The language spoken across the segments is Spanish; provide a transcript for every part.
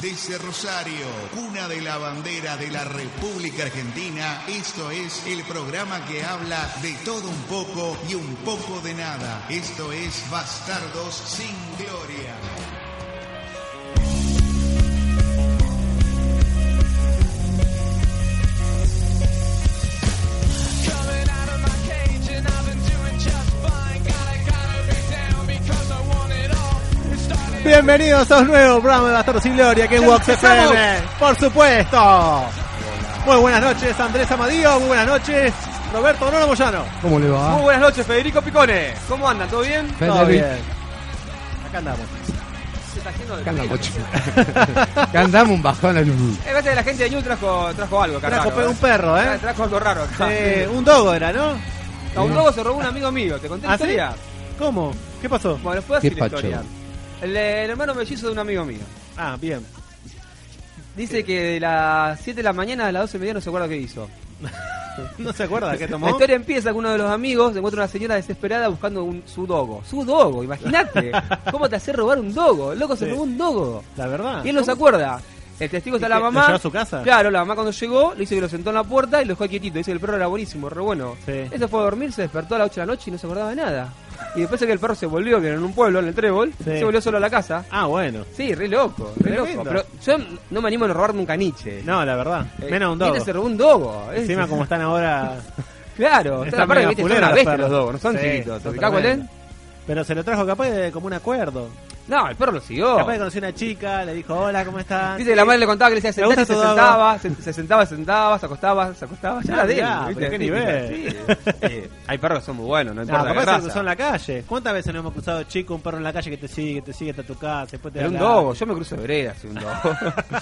Desde Rosario, cuna de la bandera de la República Argentina, esto es el programa que habla de todo un poco y un poco de nada. Esto es Bastardos sin Gloria. Bienvenidos a un nuevo programa de Bastardos sin Gloria, que es Vox? FM, por supuesto. Muy buenas noches, Andrés Amadío, muy buenas noches, Roberto Bruno Moyano. ¿Cómo le va? Muy buenas noches, Federico Picone. ¿Cómo andan? ¿Todo bien? Todo bien. Acá andamos. Se está haciendo de Acá andamos. Acá un bajón al... Eh, parece que la gente de New trajo, trajo algo acá. Trajo raro, un perro, ¿eh? Trajo algo raro acá. Eh, un dogo era, ¿no? A un lobo se robó un amigo mío. ¿Te conté la ¿Ah, sí? historia? ¿Cómo? ¿Qué pasó? Bueno, fue Qué así la pacho. El, el hermano mellizo de un amigo mío. Ah, bien. Dice que de las 7 de la mañana a las 12 de media no se acuerda qué hizo. ¿No se acuerda qué La tomó? historia empieza con uno de los amigos, encuentra una señora desesperada buscando un, su dogo. Su dogo, imagínate. ¿Cómo te hace robar un dogo? El loco se Sí. robó un dogo. La verdad. Y él no se acuerda. El testigo está ¿Y la lo mamá. llevó a su casa? Claro, la mamá cuando llegó le dice que lo sentó en la puerta y lo dejó quietito. Dice que el perro era buenísimo, re bueno. Sí. Ese fue a dormir, se despertó a las 8 de la noche y no se acordaba de nada. Y después de que el perro se volvió, que era en un pueblo, en el Trébol, Sí. se volvió solo a la casa. Ah, bueno. Sí, re loco, re Tremendo. loco. Pero yo no me animo a robarme un caniche. No, la verdad. Eh, Menos un dogo. Este se robó un dogo. Es- Encima como están ahora... Claro, Están aparte viste, son una bestia los dogos, no son Sí, chiquitos. ¿Te ubicás cuál es? Pero se lo trajo capaz de como un acuerdo. No, el perro lo siguió. Capaz que conoció una chica, le dijo, hola, ¿cómo estás? Dice que la madre le contaba que le decía ¿Te gusta sentate, se sentaba, se, se sentaba, se sentaba, se acostaba, se acostaba, ya Ah, era de él. mirá, ¿viste? pero qué nivel. sí. Hay perros que son muy buenos, no No, importa qué capaz se raza. cruzó en la calle. ¿Cuántas veces nos hemos cruzado, chico, un perro en la calle que te sigue, que te sigue hasta tu casa, después te Pero un dogo, yo me cruzo de veredas, un dogo.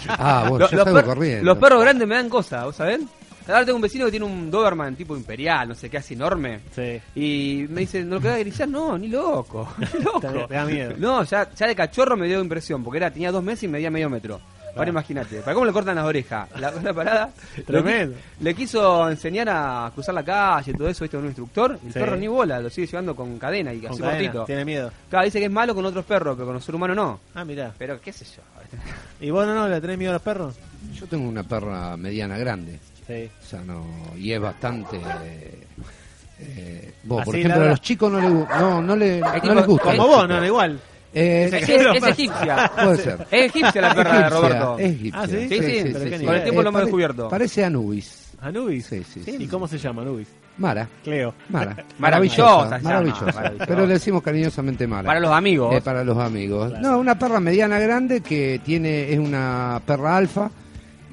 Ah, Los- yo los, salgo corriendo. los perros grandes me dan cosas, ¿vos sabés? Ahora tengo un vecino que tiene un Doberman tipo imperial, no sé qué, así enorme. Sí. Y me dice, ¿no lo querés grillar? No, ni loco, ni loco. Te- da miedo. No, ya, ya de cachorro me dio impresión, porque era tenía dos meses y medía medio metro. Ahora imagínate, ¿para cómo le cortan las orejas? La, la parada. Tremendo. Le, le quiso enseñar a cruzar la calle y todo eso, ¿viste? Con un instructor. El Sí. perro ni bola, lo sigue llevando con cadena y Con así cadena, cortito. Tiene miedo. Claro, dice que es malo con otros perros, pero con el ser humano no. Ah, mirá. Pero qué sé yo. ¿Y vos no, no le tenés miedo a los perros? Yo tengo una perra mediana grande. Sí. O sea, no... Y es bastante... Eh, vos, por ejemplo, a los chicos no, le, no, no, le, no tipo- les gusta. Como vos, no, no, igual. Eh, Es, egipcia. Puede ser. Es egipcia la perra de Roberto. es egipcia. Ah, ¿sí? Sí, sí, pero qué con el tiempo lo hemos pare- descubierto. Parece Anubis. ¿Anubis? Sí, sí, sí. ¿Y cómo se llama Anubis? Mara. Cleo. Mara. Maravillosa Maravillosa. maravillosa. Pero le decimos cariñosamente Mara. Para los amigos. Eh, para los amigos. Claro. No, una perra mediana grande que tiene es una perra alfa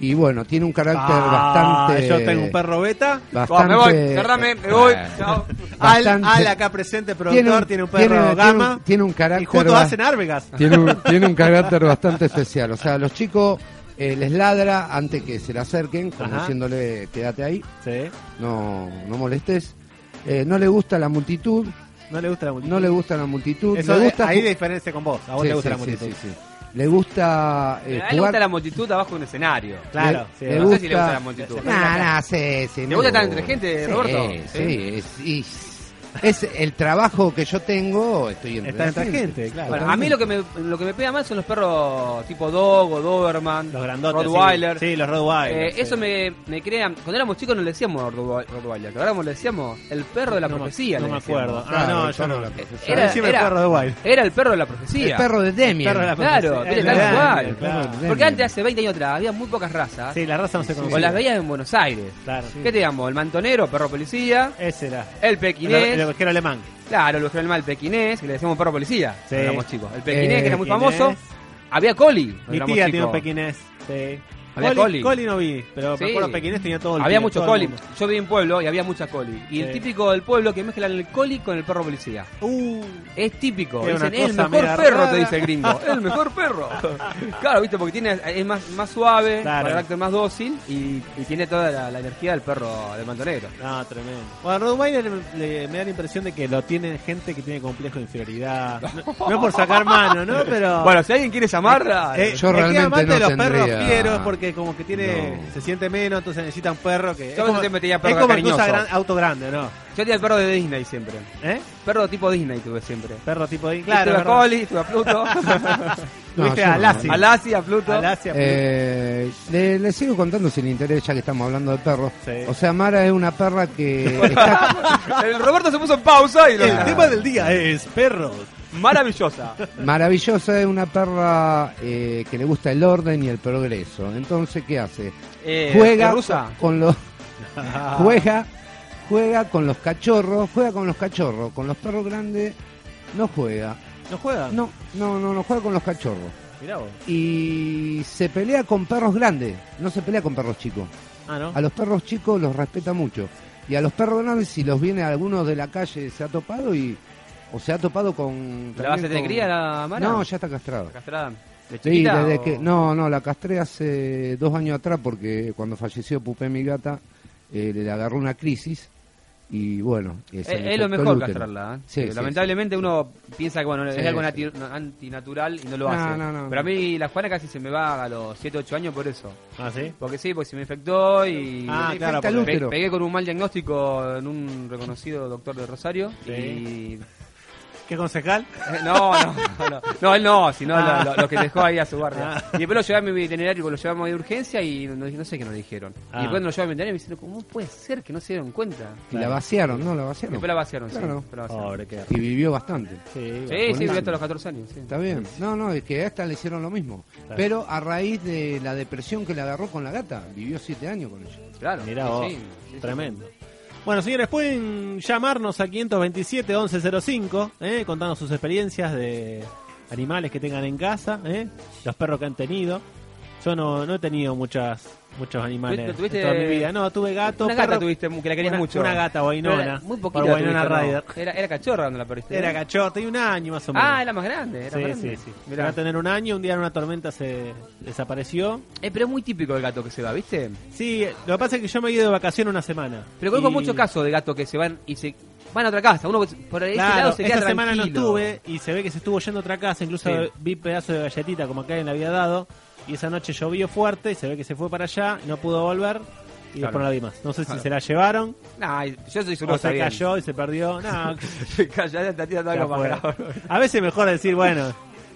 y bueno, tiene un carácter Ah, bastante Yo tengo un perro beta. Oh, me voy, bastante cerrame, me voy. Chao. Al, Bastante- al acá presente productor tiene un, perro tiene- tiene gama. un- tiene un carácter y juntos ba- hacen Arbegas. tiene un, tiene un carácter bastante especial. O sea, los chicos eh, les ladra antes que se le acerquen, como Ajá. diciéndole quédate ahí, Sí. no, no molestes. Eh, no le gusta la multitud, No le gusta la multitud. no le gusta la multitud. Eso le de- gusta ahí diferencia con vos. A vos Sí, te gusta sí, la multitud. sí, sí, sí. Le gusta eh, A él le gusta la multitud abajo de un escenario. Claro. Le- sí, le no ¿no? sé si le gusta la multitud. Nah, nah, sí, sí, ¿Te me gusta estar gusta. entre gente, Sí, Roberto? Sí, ¿Sí? y- es el trabajo que yo tengo, estoy entre Está entre gente, claro. Bueno, a mí lo que me lo que me pega más son los perros tipo Dog o Doberman, Los grandotes. Rottweiler. Sí, Sí, los Rottweiler. Eh, sí. Eso me, me crea. Cuando éramos chicos no le decíamos Rottwe- Rottweiler, que ahora le decíamos el perro de la No me- profecía. No le me acuerdo. Claro, Ah, no, yo no. Era- Encima el era- perro de Wild. Era el perro de la profecía. El perro de Demian. perro de la Claro, El tal cual. Claro. Porque antes, hace 20 años atrás, había muy pocas razas. Sí, la raza no se conoce. O las veías en Buenos Aires. Claro. ¿Qué te digamos? El mantonero, perro policía. Ese era. El El, pequinés. el ovejero alemán. Claro, el ovejero mal pequinés, que le decíamos perro policía. Sí. éramos chicos. El pequinés, Eh, que era muy pequinés. famoso. Había coli. Mi tía tiene un pequinés. Sí. Había coli. Coli no vi, pero Sí. me acuerdo pequinés tenía todo el Había tío, mucho todo el coli. Yo viví en pueblo y había mucha coli. Y el típico del pueblo que mezclan el coli con el perro policía. Uh, Es típico. Es Dicen, el mejor perro, rara. te dice el gringo. el mejor perro. claro, viste, porque tiene, es más, más suave, Claro. carácter más dócil y, y tiene toda la, la energía del perro de mantonero. no, tremendo. Bueno, Rottweiler le- le- me da la impresión de que lo tiene gente que tiene complejo de inferioridad. No, por sacar mano, ¿no? Pero. Bueno, si alguien quiere llamar, Eh, Yo realmente no de los perros fieros porque porque como que tiene No. se siente menos, entonces necesita un perro que... Yo siempre tenía perro es como que usa cariñoso. gran- auto grande, ¿no? Yo tenía el perro de Disney siempre. ¿Eh? Perro tipo Disney tuve siempre. Perro tipo de... Claro, tuve a. Collie, tuve a Pluto. A no, a Lassie, a Pluto. A Lassie, a Pluto. Eh, le, le sigo contando sin interés ya que estamos hablando de perros. Sí. O sea, Mara es una perra que está El Roberto se puso en pausa y lo... El tema del día es perros. Maravillosa. maravillosa, es una perra eh, que le gusta el orden y el progreso. Entonces, ¿qué hace? Eh, juega ¿es rusa? con los juega juega con los cachorros, juega con los cachorros, con los perros grandes no juega. ¿No juega? No, no, no, no juega con los cachorros. Mirá vos. Y se pelea con perros grandes, no se pelea con perros chicos. Ah, ¿no? A los perros chicos los respeta mucho. Y a los perros grandes, si los viene alguno de la calle, se ha topado y. O se ha topado con. ¿La base de cría la Mara? No, ya está castrada. ¿Castrada? ¿De Sí, desde o- que. No, no, la castré hace dos años atrás porque cuando falleció Pupé, mi gata, eh, le agarró una crisis. Y bueno. eh, Es, es lo mejor castrarla. ¿eh? Sí, Eh, sí, Lamentablemente uno piensa que bueno, es algo antinatural y no lo No, hace. no, no, Pero a mí la Juana casi se me va a los 7, 8 años por eso. Ah, ¿sí? Porque sí, porque se me infectó y Ah, Le claro, pe- pegué con un mal diagnóstico en un reconocido doctor de Rosario. Sí. Y ¿Qué concejal? Eh, No, no, no, no, él no, sino Ah. lo, lo- lo que dejó ahí a su guardia. Ah. Y después lo llevé a mi veterinario, lo llevamos de urgencia y no, no sé qué nos dijeron. Ah. Y después nos llevó a mi veterinario y me dijeron, ¿cómo puede ser que no se dieron cuenta? Y la vaciaron, ¿no? La vaciaron. Después la vaciaron, sí. Claro. después la vaciaron. Pobre, qué Y vivió bastante. Sí, Sí, sí, vivió hasta los 14 años. Sí. Está bien. No, no, es que a esta le hicieron lo mismo. Claro. Pero a raíz de la depresión que le agarró con la gata, vivió siete años con ella. Claro. Mirá sí, vos, sí, sí, sí. tremendo. Bueno, señores, pueden llamarnos a 527 1105, ¿eh? contarnos sus experiencias de animales que tengan en casa, ¿eh? los perros que han tenido. Yo no, no he tenido muchas muchos animales ¿Tuviste- tuviste- en toda mi vida. No, tuve gato, Una perro, gata tuviste que la querías una, mucho. Una gata Pero Wainona. era Muy por poquita. Rider. Era, era cachorra cuando la perdiste. Era cachorro, tenía un año más o menos. Ah, era más grande. Era sí, grande. sí, sí. Tener un año, un día en una tormenta se desapareció. Eh, pero es muy típico el gato que se va, ¿viste? Sí, lo que pasa es que yo me he ido de vacaciones una semana. Pero conozco Y- muchos casos de gatos que se van y se van a otra casa. Uno por ese Claro, lado se queda esta semana no estuve y se ve que se estuvo yendo a otra casa. Incluso Sí. vi pedazo de galletita como que alguien le había dado. Y esa noche llovió fuerte y se ve que se fue para allá, no pudo volver y Claro. después no la vi más. No sé si Claro. se la llevaron Nah, yo soy o se bien. cayó y se perdió. No, Se cayó, ya está tirando ya algo más a veces mejor decir, bueno,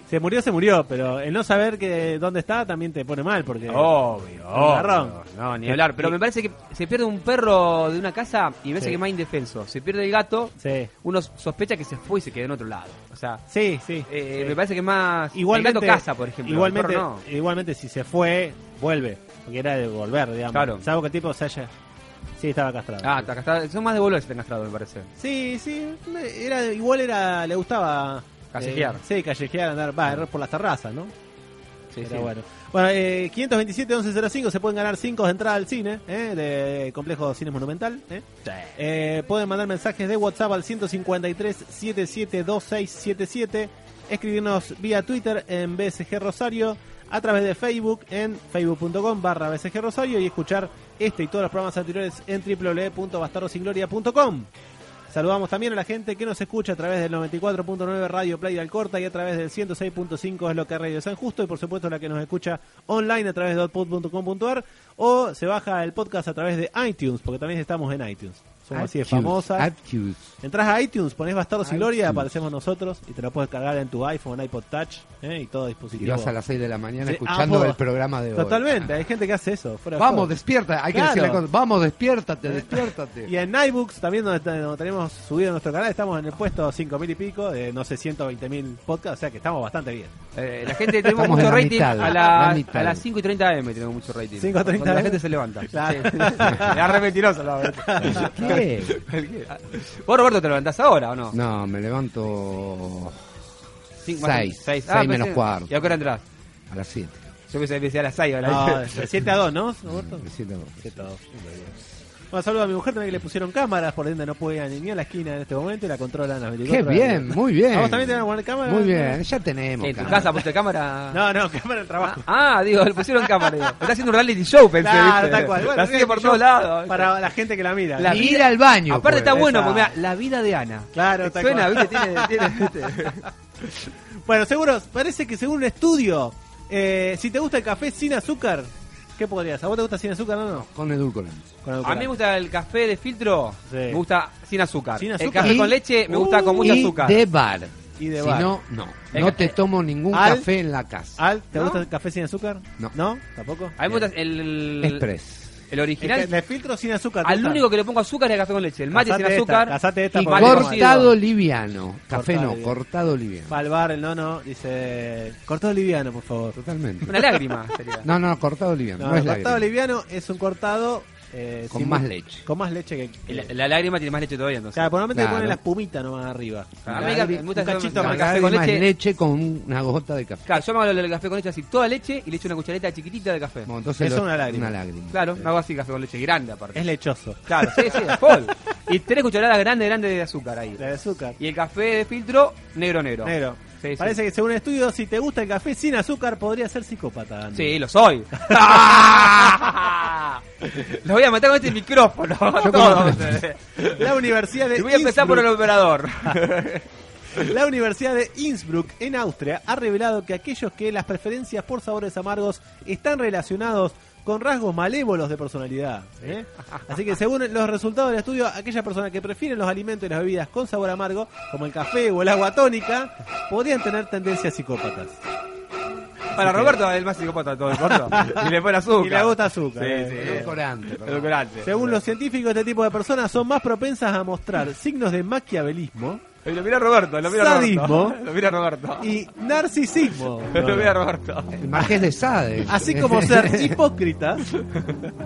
se murió, se murió, pero el no saber que dónde está también te pone mal porque Obvio, obvio. No, ni hablar. Pero me parece que se pierde un perro de una casa y ves Sí. que es más indefenso. Se pierde el gato, sí, uno sospecha que se fue y se quedó en otro lado. O sea, sí, sí. eh, sí. me parece que más. Igualmente, el gato casa, por ejemplo. el Igualmente, no. igualmente si se fue, vuelve, porque era de volver, digamos. Claro. Salvo que el tipo se haya Sí, estaba castrado. Ah, está castrado. Son más de volver si están castrados, me parece. Sí, sí, era igual era le gustaba Callejear. eh, sí, callejear, andar, va, errar por las terrazas, ¿no? Sí, Pero sí. bueno. Bueno, eh, 527 1105 se pueden ganar 5 de entrada al cine, ¿eh? de Complejo Cine Monumental. ¿eh? Eh, pueden mandar mensajes de WhatsApp al 153 772677, escribirnos vía Twitter en BSG Rosario, a través de Facebook en facebook.com barra BSG Rosario y escuchar este y todos los programas anteriores en www.bastardosingloria.com. Saludamos también a la gente que nos escucha a través del 94.9 Radio Play Alcorta y a través del 106.5 es lo que Radio San Justo y por supuesto la que nos escucha online a través de dotpod.com.ar o se baja el podcast a través de iTunes porque también estamos en iTunes. Somos así de famosas. iTunes. Entras a iTunes, pones Bastardos y Gloria, aparecemos nosotros y te lo puedes cargar en tu iPhone, iPod Touch ¿eh? y todo Y dispositivo. vas a las 6 de la mañana Sí, escuchando ah, el programa de hoy. Totalmente, hay gente que hace eso. fuera Vamos, despierta. Hay que Claro. decirle cosas. Vamos, despiértate, despiértate. Y en iBooks, también donde, donde tenemos subido nuestro canal, estamos en el puesto 5.000 y pico, de no sé, 120.000 podcasts, o sea que estamos bastante bien. Eh, la gente tenemos mucho la rating mitad, a, la las- mitad. a las 5 y 30 AM tenemos mucho rating. 5 y 30 Cuando la AM. gente se levanta. Claro. Sí. es re mentiroso la verdad. ¿Qué? Vos Roberto te levantás ahora o no? No, me levanto Cinco más- seis, seis. seis Ah, menos pensé- cuarto. ¿Y a qué hora entras? a las 7. Yo pensé que decía a las 6 No, de 7 a 2, ¿no, Roberto? De siete a dos. 7 a 2. Bueno, saludo a mi mujer también que le pusieron cámaras, por ende no puede ir ni a la esquina en este momento y la controlan las 24 Qué horas. bien, muy bien. ¿A vos también te van a poner cámara? Muy bien, ya tenemos. ¿En tu cámara. casa pusiste cámara? No, no, cámara en trabajo. Ah, digo, le pusieron cámara. digo. Está haciendo un reality show, pensé. Claro, ¿viste? tal cual. Bueno, la sigue por todos lados. Para la gente que la mira. La Ir vida- al baño. Aparte está pues. bueno, esa. porque mira, la vida de Ana. Claro, tal Suena, cual. ¿viste? Tiene, tiene, ¿viste? Bueno, seguro, parece que según un estudio, eh, si te gusta el café sin azúcar, ¿Qué podrías? ¿A vos te gusta sin azúcar o no? Con edulcorante. Con A mí me gusta el café de filtro, Sí. me gusta sin azúcar. Sin El azúcar. café Y- con leche me gusta con mucho y azúcar. de bar. Y de si bar. no, no. Venga, No te tomo ningún Al- café en la casa. Al, ¿te ¿No? gusta el café sin azúcar? No. ¿No? ¿Tampoco? A mí me gusta el, el, Express. El original. El, que- el filtro sin azúcar. ¿te Al único que le pongo azúcar es el café con leche. El mate Casate sin esta, azúcar. casate esta y porque mate cocido. Cortado liviano. Café Cortado no, liviano. cortado liviano. Va al bar, el no, no, dice... Cortado liviano, por favor. Totalmente. Una lágrima sería. No, no, cortado liviano. No, No, es el cortado lágrima. liviano es un cortado... eh, Con más leche. Con más leche que... Y La, la lágrima tiene más leche todavía entonces. Claro, por normalmente le Claro. ponen la espumita nomás arriba. A mí me gusta un cachito el más. café con leche. leche con una gota de café. Claro, yo me hago el café con leche así, toda leche y le echo una cucharita chiquitita de café. Bueno, entonces Eso es una lágrima. Una lágrima. Claro, me hago así café con leche grande aparte. Es lechoso. Claro, sí, sí, full. Y tres cucharadas grandes, grandes de azúcar ahí. La de azúcar. Y el café de filtro, negro, negro. Negro. Sí. Parece que según estudios, si te gusta el café sin azúcar, podría ser psicópata. Andy. Sí, lo soy. Lo voy a matar con este micrófono. La Universidad de Y voy a empezar por el operador. La Universidad de Innsbruck, en Austria, ha revelado que aquellos que las preferencias por sabores amargos están relacionados con rasgos malévolos de personalidad. ¿eh? Así que según los resultados del estudio, aquellas personas que prefieren los alimentos y las bebidas con sabor amargo, como el café o el agua tónica, podrían tener tendencias psicópatas. Para Roberto es el más psicópata de todo el corto. Y le pone azúcar. Y le gusta azúcar. Sí, eh. sí. Edulcorante. Edulcorante. Según los científicos, este tipo de personas son más propensas a mostrar signos de maquiavelismo Lo mira Roberto, lo mira Sadismo. Roberto. Lo mira Roberto. y narcisismo. Lo mira Roberto. El marqués de Sade. Así como ser hipócritas,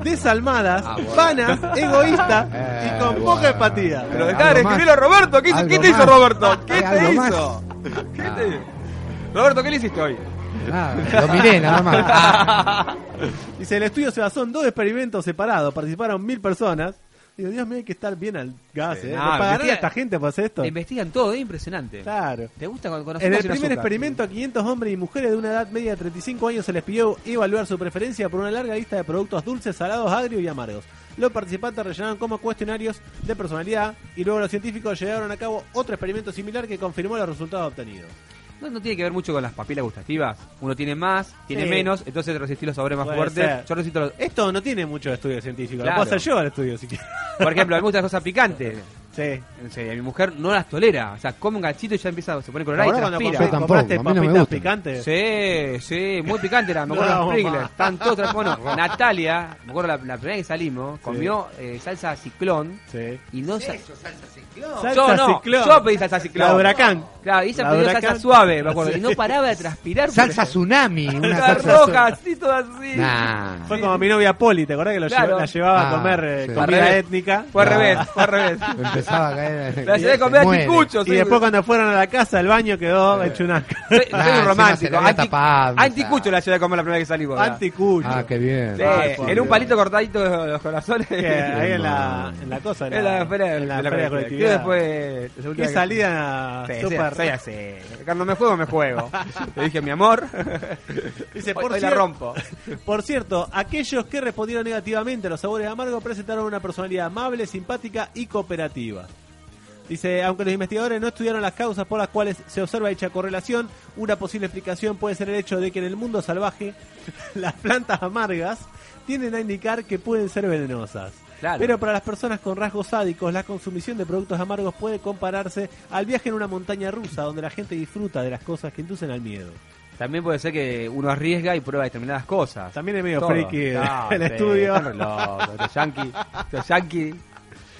desalmadas, Ah, bueno. vanas, egoístas y Eh, con poca empatía. Pero Eh, dejá de escribirlo a. Roberto. ¿Qué, hizo- Algo ¿qué te hizo más. Roberto? ¿Qué Eh, te más. hizo? ¿Qué Ah. te Roberto, ¿qué le hiciste hoy? Nada, lo miré nada más. Dice, el estudio se basó en dos experimentos separados, participaron mil personas. Digo, Dios mío, hay que estar bien al gas, ¿eh? no, ¿Le pagarán investiga- a esta gente por hacer esto? Le investigan todo, es impresionante. Claro. ¿Te gusta con En el primer azúcar? experimento a 500 hombres y mujeres de una edad media de 35 años se les pidió evaluar su preferencia por una larga lista de productos dulces, salados, agrios y amargos. Los participantes rellenaron como cuestionarios de personalidad y luego los científicos llevaron a cabo otro experimento similar que confirmó los resultados obtenidos. No, no tiene que ver mucho con las papilas gustativas. Uno tiene más, tiene Sí. menos, entonces resistís los sabores más Puede fuertes. ser. Yo resisto los... Esto no tiene mucho estudio científico, Claro. lo puedo hacer yo al estudio si quieres. Por ejemplo, a mí me gustan las cosas picantes. Sí. En serio, mi mujer no las tolera. O sea, come un gachito y ya empieza, se pone colorada y Ahora cuando transpira. compré- Yo tampoco, a mí no me papitas gustan. picantes. Sí, sí, muy picante era, me acuerdo No, de los Pringles. mamá. Están todos tra- Bueno, Natalia, me acuerdo la, la primera vez que salimos, comió eh, salsa ciclón Sí. y no sa- Salsa yo no, ciclón. yo pedí salsa ciclón. La huracán. Claro, y ella La pidió huracán. salsa suave, me acuerdo, y no paraba de transpirar. Salsa porque- tsunami. Una Salsa salsa roja, así, todo así. Nah. Fue como mi novia Poli, ¿te acordás que lo Claro. la llevaba a Ah, comer eh, sí. comida Al revés. étnica? Fue al revés, fue al revés. Empezaba a caer. La llevé a comer anticuchos. Y después cuando fueron a la casa, el baño quedó hecho una... Soy, Ah, un se romántico. anticucho la llevé a comer la primera vez que salimos. Anticucho. Ah, qué bien. Por en un palito cortadito de los corazones. Ahí en la, en la cosa, en la feria, de la colectividad. después. Qué que- salida así. Cuando me juego, me juego. Le dije, mi amor. Dice, por, hoy la rompo. por cierto, aquellos que respondieron negativamente a los sabores amargos presentaron una personalidad amable, simpática y cooperativa. Dice, aunque los investigadores no estudiaron las causas por las cuales se observa dicha correlación, una posible explicación puede ser el hecho de que en el mundo salvaje las plantas amargas tienden a indicar que pueden ser venenosas. Claro. Pero para las personas con rasgos sádicos, la consumición de productos amargos puede compararse al viaje en una montaña rusa donde la gente disfruta de las cosas que inducen al miedo. También puede ser que uno arriesga y prueba determinadas cosas. También es medio Todo. friki No, el estudio. yankees. Los yankees.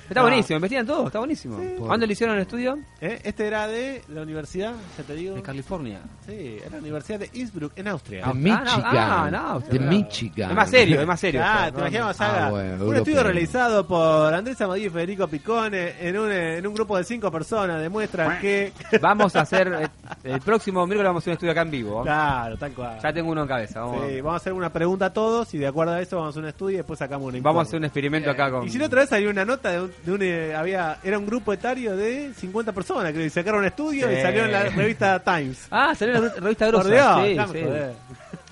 Está No. buenísimo, investigan todo, está buenísimo. ¿Cuándo le hicieron el estudio? ¿Eh? Este era de la universidad, ya te digo. De California. Sí, era la Universidad de Innsbruck en Austria. De Ah, no, Michigan. ah, no, de claro. Michigan. Es más serio, es más serio. Ah, esto, te ¿no? imaginamos, Ah, Saga. bueno, un europeo. estudio realizado por Andrés Amadí y Federico Picone en un, en un grupo de cinco personas demuestra que... Vamos a hacer. eh, El próximo miércoles vamos a hacer un estudio acá en vivo. claro, tal cual. Ya tengo uno en cabeza. Vamos, Sí, vamos a hacer una pregunta a todos y de acuerdo a eso vamos a hacer un estudio y después sacamos una vamos a hacer un experimento acá con. Y si la otra vez salió una nota de un, de un, eh, había era un grupo etario de 50 personas, creo, y sacaron un estudio Sí. y salió en la revista Times. Ah, salió en la revista. Dios, sí, sí.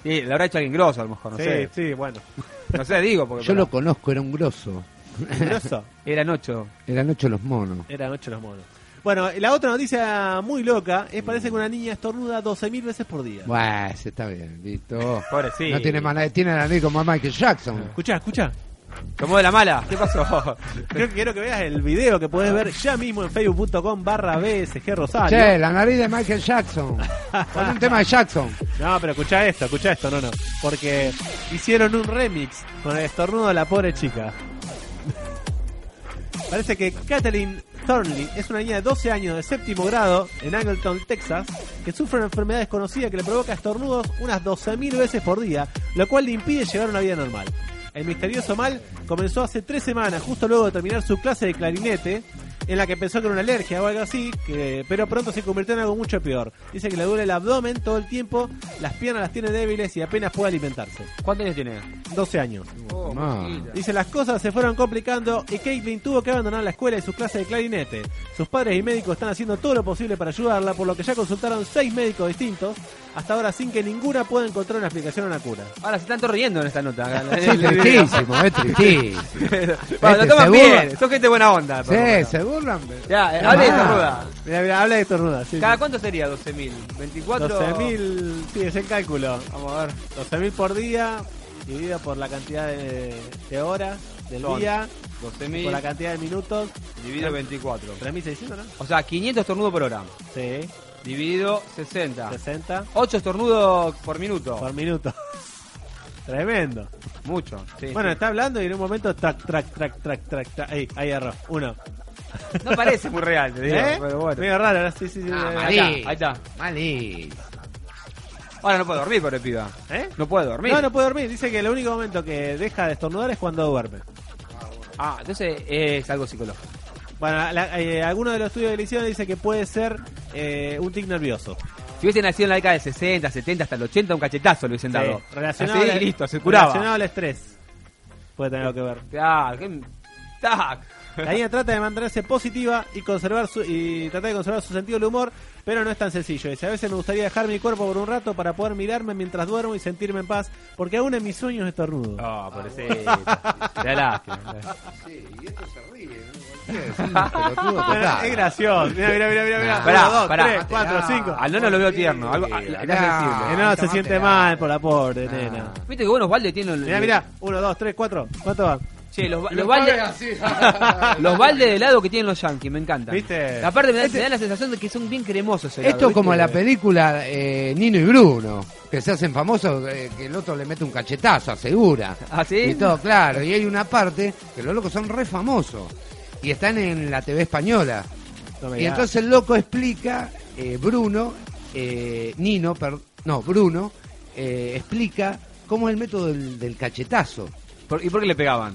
Sí, lo habrá hecho alguien grosso a lo mejor, no sí, sé. sí, bueno. No sé, digo, porque. Yo lo conozco, era un grosso. Grosso. Eran ocho. Eran ocho los monos. Eran ocho los monos. Bueno, la otra noticia muy loca es parece que una niña estornuda 12.000 veces por día. Bueno, ese está bien, listo. Pobrecito. No tiene mana, tiene la nariz como Michael Jackson. Escucha, escucha. Tomó de la mala. ¿Qué pasó? Creo que quiero que veas el video que puedes ver ya mismo en facebook.com barra BSG Rosario. Che, la nariz de Michael Jackson. Pon un tema de Jackson. No, pero escucha esto, escucha esto, no, no. Porque hicieron un remix con el estornudo de la pobre chica. Parece que Kathleen Thornley es una niña de 12 años de séptimo grado en Angleton, Texas, que sufre una enfermedad desconocida que le provoca estornudos unas 12.000 veces por día, lo cual le impide llevar una vida normal. El misterioso mal comenzó hace tres semanas, justo luego de terminar su clase de clarinete, en la que pensó que era una alergia o algo así, que, pero pronto se convirtió en algo mucho peor. Dice que le duele el abdomen todo el tiempo, las piernas las tiene débiles y apenas puede alimentarse. ¿Cuántos años tiene? 12 años. Oh, mojita. Dice, las cosas se fueron complicando y Caitlin tuvo que abandonar la escuela y su clase de clarinete. Sus padres y médicos están haciendo todo lo posible para ayudarla, por lo que ya consultaron seis médicos distintos, hasta ahora sin que ninguna pueda encontrar una explicación o una cura. Ahora se están todos riendo en esta nota. Sí, tristísimo, es tristísimo. Bueno, lo Este toman bien. Son gente buena onda. Sí, se burlan. pero- Ya, eh, hable de esta Ah. Mira, mira, habla de estornuda. Sí, ¿Cada sí. cuánto sería 12.000? ¿24? 12.000, sí, es el cálculo. Vamos a ver. 12.000 por día, dividido por la cantidad de, de horas del Son día, 12.000 por la cantidad de minutos. dividido 24. 3.600, ¿no? O sea, 500 estornudos por hora. Sí, Dividido 60. 60 8 estornudos por minuto. por minuto. Tremendo. Mucho. sí, Bueno, sí. está hablando y en un momento track, track, track, track, track, track. Ahí, ahí erró. Uno. No parece muy real, te digo. ¿Eh? Pero bueno. Medio raro, ¿no? Sí, sí, sí. Ah. Ahí está, ahí está. Malí. Ahora no puede dormir, pobre piba. ¿Eh? No puede dormir. No, no puede dormir. Dice que el único momento que deja de estornudar es cuando duerme. Ah, entonces es algo psicológico. Bueno, la- eh, alguno de los estudios que le hicieron dice que puede ser eh, un tic nervioso. Si hubiesen nacido en la década del 60, 70, hasta el 80, un cachetazo le hubiesen dado. Sí, relacionado, Así, al, listo, se curaba. relacionado al estrés. Puede tener algo que ver. Claro, qué... Tac. La niña trata de mantenerse positiva y conservar su, y trata de conservar su sentido del humor, pero no es tan sencillo. Dice, a veces me gustaría dejar mi cuerpo por un rato para poder mirarme mientras duermo y sentirme en paz, porque aún en mis sueños estornudo. Oh, pobrecito. Te da lástima. Sí, y esto se. Es un pelotudo Bueno, total. es gracioso. Mira, mira, mira, mira. mira. Pará, Uno, dos, pará. tres, cuatro, cinco. Al nono lo veo tierno. Algo, ah, se siente mal por la pobre nena. Viste que bueno, Valde tiene... el- Mira, mira. Uno, dos, tres, cuatro. ¿Cuánto va? Che, los, los así. Los baldes de helado que tienen los yankees, me encantan. ¿Viste? Aparte me da, me da la sensación de que son bien cremosos Esto ¿viste? como la película eh, Nino y Bruno, que se hacen famosos, eh, que el otro le mete un cachetazo, asegura. ¿Ah, sí? Y todo, claro. Y hay una parte que los locos son re famosos. Y están en la TV española. No Y entonces el loco explica, eh, Bruno, eh, Nino, per- no, Bruno, eh, explica cómo es el método del, del cachetazo. ¿Y por qué le pegaban?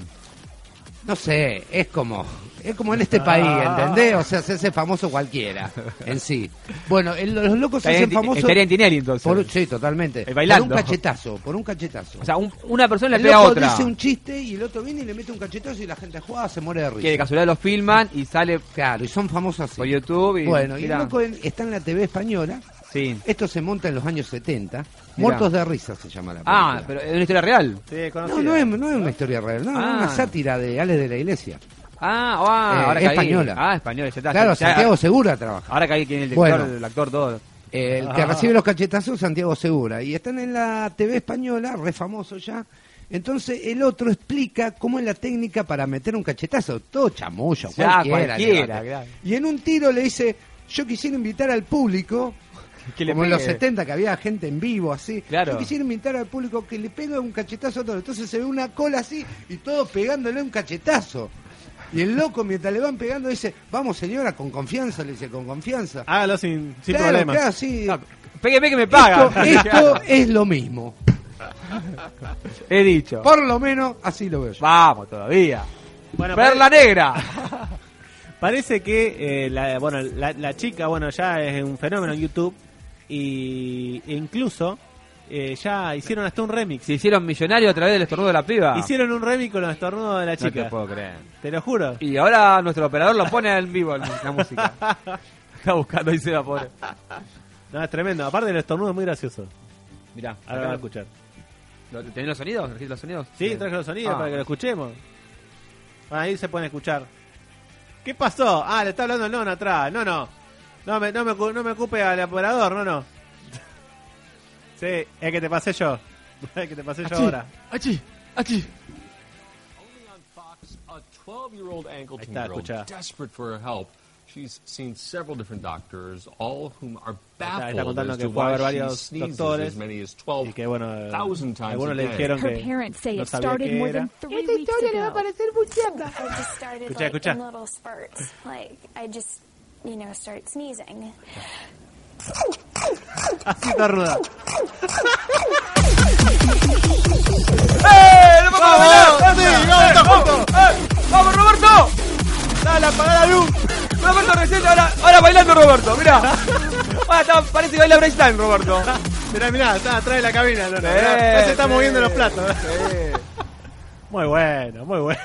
No sé, es como, es como en este país, ¿entendés? O sea, se hace famoso cualquiera en sí. Bueno, el- los locos se Estaría hacen en- famosos estaría en Tinelli entonces. por, sí, totalmente. Eh, bailando. Por un cachetazo, por un cachetazo. O sea, un- una persona el le pega a loco otra. dice un chiste y el otro viene y le mete un cachetazo y la gente juega, se muere de risa. Que de casualidad los filman y sale Claro, y son famosos así. por YouTube y... bueno, y mirá. el loco en- está en la TV española. Sí. Esto se monta en los años 70. Muertos de risa se llama la película. Ah, pero es una historia real. Sí, No, conocida. no es, no es una historia real, no, es Ah. una sátira de Ale de la Iglesia. Ah, ah, Eh, ahora caí. española. Ah, española, ya está. Claro, Ya- Santiago Segura trabaja. Ahora caí quién es el director, Bueno. el actor, todo. Eh, el que Ah. recibe los cachetazos Santiago Segura. Y están en la TV española, re famoso ya. Entonces el otro explica cómo es la técnica para meter un cachetazo. Todo chamullo, Ya, cualquiera. claro. Y en un tiro le dice, yo quisiera invitar al público, Que le como en los pegue. 70 que había gente en vivo así. Claro. Yo quisiera invitar al público que le pegue un cachetazo a todo. Entonces se ve una cola así y todos pegándole un cachetazo. Y el loco mientras le van pegando dice, vamos señora, con confianza, le dice, con confianza. Hágalo sin, sin claro, problemas. claro, sí. No, pegue, me paga. Esto, esto es lo mismo. He dicho. Por lo menos así lo veo yo. Vamos todavía. Bueno, Perla negra. Parece que eh, la, bueno, la, la chica bueno ya es un fenómeno en YouTube y e incluso eh, ya hicieron hasta un remix. Se hicieron millonarios a través del estornudo de la piba. Hicieron un remix con los estornudos de la No te chica. puedo creer. te lo juro. Y ahora nuestro operador lo pone en vivo la música. Está buscando y se va pobre. No, es tremendo. Aparte el estornudo es muy gracioso. Mirá, Ahora van a escuchar. ¿Lo- ¿Tenés los sonidos? ¿Trajiste los sonidos? Sí, traje los sonidos Ah. para que lo escuchemos. Ahí se pueden escuchar. ¿Qué pasó? Ah, le está hablando el nono atrás. No, no. No me, no me, no me ocupe al operador, no, no. Sí, es que te pasé yo. Es que te pasé yo ahora. Achí, achí. Only on Fox, a 12-year-old ankle Ahí está, escucha. desperate for help. She's seen several different doctors, all of whom are está baffled contando as que to fue a why ver she varios sneezes doctores as many as Y que bueno, 12,000 times algunos a le day. dijeron Her que parents say no it sabía started qué more era. than three weeks ago. parecer buceando. I just started Escucha, like escucha. in little spurts. Like I just, you know, start sneezing. Así está ruda. ¡Eh! ¡No me ¡Vamos, bailar! vamos, ¡Eh, todos vamos! ¡Eh! ¡Vamos, Roberto! Dale, apaga la luz. Roberto recién, ahora, ahora bailando Roberto, mirá. Ahora está, parece que baila breakdance Roberto. Mirá, mirá, está atrás de la cabina. Mirá, ya se está moviendo los platos. Muy bueno, muy bueno.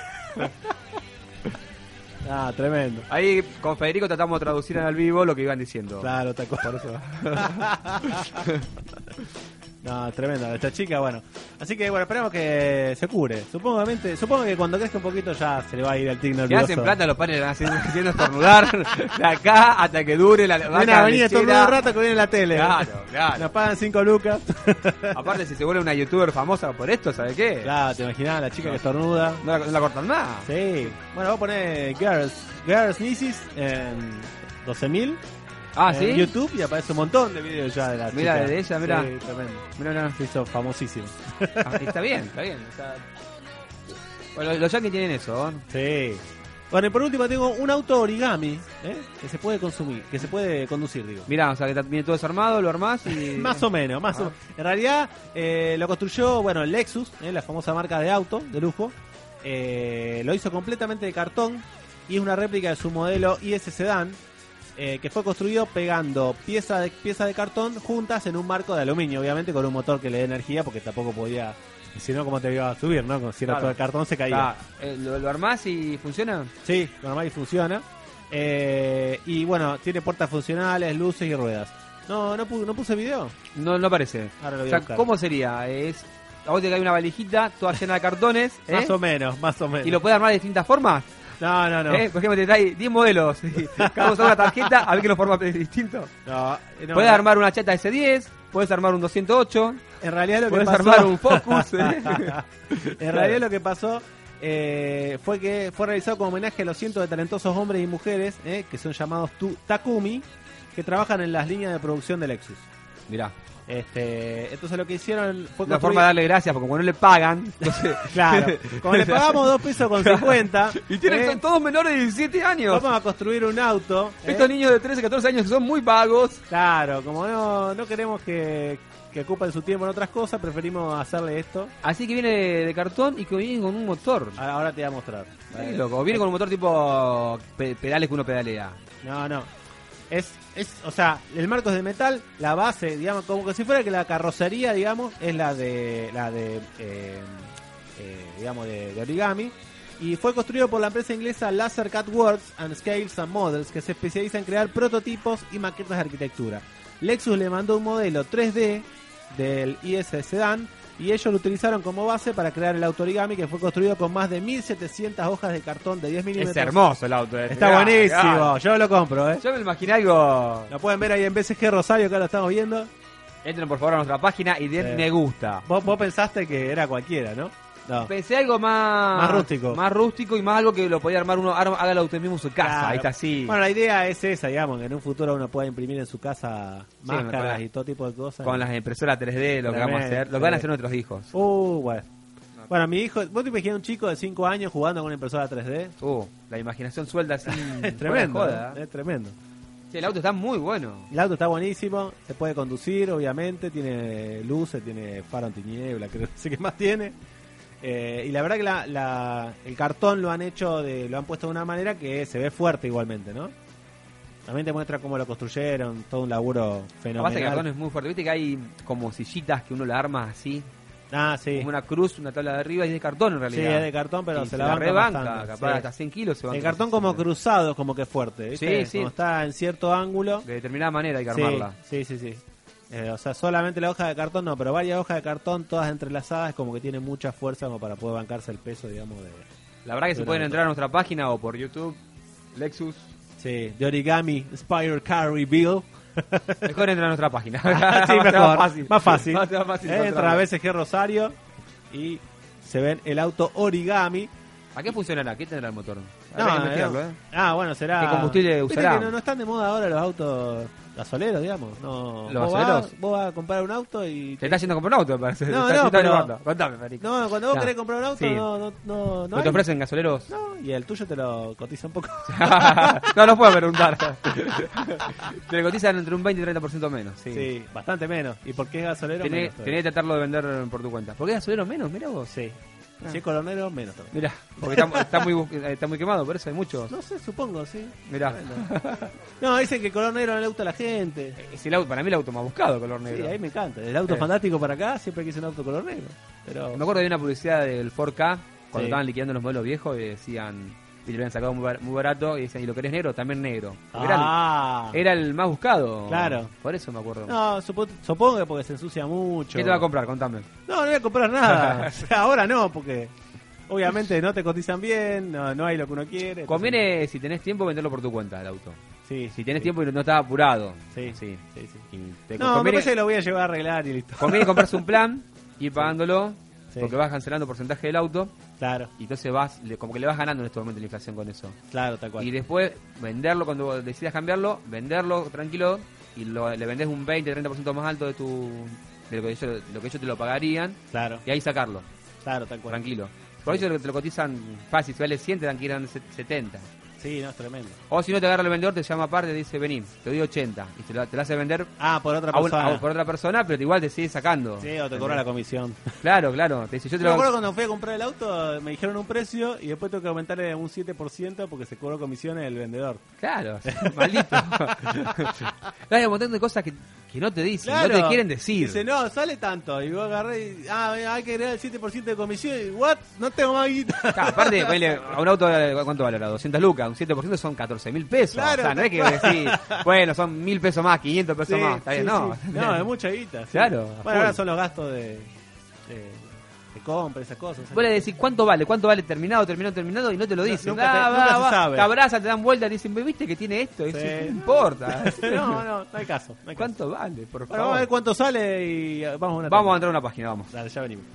Ah, tremendo. Ahí con Federico tratamos de traducir en el vivo lo que iban diciendo. Claro, otra cosa. No, tremenda esta chica, bueno. Así que bueno, esperemos que se cure. Supongo, supongo que cuando crezca un poquito ya se le va a ir el tic nervioso. hacen plata los padres haciendo, estornudar de acá hasta que dure la vaca a venir lechera. todo un rato que viene en la tele. Claro, claro. Nos pagan 5 lucas. Aparte, si se vuelve una youtuber famosa por esto, ¿sabe qué? Claro, te imaginas la chica que estornuda. No la, no la cortan más. Sí. Bueno, voy a poner Girls, Girls Nisis en 12.000 Ah, en ¿sí? YouTube y aparece un montón de videos ya de la Mira, chica. de ella, mira. Sí, tremendo. Mira. Se hizo famosísimo. Ah, está bien, está bien. o sea, bueno, los yankees tienen eso, ¿no? Sí. Bueno, y por último tengo un auto origami ¿eh? que se puede consumir, que se puede conducir, digo. Mirá, o sea, que viene todo desarmado, lo armás y... Más o menos, más o Ah. En realidad eh, lo construyó, bueno, el Lexus, ¿eh? la famosa marca de auto, de lujo. Eh, lo hizo completamente de cartón y es una réplica de su modelo IS Sedan, eh, que fue construido pegando piezas de, pieza de cartón juntas en un marco de aluminio, obviamente con un motor que le dé energía, porque tampoco podía, si no, ¿cómo te iba a subir, no? Con- Si era Claro. todo de cartón se caía. Ah, eh, ¿lo, lo armás y funciona? Sí, normal y funciona. Eh, y bueno, tiene puertas funcionales, luces y ruedas. No, no, pu- no puse video. No, no parece. Ahora lo voy O sea, a buscar. ¿cómo sería? Es... A vos te cae una valijita toda llena de cartones, ¿eh? Más o menos, más o menos. ¿Y lo puedes armar de distintas formas? No, no, no. ¿Eh? Por ejemplo, te trae 10 modelos. Cada uno una tarjeta, a ver que lo forma distinto. No, no, puedes no. armar una chata S10, puedes armar un 208, En realidad lo que pasó... armar un Focus. ¿eh? en realidad lo que pasó eh, fue que fue realizado como homenaje a los cientos de talentosos hombres y mujeres eh, que son llamados tu- Takumi, que trabajan en las líneas de producción de Lexus. Mirá, Este, entonces lo que hicieron fue una construir- forma de darle gracias, porque como no le pagan, entonces... Claro, como le pagamos dos pesos con 50, Y tienen eh, son todos menores de 17 años. vamos a construir un auto. eh, Estos niños de 13, 14 años que son muy vagos. Claro, como no, no queremos que, que ocupen su tiempo en otras cosas, preferimos hacerle esto. Así que viene de, de cartón y que viene con un motor. Ahora ahora te voy a mostrar. Qué loco. Viene con un motor tipo pe- pedales que uno pedalea. No, no. Es, es, o sea, el marco es de metal, la base, digamos, como que si fuera que la carrocería, digamos, es la de, la de, eh, eh, digamos, de, origami. Y fue construido por la empresa inglesa Laser Cut Works and Scales and Models, que se especializa en crear prototipos y maquetas de arquitectura. Lexus le mandó un modelo 3D del IS Sedan y ellos lo utilizaron como base para crear el auto origami que fue construido con más de 1700 hojas de cartón de 10 milímetros. Es hermoso el auto. este. Está Mirá, buenísimo, mirá. yo lo compro, ¿eh? Yo me imaginé algo. Lo pueden ver ahí en BCG Rosario, que ahora lo estamos viendo. Entren por favor a nuestra página y den me gusta. Vos, vos pensaste que era cualquiera, ¿no? No. Pensé algo más. Más rústico. Más rústico y más algo que lo podía armar uno. arma- Hágalo usted mismo en su casa. Claro. Ahí está así. Bueno, la idea es esa, digamos, que en un futuro uno pueda imprimir en su casa máscaras y todo tipo de cosas. con las impresoras 3D, lo que vamos a hacer. Lo que van a hacer nuestros hijos. Uh, bueno. Bueno, mi hijo, vos te imaginas un chico de 5 años jugando con una impresora 3D. Uh, la imaginación suelta así. Es tremendo, joda. ¿eh? es tremendo. Sí, el auto está muy bueno. El auto está buenísimo, se puede conducir, obviamente, tiene luces, tiene faro antiniebla, creo que sé qué más tiene. Eh, y la verdad que la, la- el cartón lo han hecho, de, lo han puesto de una manera que se ve fuerte igualmente, ¿no? También te muestra cómo lo construyeron, todo un laburo La fenomenal. de cartón es muy fuerte. Viste que hay como sillitas que uno la arma así. Ah, sí. Como una cruz, una tabla de arriba y es de cartón en Sí, realidad. es de cartón, pero Y se la banca rebanca. bastante, Capaz sí. hasta 100 kilos se banca. El cartón como cruzado es como que fuerte, ¿viste? Sí, sí. Como está en cierto ángulo. De determinada manera hay que Sí, armarla. Sí, sí, sí. Eh, o sea, solamente la hoja de cartón no, pero varias hojas de cartón todas entrelazadas como que tiene mucha fuerza como para poder bancarse el peso, digamos, de... La verdad que se pueden entrar a nuestra página o por YouTube Lexus. Sí, de origami Spire Car Reveal. Mejor entra a nuestra página. sí, Más fácil. Más fácil. Más Eh. Entra a BSG Rosario y se ven el auto origami. ¿A qué funcionará? ¿Qué tendrá el motor? No, no. ¿eh? Ah, bueno, será. ¿Qué combustible usará? que no, no están de moda ahora los autos gasoleros, digamos. No, ¿Los vos vas-? Vos vas a comprar un auto y. Te está yendo a comprar un auto, me parece. No, Te no, pero-. Contame, Federico. No, cuando vos Ya. querés comprar un auto, Sí. no, no, no, no, ¿No te hay. ofrecen gasoleros? No, y el tuyo te lo cotiza un poco. no, no puedo preguntar. Te lo cotizan entre un 20 y 30% menos. Sí. Sí, bastante menos. ¿Y por qué es gasolero? Tenés, menos tenés que tratarlo de vender por tu cuenta. ¿Por qué gasolero menos? Mira vos. Sí. Ah. Si es color negro, menos todavía. Mira, porque está, está muy, bu- está muy quemado, por eso hay muchos. No sé, supongo, sí. Mirá. No, dicen que color negro no le gusta a la gente. Es el auto, para mí el auto más buscado, color Sí, negro. ahí me encanta. El auto Sí. fantástico para acá siempre quise un auto color negro. Pero Me acuerdo de una publicidad del 4K cuando Sí. estaban liquidando los modelos viejos y decían, y lo habían sacado muy, bar- muy barato y decían, ¿y lo querés negro? También negro. Ah. era, el, era el más buscado. Claro. Por eso me acuerdo. No, supo- supongo que porque se ensucia mucho. ¿Qué te va a comprar? Contame. No, no voy a comprar nada. O sea, Ahora no, porque obviamente no te cotizan bien, no, no hay lo que uno quiere. entonces- Conviene, si tenés tiempo, venderlo por tu cuenta, el auto. Sí, Si tenés sí. tiempo y no estás apurado. Sí, sí. sí, sí. Y te No, me conviene, parece que lo voy a llevar a arreglar y listo. conviene comprarse un plan, ir pagándolo, Sí. porque vas cancelando porcentaje del auto Claro, y entonces vas, le- como que le vas ganando en este momento la inflación con eso. claro, tal cual. Y después venderlo cuando decidas cambiarlo, venderlo tranquilo y lo- le vendés un 20-30% más alto de tu de lo que, ellos, lo que ellos te lo pagarían Claro, y ahí sacarlo, claro, tal cual. tranquilo. Por eso te lo cotizan fácil, si vale 100 te dan que ir a 70. Sí, no, es tremendo. O si no te agarra el vendedor, te llama aparte y dice, vení, te doy 80. Y te lo, te lo hace vender Ah, por otra a un- persona. a- por otra persona, pero igual te sigue sacando. Sí, o te cobra la comisión. Claro, claro. Te dice, yo te Yo me lo acuerdo cuando fui a comprar el auto, me dijeron un precio y después tengo que aumentarle un 7% porque se cobró comisiones del vendedor. Claro, maldito. hay un montón de cosas que, que no te dicen, no te quieren decir. Dice, no, sale tanto. Y vos agarré y, ah, hay que agregar el 7% de comisión. Y, what? No tengo más guita. Claro, aparte, ponele, a un auto, ¿cuánto vale ahora? 200 lucas, un 7% son 14 mil pesos. Claro, o sea, no es que decir, bueno, son mil pesos más, 500 pesos Sí, más. Está bien, sí, no. sí. No, es mucha guita. Claro, Bueno, full. ahora son los gastos de, de, compra, esas cosas. Vos le decís cuánto vale, cuánto vale terminado, terminado, terminado y no te lo dicen. nunca te- Ah, nunca va, se va, sabe. Te abrazan, te dan vuelta y dicen, "¿Me ¿viste que tiene esto? Y Sí. dices, no importa. no, no, no hay caso. No hay caso. ¿Cuánto vale, por Bueno, favor? vamos a ver cuánto sale y vamos a una Vamos a entrar a una página, vamos. Dale, ya venimos.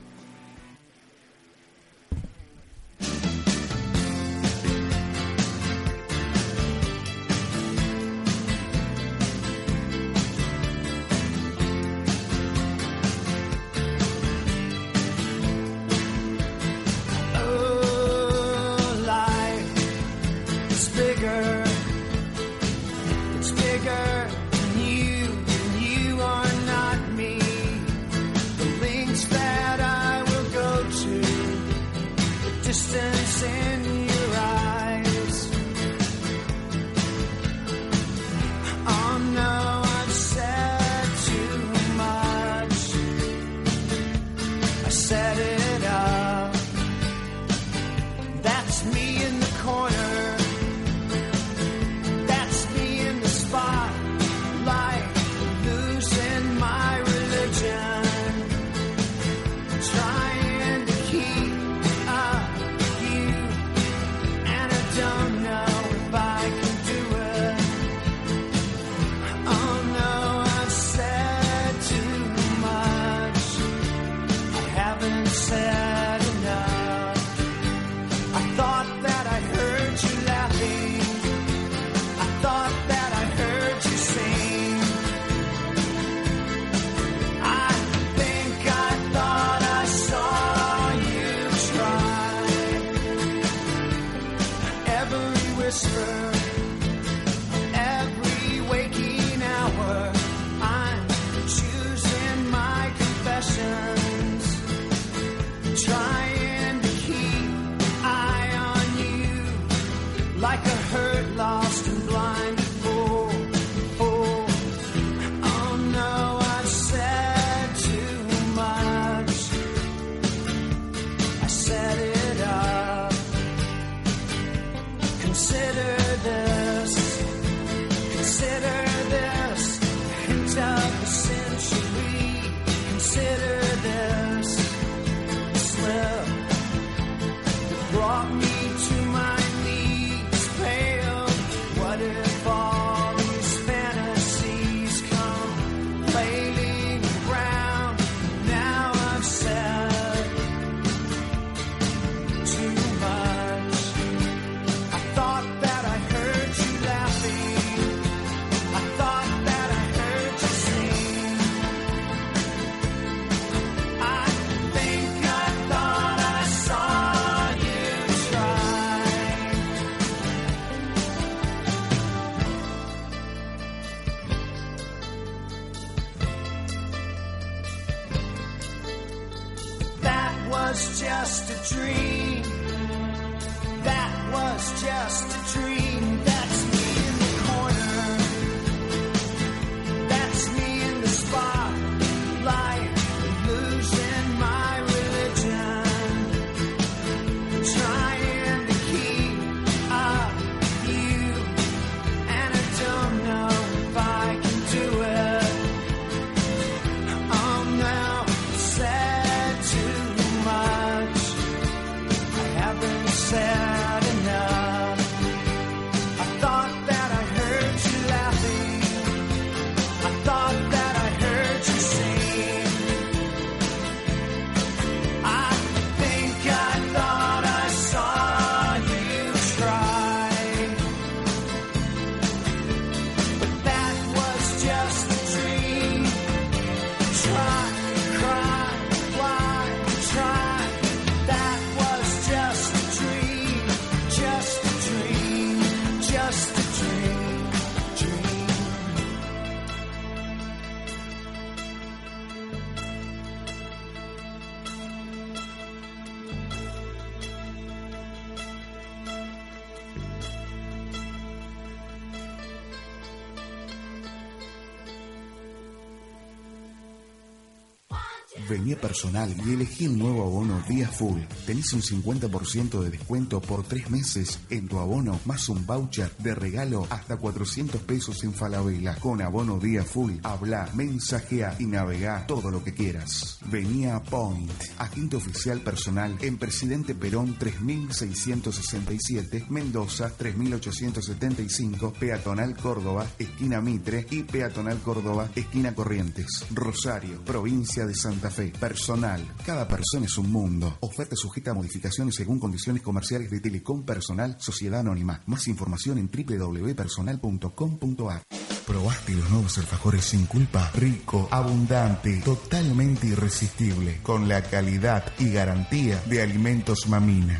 Vení a personal y elegí el nuevo abono Día Full. Tenés un 50% de descuento por tres meses en tu abono, más un voucher de regalo hasta 400 pesos en Falabella. Con abono Día Full, habla, mensajea y navega todo lo que quieras. Vení a Point, agente oficial personal en Presidente Perón 3667, Mendoza 3875, Peatonal Córdoba, esquina Mitre y Peatonal Córdoba, esquina Corrientes. Rosario, provincia de Santa Fe. Personal. Cada persona es un mundo. Oferta sujeta a modificaciones según condiciones comerciales de Telecom Personal Sociedad Anónima. Más información en www.personal.com.ar. ¿Probaste los nuevos alfajores sin culpa? Rico, abundante, totalmente irresistible, con la calidad y garantía de Alimentos Mamina.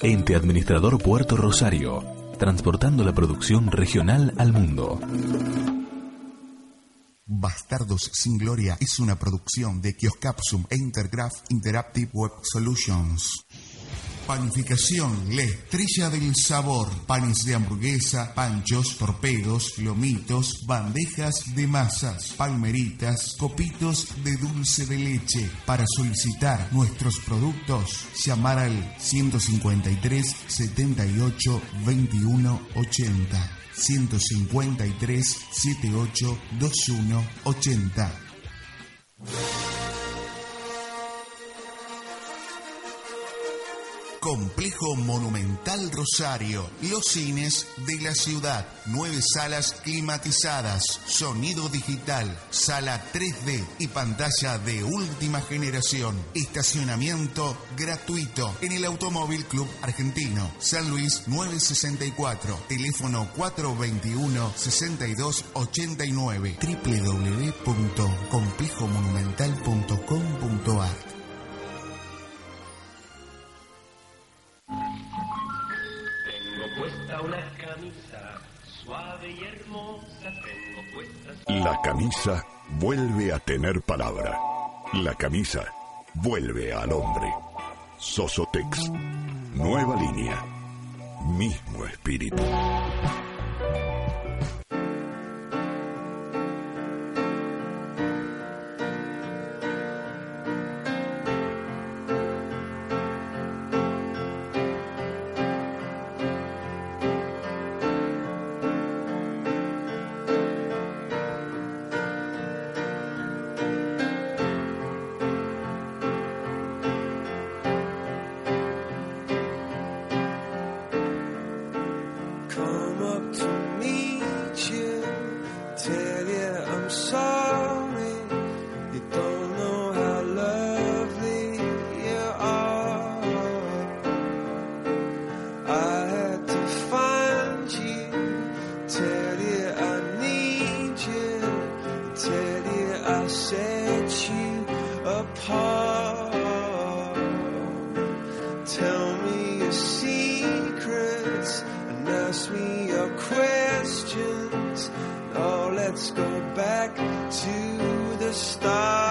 Ente Administrador Puerto Rosario, transportando la producción regional al mundo. Bastardos sin Gloria es una producción de Kioscapsum e Intergraph Interactive Web Solutions. Panificación, la estrella del sabor. Panes de hamburguesa, panchos, torpedos, lomitos, bandejas de masas, palmeritas, copitos de dulce de leche. Para solicitar nuestros productos, llamar al 153 78 21 80. 153 78 21 80. Complejo Monumental Rosario. Los cines de la ciudad. Nueve salas climatizadas. Sonido digital. Sala 3D y pantalla de última generación. Estacionamiento gratuito en el Automóvil Club Argentino. San Luis 964. Teléfono 421-6289. www.complejomonumental.com.ar puesta una camisa suave y hermosa, tengo puesta La camisa vuelve a tener palabra. La camisa vuelve al hombre. Sosotex. Nueva línea. Mismo espíritu. questions. Oh, let's go back to the start.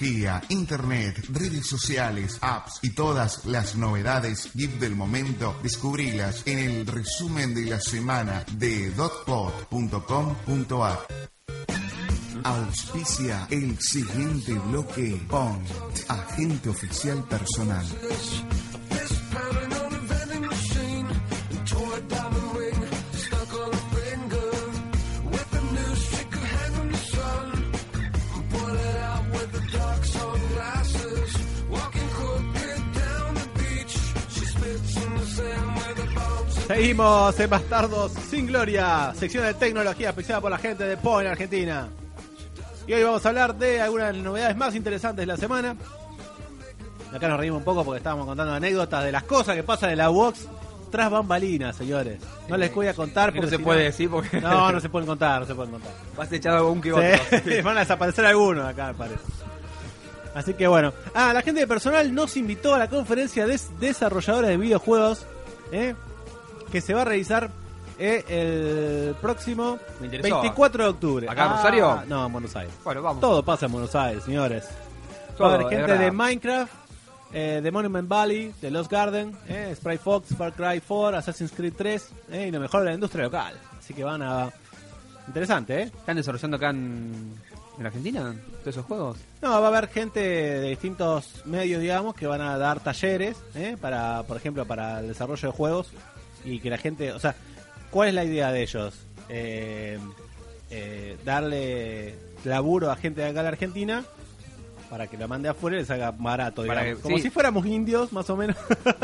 tecnología, internet, redes sociales, apps y todas las novedades GIF del momento, descubrílas en el resumen de la semana de dotpod.com.ar. Auspicia el siguiente bloque con Agente Oficial Personal. Seguimos en Bastardos sin Gloria, sección de tecnología auspiciada por la gente de Point Argentina. Y hoy vamos a hablar de algunas novedades más interesantes de la semana. Acá nos reímos un poco porque estábamos contando anécdotas de las cosas que pasan en la Vox tras bambalinas, señores. No les voy a contar porque. No se puede decir porque. No, no se pueden contar, no se pueden contar. Vas a echar algún que sí. Van a desaparecer algunos acá, me parece. Así que bueno. Ah, la gente de personal nos invitó a la conferencia de desarrolladores de videojuegos. ¿eh? Que se va a realizar eh, el próximo Me interesó. 24 de octubre. ¿Acá en Ah, Rosario? No, en Buenos Aires. Bueno, vamos. Todo pasa en Buenos Aires, señores. Todo, Va a haber de gente de. Minecraft, eh, de Monument Valley, de Lost Garden, eh, Sprite Fox, Far Cry 4, Assassin's Creed 3 eh, y lo mejor de la industria local. Así que van a... Interesante, ¿eh? ¿Están desarrollando acá en, en Argentina todos esos juegos? No, va a haber gente de distintos medios, digamos, que van a dar talleres, ¿eh? para, por ejemplo, para el desarrollo de juegos y que la gente, o sea, ¿cuál es la idea de ellos? Eh, eh, darle laburo a gente de acá de la Argentina para que la mande afuera y les haga barato, Para digamos. que- como sí. si fuéramos indios, más o menos.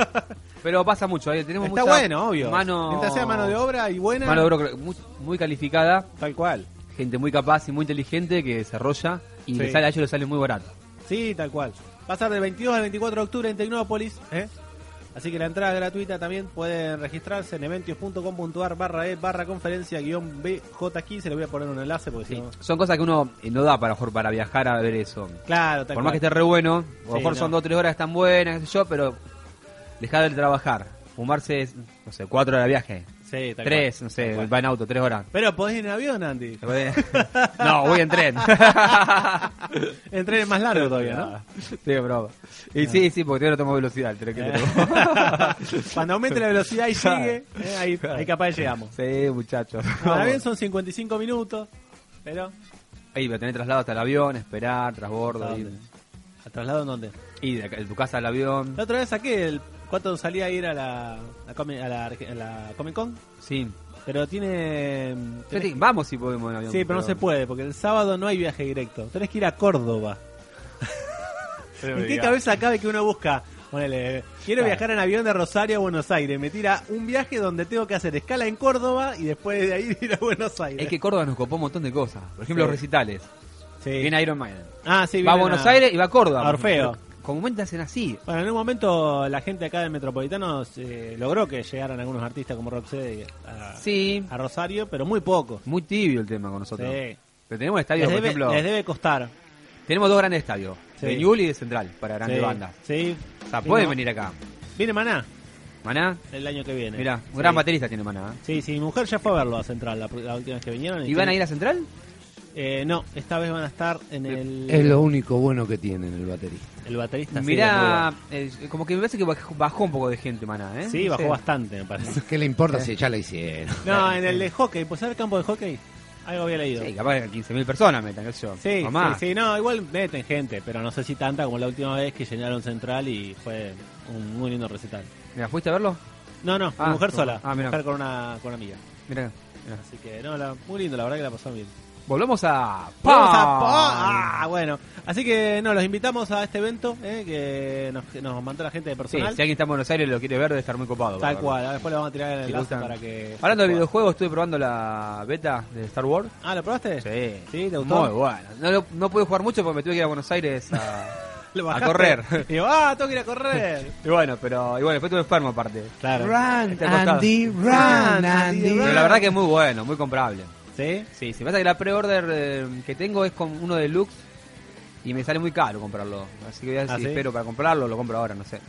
Pero pasa mucho, ¿eh? tenemos Está mucha bueno, obvio. Mano, Mientras sea mano de obra y buena, mano de obra muy, muy calificada, tal cual. gente muy capaz y muy inteligente que desarrolla y Sí. le sale, a ellos les sale muy barato. Sí, tal cual. Ser del 22 al 24 de octubre en Tecnópolis. ¿eh? Así que la entrada es gratuita también. Pueden registrarse en eventios.com.ar barra e barra conferencia guion BJ15. Le voy a poner un enlace porque si no... Son cosas que uno eh, no da para, mejor para viajar a ver eso. Claro, Por más que esté re bueno, a Sí, lo mejor no. son dos o tres horas están buenas, qué sé yo, pero dejar de trabajar, fumarse, no sé, cuatro horas de viaje, Sí, tal tres, cual. no sé, va en auto, tres horas. Pero podés ir en avión, Andy. no, voy en tren. El tren es más largo todavía, ¿no? Sí, broma. Y sí, sí, porque todavía no tomo velocidad el tren que tengo. Cuando aumente la velocidad y llegue, ¿eh? ahí, ahí capaz llegamos. Sí, muchachos. El avión son 55 minutos, pero... Ahí va a tener traslado hasta el avión, esperar, transbordo. ¿A traslado en dónde? y de, de tu casa al avión. La otra vez saqué el... ¿Cuánto salía a ir a la, a Comi- a la, a la Comic Con? Sí. Pero tiene... Vamos si podemos en avión. Sí, pero no se puede, porque el sábado no hay viaje directo. Tenés que ir a Córdoba. ¿En qué cabeza cabe que uno busca? Ponele, quiero Claro. viajar en avión de Rosario a Buenos Aires. Me tira un viaje donde tengo que hacer escala en Córdoba y después de ahí ir a Buenos Aires. Es que Córdoba nos copó un montón de cosas. Por ejemplo, Sí. recitales. Sí. Viene Iron Maiden. Ah, sí, va a vienen Buenos Aires y va a Córdoba. a Orfeo. Comúnmente hacen así. Bueno, en un momento la gente acá de Metropolitanos eh, logró que llegaran algunos artistas como Roxette a, Sí. a Rosario, pero muy pocos. Muy tibio el tema con nosotros. Sí. Pero tenemos estadios, Les por debe, ejemplo. les debe costar. Tenemos dos grandes estadios. Sí. De Ñul y de Central, para grandes Sí, bandas. Sí. O sea, pueden no. venir acá. Viene Maná Maná, el año que viene. mira, un Sí. gran baterista tiene Maná. ¿eh? Sí, sí, mi mujer ya fue a verlo a Central la, la última vez que vinieron. ¿Y van a ir a Central? Eh, no, esta vez van a estar en el... Es lo único bueno que tienen el baterista. El baterista sí, Mirá, es eh, como que me parece que bajó, bajó un poco de gente Maná, ¿eh? Sí, bajó bastante, me parece. ¿Qué le importa si ya la hicieron? No, en el de hockey, ¿pues el campo de hockey? Algo había leído. Sí, capaz que 15.000 personas metan, qué sé yo. Sí, o más. sí, sí, no, igual meten gente, pero no sé si tanta como la última vez que llenaron Central y fue un muy lindo recital. Mira, ¿fuiste a verlo? No, no, Ah, mujer sola, Ah, mira. mujer con una, con una amiga. Mira, mira. Así que, no, la- muy lindo, la verdad que la pasó bien. Volvemos a... ¡Pam! Ah, bueno, así que no, los invitamos a este evento eh, que nos, que nos mandó la gente de Sí, personal. si alguien está en Buenos Aires y lo quiere ver, debe estar muy copado. Tal cual, después le vamos a tirar el Si enlace para que... Hablando de videojuegos, estuve probando la beta de Star Wars. Ah, ¿lo probaste? Sí. ¿Sí? ¿Te gustó? Muy bueno. No, no pude jugar mucho porque me tuve que ir a Buenos Aires a, correr. Y digo, ah, tengo que ir a correr. y bueno, pero y bueno, después estuve enfermo aparte. claro. Run, Andy. run. Pero la verdad que es muy bueno, muy comprable. ¿Sí? Sí, sí, pasa que la pre-order eh, que tengo es con uno deluxe y me sale muy caro comprarlo. Así que voy a ver ¿Ah, si sí? espero para comprarlo, lo compro ahora, no sé.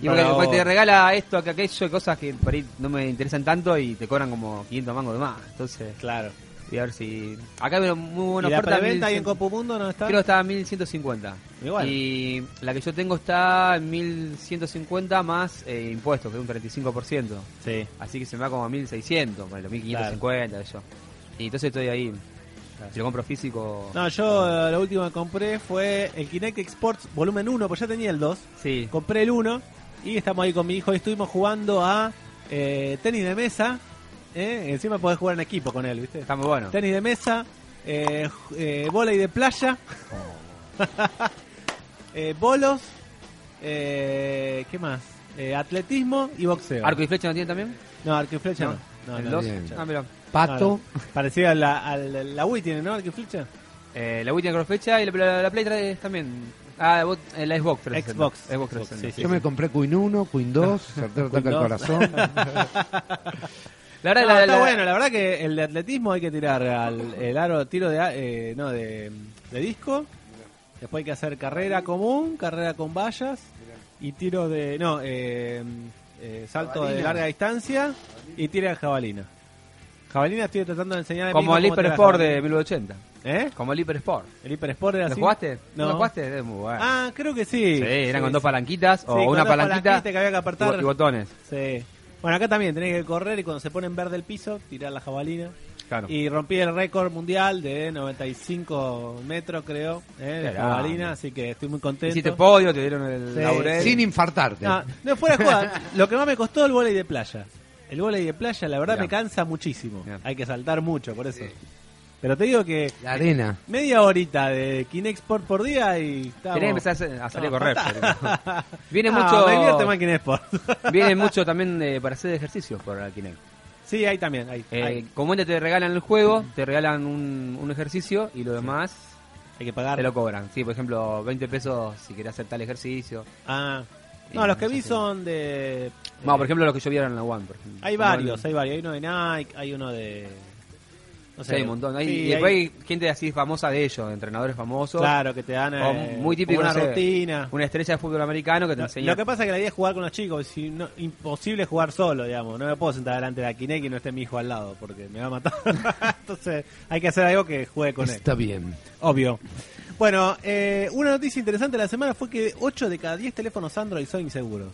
Y porque, porque te regala esto, que aquello, cosas que por ahí no me interesan tanto y te cobran como 500 mangos de más. Entonces, Claro. voy a ver si. Acá veo muy buena ¿Y la oferta. preventa ahí en 1100. Copumundo no está? Creo que está a 1150. Igual. Y la que yo tengo está en 1150 más eh, impuestos, que es un 35%. Sí. Así que se me va como a 1600, ponele, 1550, eso. Y entonces estoy ahí. Si lo compro físico. No, yo eh, lo último que compré fue el Kinect Sports volumen 1, pues ya tenía el 2. Sí. Compré el 1 y estamos ahí con mi hijo y estuvimos jugando a eh, tenis de mesa. ¿eh? Encima podés jugar en equipo con él, ¿viste? Está muy bueno. Tenis de mesa, eh, eh, volei de playa, eh, bolos, eh, ¿qué más? Eh, atletismo y boxeo. ¿Arco y flecha no tiene también? No, arco y flecha no. No. No, ¿El no, 2? bien. Ah, mira. Pato. no. Parecido a la, a la, la Wii tiene, ¿no? Y flecha. Eh, la Wii tiene con flecha y la, la, la Play 3 también. Ah, vos- eh, la Xbox 360. Xbox. Xbox Xbox, 360. sí, sí. Yo me compré Queen 1, Queen 2, certero Queen toca el 2. corazón. La verdad, No, la, está la- bueno, la verdad que el de atletismo hay que tirar al, el aro tiro de, a- eh, no, de, de disco. Después hay que hacer carrera común, carrera con vallas y tiro de. No, eh, eh, salto de Jabalina. larga distancia y tira de jabalina. Jabalina estoy tratando de enseñar como el Hyper Sport de jabalina. 1980. ¿Eh? Como el Hyper Sport. ¿El Hyper Sport era ¿Lo así? jugaste? No. ¿Lo jugaste? Es muy bueno. Ah, creo que sí. sí, eran con Sí, dos sí. palanquitas Sí, o con una dos palanquita palanquitas que había que apretar. y bo- y botones. Sí. Bueno, acá también tenés que correr y cuando se pone en verde el piso, tirar la jabalina. Claro. Y rompí el récord mundial de 95 metros, creo, eh, de jabalina, así que estoy muy contento. Hiciste podio, te dieron el Sí, laurel. Sin infartarte. No, no fuera de joda, lo que más me costó el volei de playa. El volei de playa, la verdad, Mirá. me cansa muchísimo. Mirá. Hay que saltar mucho, por eso. Pero te digo que La arena. media horita de Kinexport por día y estamos... Tenés que empezar a salir a correr. pero- Viene mucho. Me divierte más Kinexport. Viene mucho también eh, para hacer ejercicios por la Kinect. sí, ahí también. Ahí, Eh, ahí. como te regalan el juego, te regalan un, un ejercicio y lo demás Hay que pagar. te lo cobran. Sí, por ejemplo, 20 pesos si querés hacer tal ejercicio. Ah. No, los que sé vi son de... No, eh, por ejemplo, los que yo vi eran en la One. Por ejemplo. Hay varios, hay varios. Hay uno de Nike, hay uno de... No Sí, hay un montón. Hay- Sí, y después hay gente así famosa de ellos, entrenadores famosos. Claro, que te dan O eh, muy típico, una no sé, rutina. Una estrella de fútbol americano que te Lo, enseña. lo que pasa es que la idea es jugar con los chicos. Si no, imposible jugar solo, digamos. No me puedo sentar delante de la Kinect y no esté mi hijo al lado porque me va a matar. Entonces hay que hacer algo que juegue con él. Está bien. Obvio. Bueno, eh, una noticia interesante de la semana fue que 8 de cada 10 teléfonos Android son inseguros.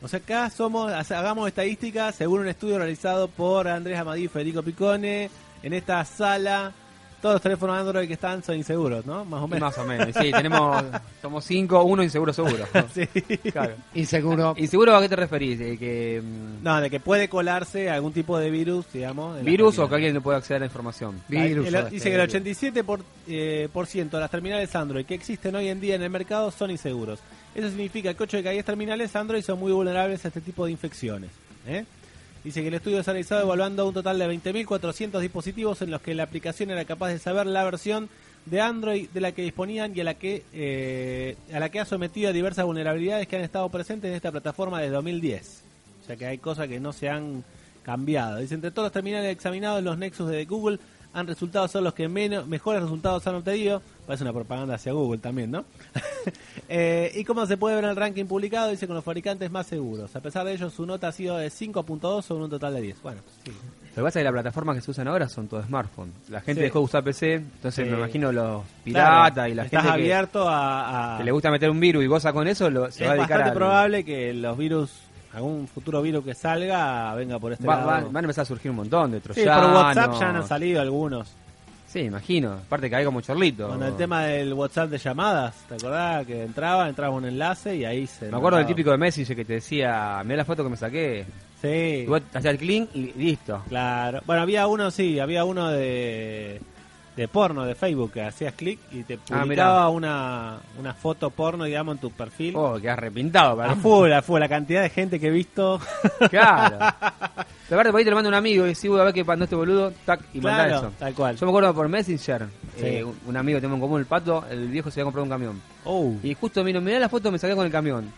O sea, acá somos, hagamos estadísticas según un estudio realizado por Andrés Amadí y Federico Picone. En esta sala, todos los teléfonos Android que están son inseguros, ¿no? Más o menos. Más o menos. Sí, tenemos. Somos cinco, uno inseguro seguro. Sí. Claro. Inseguro. ¿Inseguro a qué te referís? ¿De que, mm, No, de que puede colarse algún tipo de virus, digamos. ¿Virus o que alguien no puede acceder a la información? Virus. El- dice que el este, 87% por, eh, por ciento de las terminales Android que existen hoy en día en el mercado son inseguros. Eso significa que 8 de cada 10 terminales Android son muy vulnerables a este tipo de infecciones. ¿eh? Dice que el estudio ha realizado evaluando un total de 20.400 dispositivos en los que la aplicación era capaz de saber la versión de Android de la que disponían y a la que eh, a la que ha sometido a diversas vulnerabilidades que han estado presentes en esta plataforma desde 2010. O sea que hay cosas que no se han cambiado. Dice, entre todos los terminales examinados, los Nexus de Google han resultado ser los que menos, mejores resultados han obtenido. Parece una propaganda hacia Google también, ¿no? Eh, y como se puede ver en el ranking publicado, dice con los fabricantes más seguros. A pesar de ello, su nota ha sido de 5.2 sobre un total de 10. Bueno, sí. Lo que pasa es que las plataformas que se usan ahora son todos smartphones. La gente Sí. dejó de usar PC, entonces Sí. me imagino los piratas Claro, y la estás gente que, abierto a... a- que le gusta meter un virus y goza con eso, lo, se es va a dedicar bastante a... probable que los virus, algún futuro virus que salga, venga por este Va- lado. van, van a empezar a surgir un montón de sí, troyanos. por WhatsApp ya han salido algunos. Sí, imagino. Aparte que hay como chorlito. Con el tema del WhatsApp de llamadas, ¿te acordás? Que entraba, entraba un enlace y ahí se... Me acuerdo del típico de Messenger que te decía, mira la foto que me saqué. Sí, hacías el clean y listo. claro. Bueno, había uno, sí, había uno de, de porno de Facebook que hacías clic y te Ah, publicaba una, una foto porno, digamos, en tu perfil. Oh, quedás repintado. Para... Full, a full, la cantidad de gente que he visto. Claro. De verdad, por ahí te lo manda un amigo y decís, "Uy, a ver qué mandó este boludo, tac, y manda claro, eso. tal cual. Yo me acuerdo por Messenger, Sí. eh, un- amigo que tenemos en común, el pato, el viejo se había comprado un camión. Oh. Y justo miro, mirá la foto, me saqué con el camión.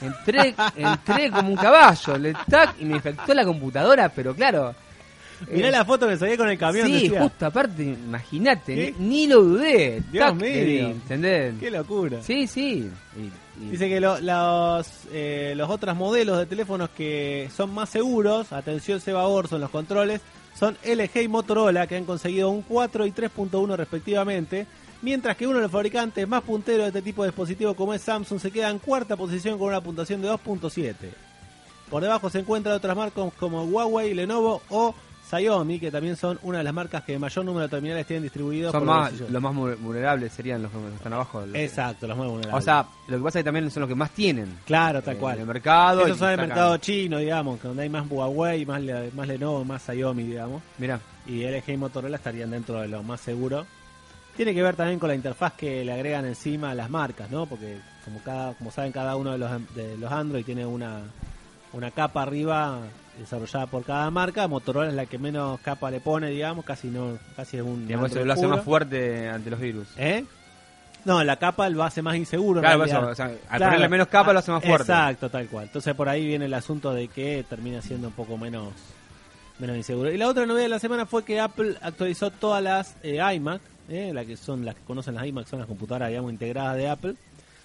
Entré, entré como un caballo, le tac, y me infectó la computadora, pero claro. Mirá eh, la foto que salía con el camión. Sí, decía. justo aparte, imagínate, ni, ni lo dudé. Dios tac, mío. ¿entendés? Qué locura. Sí, sí. Y- y- Dice que lo- los, eh, los otros modelos de teléfonos que son más seguros, atención Seba Orso en los controles, son LG y Motorola, que han conseguido un 4 y 3.1 respectivamente, mientras que uno de los fabricantes más punteros de este tipo de dispositivos como es Samsung se queda en cuarta posición con una puntuación de 2.7. Por debajo se encuentran otras marcas como Huawei, Lenovo o Xiaomi, que también son una de las marcas que mayor número de terminales tienen distribuidos. son por más, los más vulnerables serían los que están abajo. los que- Exacto, los más vulnerables. O sea, lo que pasa es que también son los que más tienen. claro, tal en cual. el mercado. Esos son el mercado chino, digamos, que donde hay más Huawei, más, más Lenovo, más Xiaomi, digamos. Mirá, Y LG y Motorola estarían dentro de lo más seguro. Tiene que ver también con la interfaz que le agregan encima a las marcas, ¿no? Porque como cada, como saben, cada uno de los, de los Android tiene una, una capa arriba desarrollada por cada marca. Motorola es la que menos capa le pone, digamos, casi no, casi es un digamos, eso lo hace más fuerte ante los virus. ¿Eh? No, la capa lo hace más inseguro. Claro, por realidad. eso, o sea, al ponerle menos capa lo hace más fuerte. Exacto, tal cual. Entonces por ahí viene el asunto de que termina siendo un poco menos menos inseguro. Y la otra novedad de la semana fue que Apple actualizó todas las eh, iMac, eh, las que son las que conocen las iMac, son las computadoras digamos integradas de Apple.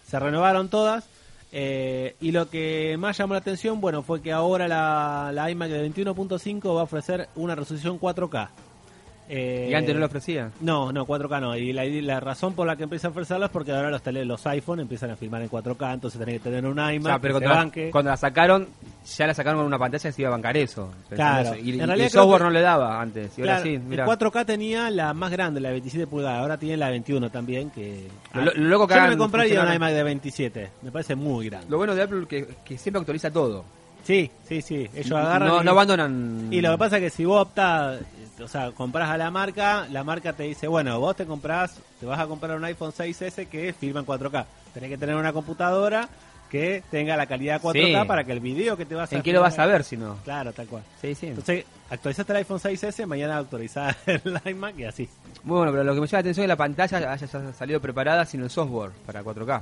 Se renovaron todas. Eh, y lo que más llamó la atención, bueno, fue que ahora la, la iMac de 21.5 va a ofrecer una resolución 4K. Eh, Y antes no lo ofrecía. no, no, 4K no. Y la, y la razón por la que empieza a ofrecerla es porque ahora los tele, los iPhone empiezan a filmar en 4K, entonces tenés que tener un O iMac sea, pero que se cuando la, banque. cuando la sacaron, ya la sacaron con una pantalla y se iba a bancar eso. Claro. Y, y- En y realidad el software que- no le daba antes. Y ahora Claro, sí, el mira. 4K tenía la más grande, la de 27 pulgadas. Ahora tiene la de 21 también. que Lo- lo loco que Yo me compraría una iMac de 27. Me parece muy grande. Lo bueno de Apple es que, que siempre actualiza todo. Sí, sí, sí. Ellos agarran. No, y, no abandonan. y lo que pasa es que si vos optás, o sea, compras a la marca, la marca te dice, bueno, vos te comprás, te vas a comprar un iPhone 6S que firma en 4K. Tenés que tener una computadora que tenga la calidad 4K Sí. para que el video que te vas a ¿En qué lo vas a ver si no? Claro, tal cual. Sí, sí. Entonces, actualizaste el iPhone 6S, mañana actualizás el iMac y así. Muy bueno, pero lo que me llama la atención es que la pantalla haya ya salido preparada sin el software para 4K.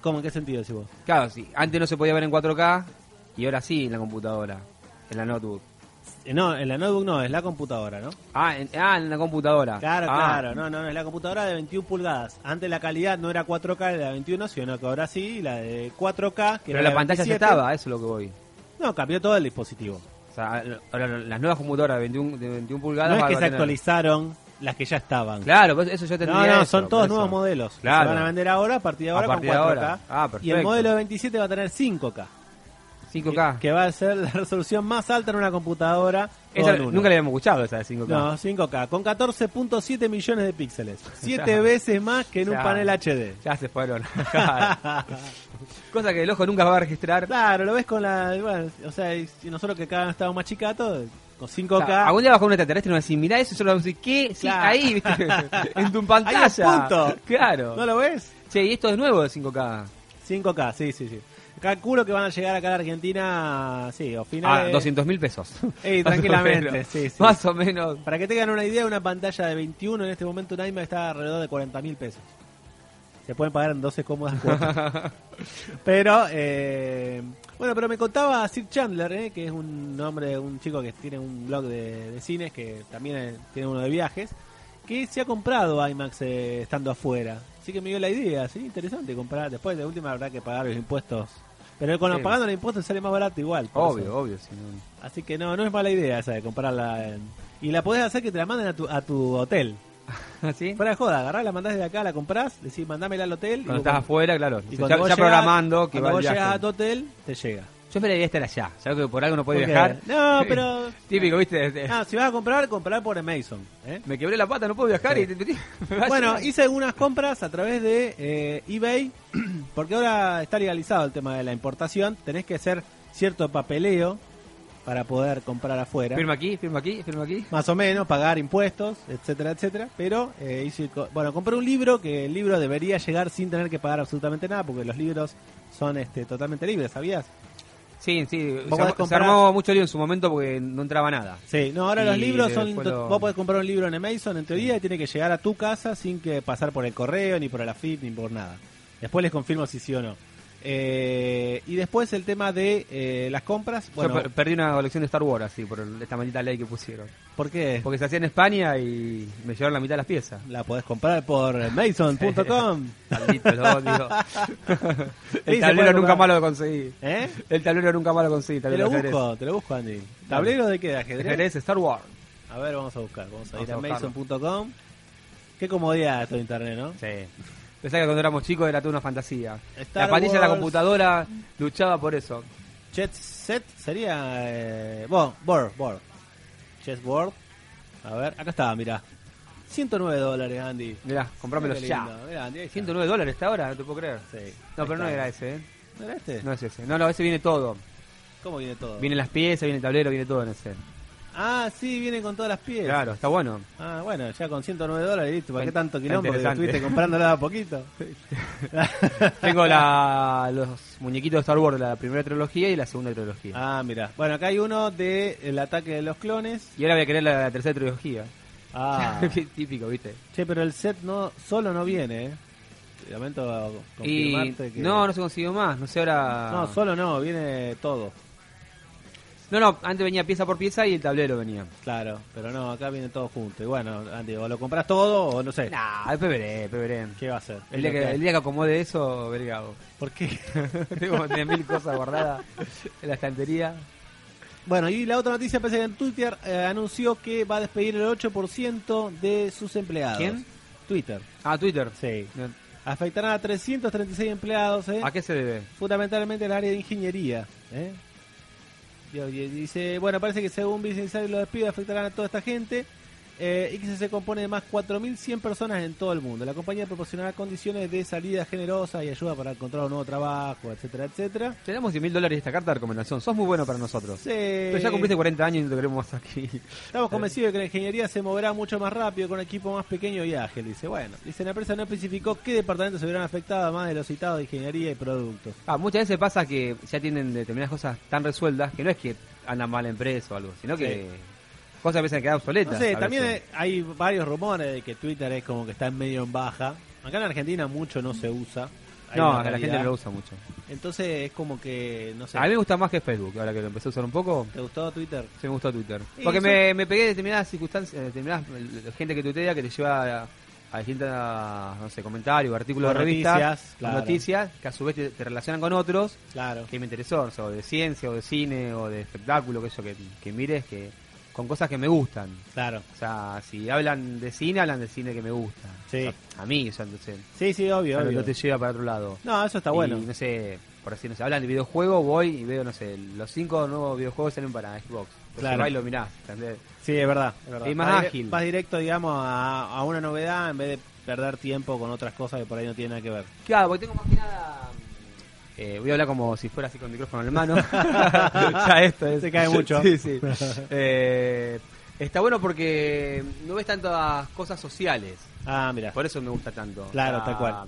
¿Cómo? ¿En qué sentido decís vos? Claro, sí. Antes no se podía ver en 4K y ahora sí en la computadora, en la notebook. Eh, No, en la notebook no, es la computadora, ¿no? Ah, en, ah, en la computadora. Claro, Ah. claro, no, no, no, es la computadora de 21 pulgadas. Antes la calidad no era 4K, era de 21, sino que ahora sí, la de 4K, que Pero la pantalla ya 27. estaba, eso es lo que voy. No, cambió todo el dispositivo. O sea, ahora las nuevas computadoras de 21, de 21 pulgadas No es que se tener- actualizaron las que ya estaban. Claro, pues eso yo tendría no, no, son todos nuevos modelos. Claro. Se van a vender ahora, a partir de ahora, partir de con 4K. ahora. Ah, y el modelo de 27 va a tener 5K. 5K. Que, que va a ser la resolución más alta en una computadora. Esa con nunca le habíamos escuchado esa de 5K. No, 5K, con 14.7 millones de píxeles. Siete veces más que en un Ya. panel HD. Ya se fueron. Cosa que el ojo nunca va a registrar. Claro, lo ves con la. Bueno, o sea, si nosotros que acá estábamos más chicatos, con 5K. O sea, algún día bajo un extraterrestre y nos decís, mirá eso, y solo vamos a decir, ¿qué? Sí, Claro. ahí, ¿viste? en tu pantalla. Ahí punto. Claro. ¿No lo ves? Che, y esto es nuevo de 5K. 5K, sí, sí, sí. Calculo que van a llegar acá a la Argentina, sí, o A finales. 200 mil pesos. Ey, tranquilamente, menos. sí, sí. Más o menos. Para que tengan una idea, una pantalla de 21 en este momento un iMac está alrededor de 40 mil pesos. Se pueden pagar en 12 cómodas cuotas. pero, eh, bueno, pero me contaba Sir Chandler, eh, que es un hombre, un chico que tiene un blog de, de cines, que también eh, tiene uno de viajes, que se ha comprado IMAX eh, estando afuera. Así que me dio la idea, sí, interesante comprar. Después de última habrá que pagar los impuestos. Pero con Sí. pagando los impuestos sale más barato igual. Obvio, eso. obvio. si no- Así que no, no es mala idea esa de comprarla. en- Y la podés hacer que te la manden a tu, a tu hotel. ¿Así? Fuera de joda, agarrás, la mandás desde acá, la comprás, decís, mandámela al hotel. Cuando y estás afuera, claro. y ya cuando ya vos llegas- programando que cuando vos llegas a tu hotel, te llega. Yo esperaría estar allá. ¿Sabes que por algo no puede viajar? No, pero... Típico, ¿viste? Ah, si vas a comprar, comprar por Amazon. ¿eh? Me quebré la pata, no puedo viajar y... me Bueno, hice algunas compras a través de eh, eBay, porque ahora está legalizado el tema de la importación. Tenés que hacer cierto papeleo para poder comprar afuera. Firma aquí, firma aquí, firma aquí. más o menos, pagar impuestos, etcétera, etcétera. Pero, eh, hice bueno, compré un libro que el libro debería llegar sin tener que pagar absolutamente nada, porque los libros son este, totalmente libres, ¿sabías? Sí, sí. Se, comprar- armó mucho lío en su momento porque no entraba nada. Sí, no, ahora los libros son. lo- Vos podés comprar un libro en Amazon, en teoría, y tiene que llegar a tu casa sin que pasar por el correo, ni por el AFIP, ni por nada. Después les confirmo si sí o no. Eh, y después el tema de eh, las compras. Bueno, Yo per- perdí una colección de Star Wars así por el- esta maldita ley que pusieron. ¿por qué? Porque se hacía en España y me llevaron la mitad de las piezas. La podés comprar por Mason.com. Maldito, lo. Sí, el tablero nunca más lo conseguí. ¿Eh? El tablero nunca más lo conseguí. Te lo busco, te lo busco, Andy. ¿Tablero de qué? ¿De ajedrez? Ajedrez, Star Wars. A ver, vamos a buscar. Vamos a Vamos ir a a. Mason.com. Qué comodidad esto de internet, ¿no? Sí. Pensaba que cuando éramos chicos era toda una fantasía. Star la pandilla de la computadora luchaba por eso. Jet Set sería. Eh, bo- board, board. Chessboard. A ver, acá está, mirá. 109 dólares, Andy. Mirá, comprámelo ya. Mirá, Andy, ahí está. 109 dólares esta hora, no te puedo creer. Sí. No, pero no era ese, ¿eh? ¿No era este? No es ese. No, no, ese viene todo. ¿Cómo viene todo? Vienen las piezas, viene el tablero, viene todo en ese. Ah, sí, viene con todas las piezas. Claro, está bueno. Ah, bueno, ya con 109 dólares, listo. ¿Para qué tanto quilombo que estuviste comprándola a poquito? Tengo la, los muñequitos de Star Wars de la primera trilogía y la segunda trilogía. ah, mira. Bueno, acá hay uno de El ataque de los clones. Y ahora voy a querer la, la tercera trilogía. Ah. Típico, ¿viste? Che, pero el set no solo no viene, ¿eh? Lamento Y confirmarte que... no, no se consiguió más. No sé ahora. No, solo no, viene todo. No, no, antes venía pieza por pieza y el tablero venía. Claro, pero no, acá viene todo junto. Y bueno, Andy, o lo compras todo o no sé. Nah, después veré, después veré. ¿Qué va a ser? El día, que, el día que acomode eso, veré qué hago. ¿Por qué? Tengo mil cosas guardadas en la estantería. Bueno, y la otra noticia parece que en Twitter eh, anunció que va a despedir el 8% de sus empleados. ¿Quién? Twitter. Ah, Twitter. Sí. Bien. Afectará a 336 empleados, ¿eh? ¿A qué se debe? fundamentalmente en el área de ingeniería. ¿eh? Y- Dice, bueno, parece que según Business Insider los despidos afectarán a toda esta gente eh, y que se compone de más 4.100 personas en todo el mundo. La compañía proporcionará condiciones de salida generosas y ayuda para encontrar un nuevo trabajo, etcétera, etcétera. Te damos 10 mil dólares esta carta de recomendación. Sos muy bueno para nosotros. Sí. Pero ya cumpliste 40 años y no te queremos más aquí. Estamos convencidos de que la ingeniería se moverá mucho más rápido con equipo más pequeño y ágil. Dice, bueno, dice la empresa no especificó qué departamentos se verán afectados, además de los citados de ingeniería y productos. Ah, muchas veces pasa que ya tienen determinadas cosas tan resueltas que no es que andan mal empresa o algo, sino que cosas a veces quedan obsoletas. No sé, también veces. hay varios rumores de que Twitter es como que está en medio en baja. Acá en Argentina mucho no se usa. Hay No, la gente no lo usa mucho. Entonces es como que, no sé. A mí me gusta más que Facebook, ahora que lo empecé a usar un poco. ¿Te gustó Twitter? Sí, me gustó Twitter. Porque eso- me, me pegué de determinadas circunstancias, de determinadas eh, gente que tuitea que te lleva a, a distintos, no sé, comentarios, artículos de revistas, noticias, claro. noticias que a su vez te, te relacionan con otros Claro. que me interesó, o sea, de ciencia, o de cine, o de espectáculo, que eso que, que mires, que con cosas que me gustan. Claro. O sea, si hablan de cine, hablan de cine que me gusta. Sí. O sea, a mí, o sea, entonces, Sí, sí, obvio, o sea, obvio. no te lleva para otro lado. No, eso está Y, bueno. no sé, por así no sé, hablan de videojuegos, voy y veo, no sé, los cinco nuevos videojuegos salen para Xbox. Entonces Claro. vas y lo mirás, ¿entendés? Sí, es verdad. Es verdad. Y más Vas ágil. Vas directo, digamos, a, a una novedad en vez de perder tiempo con otras cosas que por ahí no tienen nada que ver. Claro, porque tengo más que nada... eh, voy a hablar como si fuera así con el micrófono en la mano. ya esto es. Se cae mucho. Sí, sí. Eh, está bueno porque no ves tantas cosas sociales. Ah, mira. Por eso me gusta tanto. Claro, tal cual.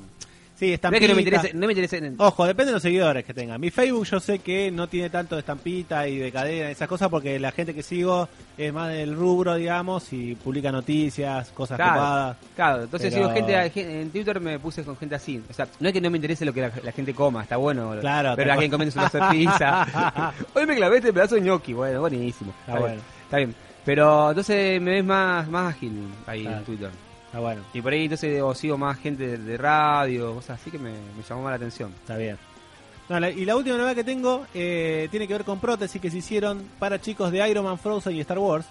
Sí, No es que no me interese, no me interese Ojo, depende de los seguidores que tengan. Mi Facebook yo sé que no tiene tanto de estampita y de cadena, esas cosas, porque la gente que sigo es más del rubro, digamos, y publica noticias, cosas Claro, copadas. claro, entonces Pero- sigo gente, en Twitter me puse con gente así. O sea, no es que no me interese lo que la, la gente coma, está bueno. Claro, a alguien comiendo su pedazo de pizza. Hoy me clavé este pedazo de gnocchi, bueno, buenísimo. Está bien, bueno. Está bien. Pero entonces me ves más, más ágil ahí Claro. en Twitter. Está bueno, Y por ahí entonces o sigo más gente de, de radio, cosas así que me, me llamó más la atención. está bien. No, la- y la última novedad que tengo eh, tiene que ver con prótesis que se hicieron para chicos de Iron Man, Frozen y Star Wars,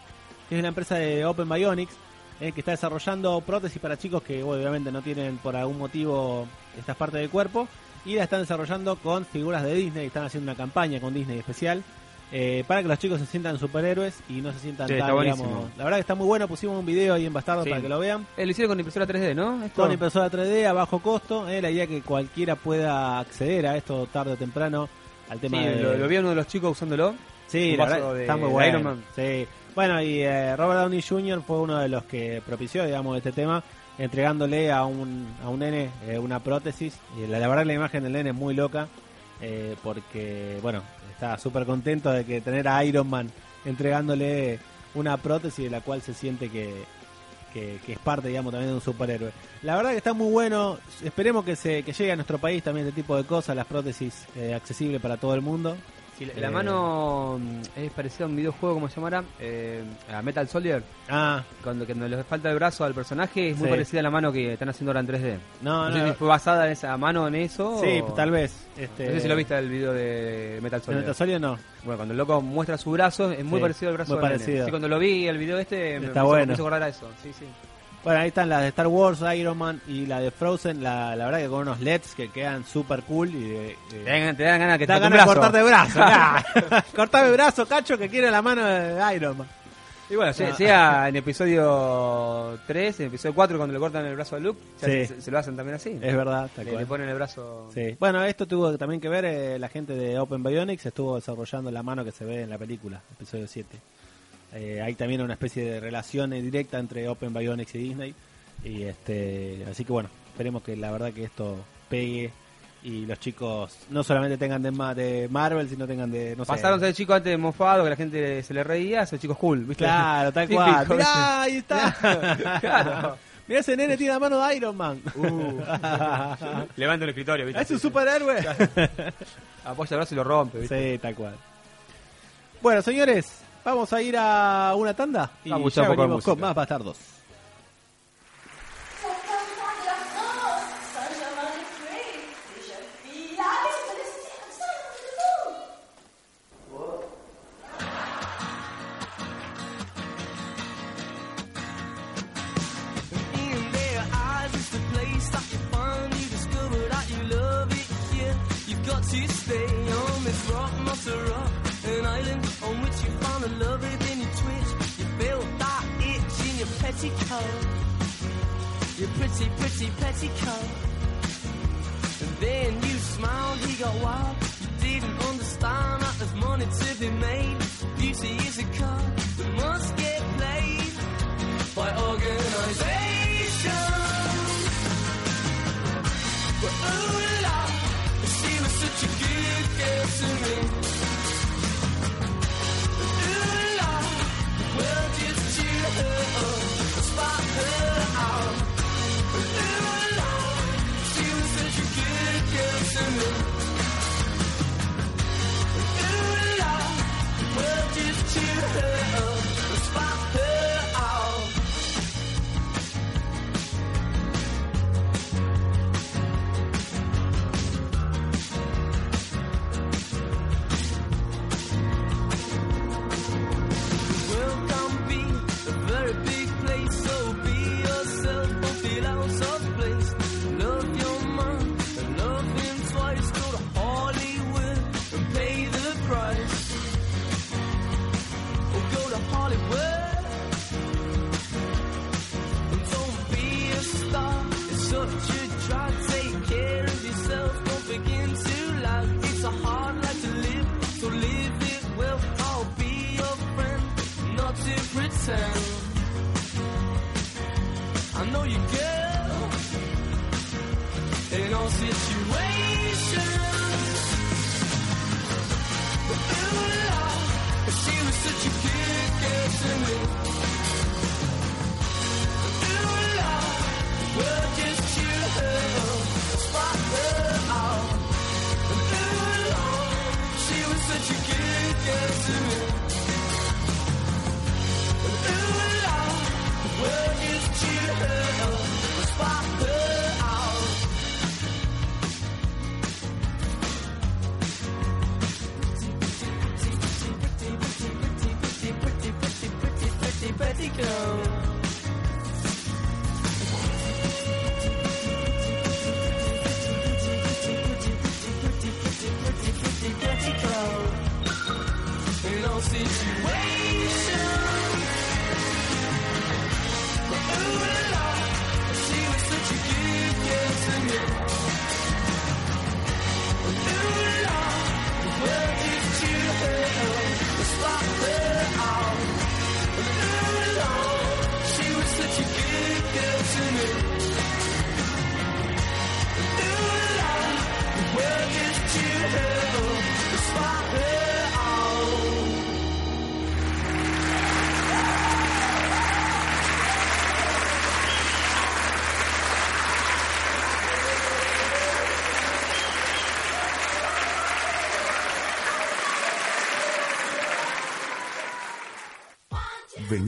que es una empresa de Open Bionics, eh, que está desarrollando prótesis para chicos que obviamente no tienen por algún motivo estas partes del cuerpo, y la están desarrollando con figuras de Disney, están haciendo una campaña con Disney especial. Eh, para que los chicos se sientan superhéroes y no se sientan Sí, tan, está buenísimo. digamos- La verdad que está muy bueno, pusimos un video ahí en Bastardo Sí. para que lo vean. Eh, lo hicieron con impresora 3D, ¿no? Esto- Con impresora 3D a bajo costo, eh, la idea que cualquiera pueda acceder a esto tarde o temprano, al tema Sí, de... lo, lo vi a uno de los chicos usándolo. Sí, un la verdad, de- está muy bueno. Iron Man. Sí. Bueno, y eh, Robert Downey Jr. fue uno de los que propició, digamos, este tema, entregándole a un, a un nene eh, una prótesis. Y la, la verdad que la imagen del nene es muy loca, eh, porque, bueno, está súper contento de que tener a Iron Man entregándole una prótesis de la cual se siente que, que, es parte, digamos, también de un superhéroe. La verdad que está muy bueno. Esperemos que se que llegue a nuestro país también este tipo de cosas, las prótesis eh, accesibles para todo el mundo. Sí, la, la Eh, mano mm, es parecida a un videojuego, como se llamará? Eh, a Metal Soldier. Ah, Cuando, cuando le falta el brazo al personaje, es muy Sí. parecida a la mano que están haciendo ahora en 3D. no, No, sé no. si fue basada en esa mano en eso. Sí, o- tal vez. Este, No sé si lo viste el video de Metal ¿En Soldier. Metal Soldier no. Bueno, cuando el loco muestra su brazo, es muy Sí, parecido al brazo muy nene. parecido. Sí, cuando lo vi el video este, me- Está me, hizo- bueno. me hizo acordar a eso. Sí, sí. Bueno, ahí están las de Star Wars, Iron Man y la de Frozen. La, la verdad que con unos LEDs que quedan super cool y de, de- Te dan, te dan ganas que Te da te toque un ganas de brazo. cortarte brazo. nah. Cortame brazo, cacho, que quiere la mano de Iron Man. Y bueno, sea, Ah. sea en episodio 3, en episodio 4, cuando le cortan el brazo a Luke, ya Sí. se, se lo hacen también así. Es verdad, le, le ponen el brazo. Sí. Bueno, esto tuvo también que ver, eh, la gente de Open Bionics estuvo desarrollando la mano que se ve en la película, episodio 7. Eh, hay también una especie de relación directa entre Open Bionics y Disney. Y este, así que bueno, esperemos que la verdad que esto pegue y los chicos no solamente tengan de, de Marvel, sino tengan de. Pasaron ser chicos antes de mofado, que la gente se le reía, a ser chicos cool, ¿viste? Claro, tal cual. Mirá, ahí está. claro. Mirá, ese nene tiene la mano de Iron Man. Uh. Levanta el escritorio, ¿viste? Es un superhéroe. Apoya el brazo y lo rompe, ¿viste? Sí, tal cual. Bueno, señores, Vamos a ir a una tanda y ya venimos con más bastardos.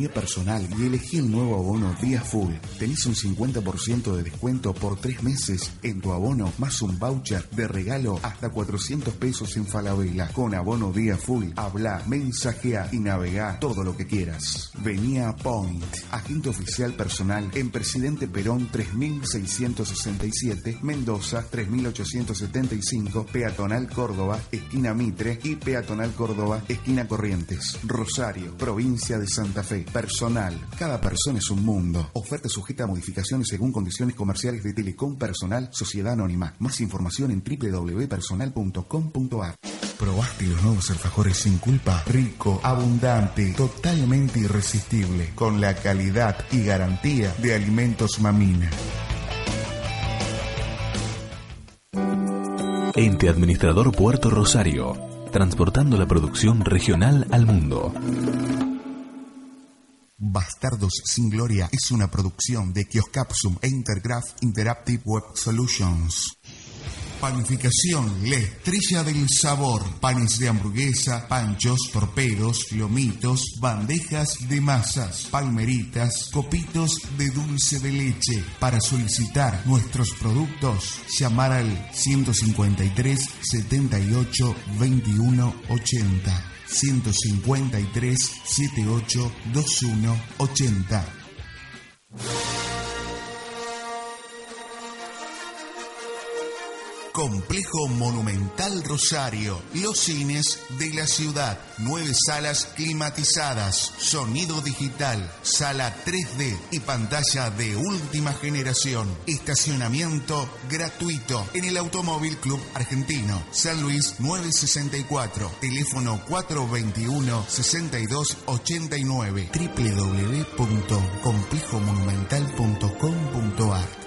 personal y elegí el nuevo abono Día Full. Tenés un 50% de descuento por tres meses en tu abono, más un voucher de regalo hasta 400 pesos en Falabella. Con abono Día Full, habla, mensajea y navega todo lo que quieras. Venía Point, agente oficial personal en Presidente Perón 3667, Mendoza 3875, Peatonal Córdoba, esquina Mitre y Peatonal Córdoba, esquina Corrientes. Rosario, provincia de Santa Fe. Personal. Cada persona es un mundo. Oferta sujeta a modificaciones según condiciones comerciales de Telecom Personal, Sociedad Anónima. Más información en www.personal.com.ar. ¿Probaste los nuevos alfajores sin culpa? Rico, abundante, totalmente irresistible con la calidad y garantía de alimentos mamina. Ente Administrador Puerto Rosario, transportando la producción regional al mundo. Bastardos sin Gloria es una producción de Kioscapsum e Intergraph Interactive Web Solutions. Panificación La Estrella del Sabor. Panes de hamburguesa, panchos, torpedos, lomitos, bandejas de masas, palmeritas, copitos de dulce de leche. Para solicitar nuestros productos, llamar al 153 78 21 80. 153 78 21 80. Complejo Monumental Rosario, los cines de la ciudad, nueve salas climatizadas, sonido digital, sala 3D y pantalla de última generación, estacionamiento gratuito en el Automóvil Club Argentino, San Luis 964, teléfono 421-6289, www.complejomonumental.com.ar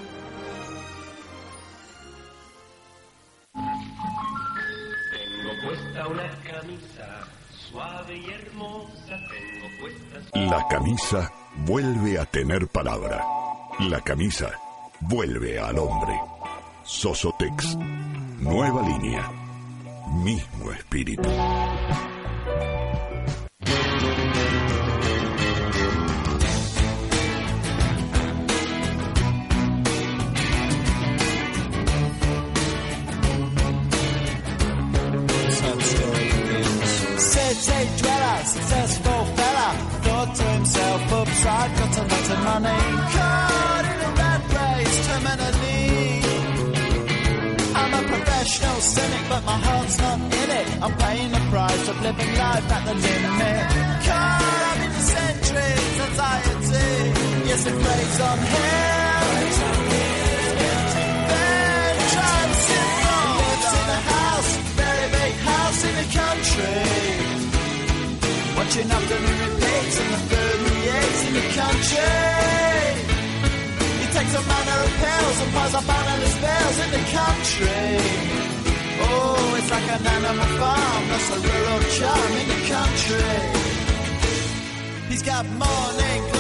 una camisa suave y hermosa. Tengo puesta La camisa vuelve a tener palabra. La camisa vuelve al hombre. Sosotex. Nueva línea. Mismo espíritu. City dweller, successful fella, thought to himself, oops, I've got a lot of money. Caught in a rat race, terminally. I'm a professional cynic, but my heart's not in it. I'm paying the price of living life at the limit. Caught up in the centuries, anxiety. Yes, it plays on him. Watching afternoon repeats and the food he eats in the country. He takes a manner of pills and bills in the country. Oh, it's like an animal farm, that's a rural charm in the country. He's got morning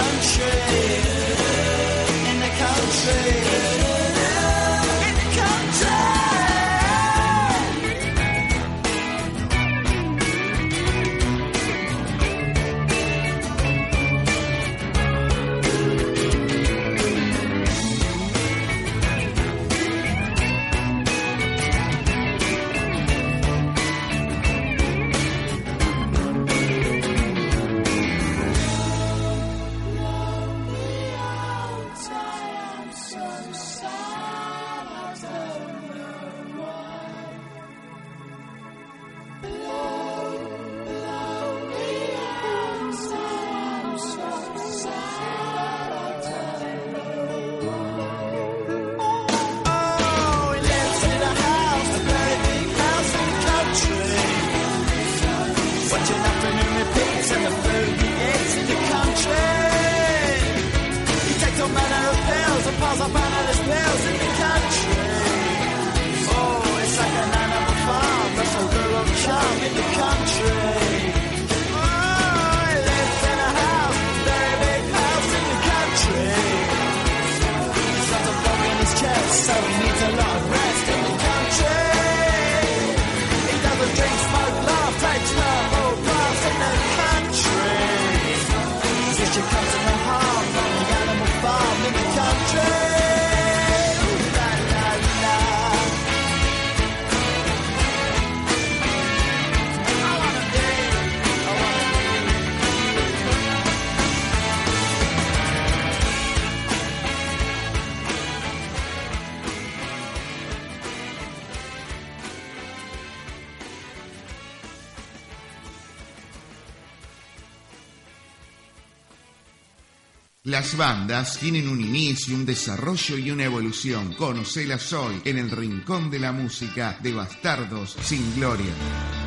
country. In the country. Las bandas tienen un inicio, un desarrollo y una evolución. Conocelas hoy en el Rincón de la Música de Bastardos sin Gloria.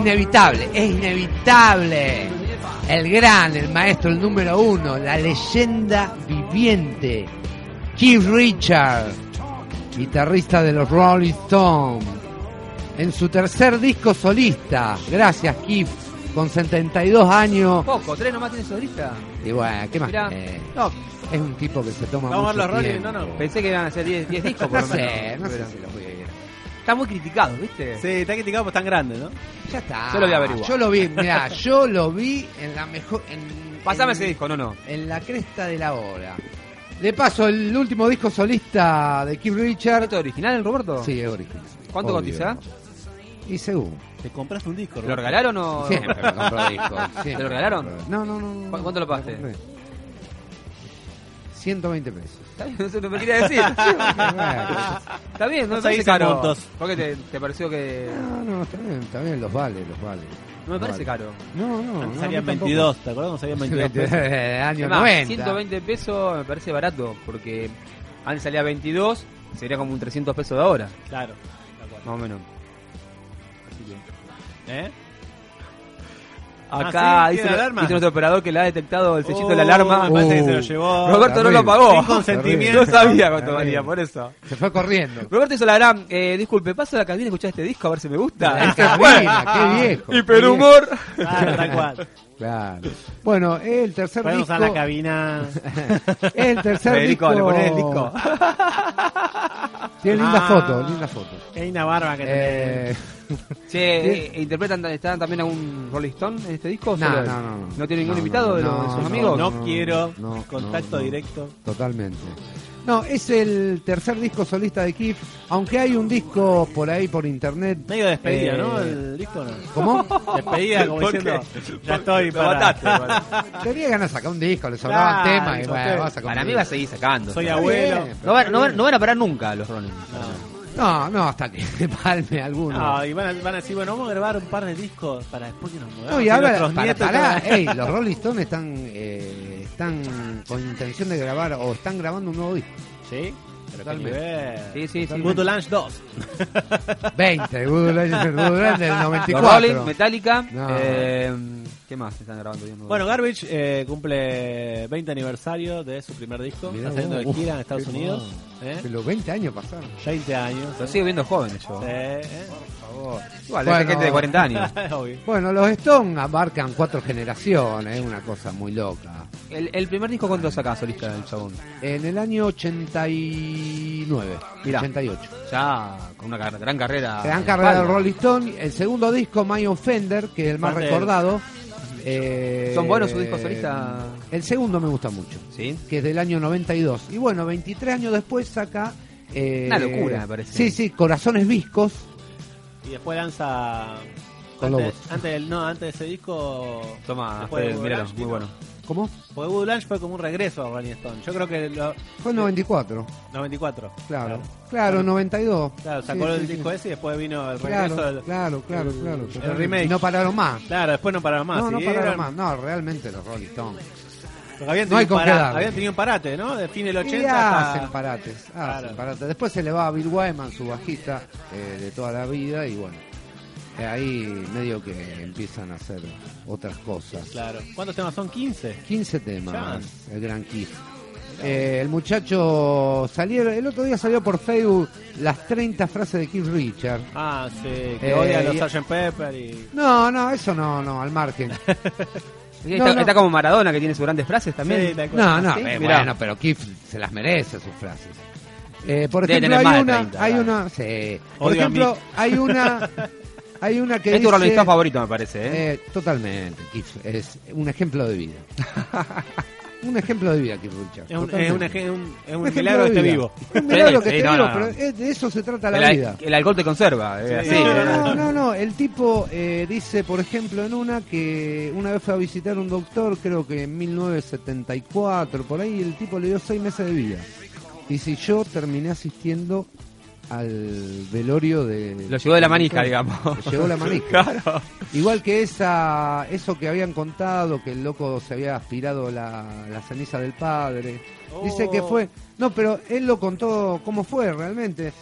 Inevitable, es inevitable. El gran, el maestro, el número uno, la leyenda viviente. Keith Richard, guitarrista de los Rolling Stones. En su tercer disco solista. Gracias, Keith. Con 72 años. Poco, tres nomás tiene solista. Y bueno, ¿qué más? Mirá. Eh, no, es un tipo que se toma Vamos a ver mucho los Rolling, no, no. Pensé que iban a ser 10 10 discos por No lo menos. sé, no sé si lo voy a ir. Está muy criticado, ¿viste? Sí, está criticado porque es tan grande, ¿no? Ya está. Yo lo voy a averiguar. Yo lo vi, mirá, yo lo vi en la mejor. En, Pasame en- ese disco, no, no. En la cresta de la hora. De paso, el último disco solista de Keith Richard. ¿Esto es original, el Roberto? Sí, es original. ¿Cuánto Obvio. cotiza? Y según. Te compraste un disco, ¿Lo Roberto. regalaron o...? Siempre me compro discos. ¿Te lo regalaron? No, no, no. no. ¿Cu- cuánto lo pagaste? Me compré. 120 pesos. Está bien, Eso no me quería decir. Está bien, no No dicen caro. montos. ¿Por qué te, te pareció que.? No, no, está bien, está bien, los vale, los vale. No me Los parece vale. caro. No, no. Antes no, salían a mí tampoco. 22, ¿te acuerdas? cuando salían 22 pesos? Año Es más, 90. 120 pesos me parece barato, porque antes salía 22, sería como un 300 pesos de ahora, Claro. tal cual. más o menos. ¿Eh? Acá Ah, ¿sí? dice, nuestro operador que le ha detectado el sellito de la Oh, alarma. Me parece que se lo llevó. Roberto no lo terrible. pagó. Sin consentimiento. No sabía cuánto valía, por eso. Se fue corriendo. Roberto hizo la gran, eh, disculpe, paso a la cabina a escuchar este disco a ver si me gusta. Y se fue. cabina, qué viejo. Hiperhumor. Claro, tal cual. Claro. Bueno, es el tercer Podemos disco. la cabina. Es el tercer Federico, disco. le ponés el disco. Tiene linda Ah. foto, linda foto. Hay una barba que Eh, Che, eh, ¿interpretan están también algún Rolling Stone en este disco? o No, no, no, no. ¿No tiene ningún No, invitado no, de, los- no, de sus no, amigos? no, no, quiero no, contacto no, no. directo. totalmente. No, es el tercer disco solista de Keith, aunque hay un disco por ahí por internet. Medio despedida, Eh, ¿no? El disco no. ¿Cómo? Despedida, como ¿Por diciendo, ya estoy para... Tenía ganas de sacar un disco, le sobraban Claro, temas y bueno, vas a Para mí va a seguir sacando. Soy abuelo. bien, No van, no, van, no van a parar nunca los Rolling. No, no, hasta que palme alguno. No, y van a, van a decir, bueno, vamos a grabar un par de discos para después que nos mudamos. No, y ahora, para, los Rolling Stones están, eh, están con intención de grabar o están grabando un nuevo disco. Sí, Totalmente. Sí, sí, sí. Good to Lunch 2. 20, Good Life- Good Life del Los 94. Rolling, Metallica. No. Eh, ¿Qué más están grabando? No- Bueno, Garbage eh, cumple 20 aniversario de su primer disco. Mirá está saliendo de vos, gira en Estados Unidos. ¿eh? Los 20 años pasaron. 20 años. Lo sigo viendo joven yo. Sí, ¿eh? Igual, Bueno. es gente de 40 años. Bueno, los Stones abarcan cuatro generaciones, es una cosa muy loca. El, el primer disco, ¿cuándo sacás, solista del chabón? En el año 89, Mirá. 88. Ya con una car- gran carrera. Gran carrera de. Rolling Stone. El segundo disco, My Offender, que es el más Parte- recordado. Eh, ¿Son buenos sus discos solistas? El segundo me gusta mucho, ¿Sí? que es del año 92. Y bueno, 23 años después saca... eh, Una locura, me parece. Sí, sí, Corazones Viscos. Y después lanza Con Antes, antes del, no, antes de ese disco. Toma, Fede, míralo, muy bueno. ¿Cómo? Porque Voodoo Lounge fue como un regreso a Rolling Stone. Yo creo que lo, Fue en 94. 94. Claro. Claro, 92. Claro, sacó Sí, el sí, disco sí. ese y después vino el regreso Claro, del. claro, claro, claro. el remake. Y no pararon más. Claro, después no pararon más. no, pararon más. No, realmente los Rolling Stones. Habían No hay tenido, con qué habían tenido un parate, ¿no? De fin del Y 80 hacen hasta... parates, hacen Claro. parates. Después se le va a Bill Wyman, su bajista eh, de toda la vida, y bueno, ahí medio que empiezan a hacer otras cosas. Claro. ¿Cuántos temas son? 15. 15 temas, el gran Keith. Eh, el muchacho salieron, el otro día salió por Facebook las 30 frases de Keith Richard. Ah, sí, que Eh, odia a los Sgt. Pepper y... No, no, eso no, no, al margen. Sí, No, está, no. está como Maradona que tiene sus grandes frases también. Sí. No, no, ¿Sí? eh, bueno, pero Keith se las merece sus frases. Eh, por ejemplo, hay una, 30, hay una, sí. Por ejemplo, hay una, hay una que es tu dice, Stone favorito, me parece, ¿eh? eh, totalmente, Keith es un ejemplo de vida. un ejemplo de vida, Keith Richards. Es un, es un, ej- un- es un Un ejemplo milagro que de esté vida. vivo. Un milagro que Sí, esté no, vivo, no, pero no. de eso se trata la vida. el alcohol te conserva, es Sí, así. no, ¿eh? no, no, no, el tipo eh, dice, por ejemplo, en una que una vez fue a visitar un doctor, creo que en 1974, por ahí, el tipo le dio seis meses de vida. Y si yo terminé asistiendo al velorio de... Lo llevó de la manija, digamos. Lo llevó la manija. claro. Igual que esa, eso que habían contado, que el loco se había aspirado la, la ceniza del padre. Dice que fue... No, pero él lo contó cómo fue realmente.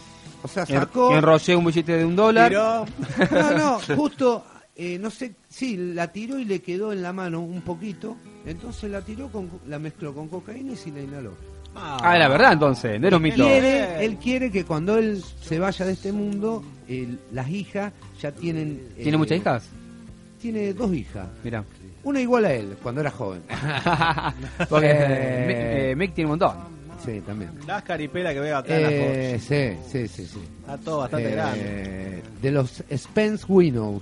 O sea, sacó... Enrollé un billete de un dólar. Tiró. No, no, justo, eh, no sé, sí, la tiró y le quedó en la mano un poquito. Entonces la tiró, con, la mezcló con cocaína y se la inhaló. Ah, la verdad, entonces, no era un mito. Quiere, él quiere que cuando él se vaya de este mundo, las hijas ya tienen... eh, ¿Tiene muchas hijas? Tiene dos hijas. Mira. Una igual a él, cuando era joven. Porque Eh, Mick, eh, Mick tiene un montón. Sí, también. Las caripelas que veo acá en la Eh, foto. sí, sí, sí, sí. Está todo bastante Eh, grande. De los Spence Winnows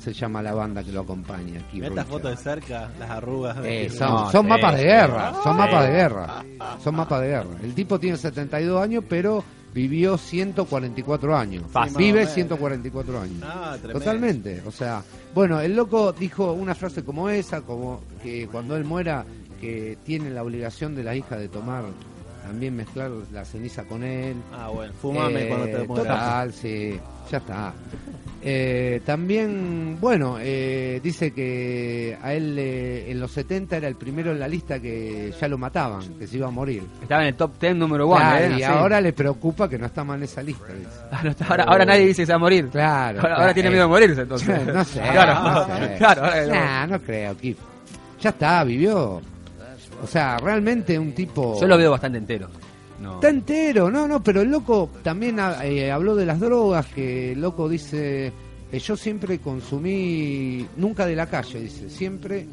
se llama la banda que lo acompaña aquí. Mira esta foto de cerca, las arrugas. de Eh, son No, son sí, mapas de guerra, son Sí. mapas de guerra, son mapas de guerra. El tipo tiene 72 años, pero vivió 144 años. Fácil. Vive Más o menos. 144 años. Ah. Totalmente, o sea, bueno, el loco dijo una frase como esa, como que cuando él muera, que tiene la obligación de la hija de tomar, también mezclar la ceniza con él. Ah, bueno, fumame Eh, cuando te mueras. Total, sí, ya está. Eh, también, bueno, eh, dice que a él eh, en los 70 era el primero en la lista que ya lo mataban, que se iba a morir. Estaba en el top 10 número 1, Claro, ¿eh? y ahora le preocupa que no está más en esa lista. dice. Ahora, ahora, ahora nadie dice que se va a morir. Claro. Ahora, ahora claro, tiene eh, miedo de morirse, entonces. No sé. Claro, no sé. claro. ahora- Nah, no creo, Kif. Ya está, vivió. O sea, realmente un tipo... Yo lo veo bastante entero. No. Está entero, no, no, pero el loco también ha- eh, habló de las drogas, que el loco dice, eh, yo siempre consumí, nunca de la calle, dice, siempre...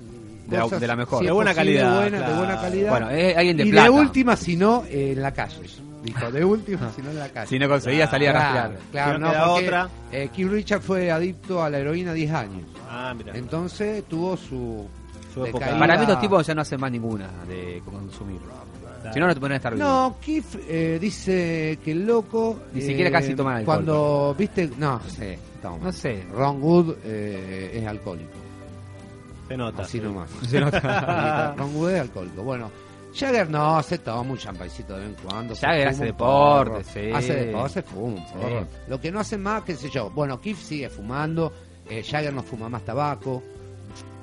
De la- cosas, de la mejor. si De buena posible, calidad, buena- de claro. buena calidad. Bueno, es alguien de y plata. de última, si no, eh, en la calle. Dijo, de última, si no en la calle. Si no conseguía salir a Claro, rastrear. claro, Si no no, porque, otra. eh, Keith Richard fue adicto a la heroína 10 años. Ah, mira. Entonces tuvo su... Su época. Para mí estos tipos ya no hacen más ninguna de Si no, no te ponen a estar vivo. No, Keith eh, dice que el loco. Ni siquiera casi toma alcohol. Cuando viste. No sé, toma. No sé. Ron Wood eh, es alcohólico. Se nota. Así sí. nomás. Se nota. Ron Wood es alcohólico. Bueno, Jagger no, se toma un champancito de vez en cuando. Jagger hace deporte, sí. Hace deporte, se fuma un porro. Sí. Lo que no hace más, qué sé yo. Bueno, Keith sigue fumando. Eh, Jagger no fuma más tabaco.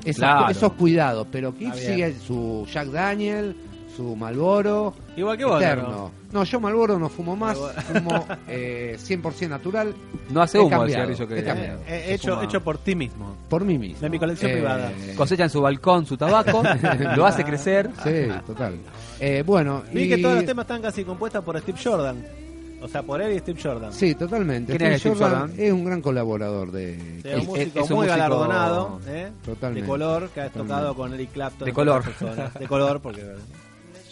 Esas- Claro. Esos cuidados. Pero bien. sigue su Jack Daniel, su Malboro. Igual que vos, Eterno. No, yo Malboro no fumo más, Malboro. fumo eh, 100% natural, No hace He humo el cigarrillo que he. Eh, eh, se hecho, hecho por ti mismo. por mí mismo. De mi colección Eh, privada. Cosecha en su balcón su tabaco, lo hace crecer. Sí, total. Eh, bueno, Vi y- que todos los temas están casi compuestos por Steve Jordan. O sea, por él y Steve Jordan. Sí, totalmente. ¿Quién es Steve Steve Jordan Jordan? es un gran colaborador de... Sí, Es- un es- músico es un muy músico- galardonado, ¿eh? Totalmente. de color, que ha tocado con Eric Clapton. De color. personas. De color, porque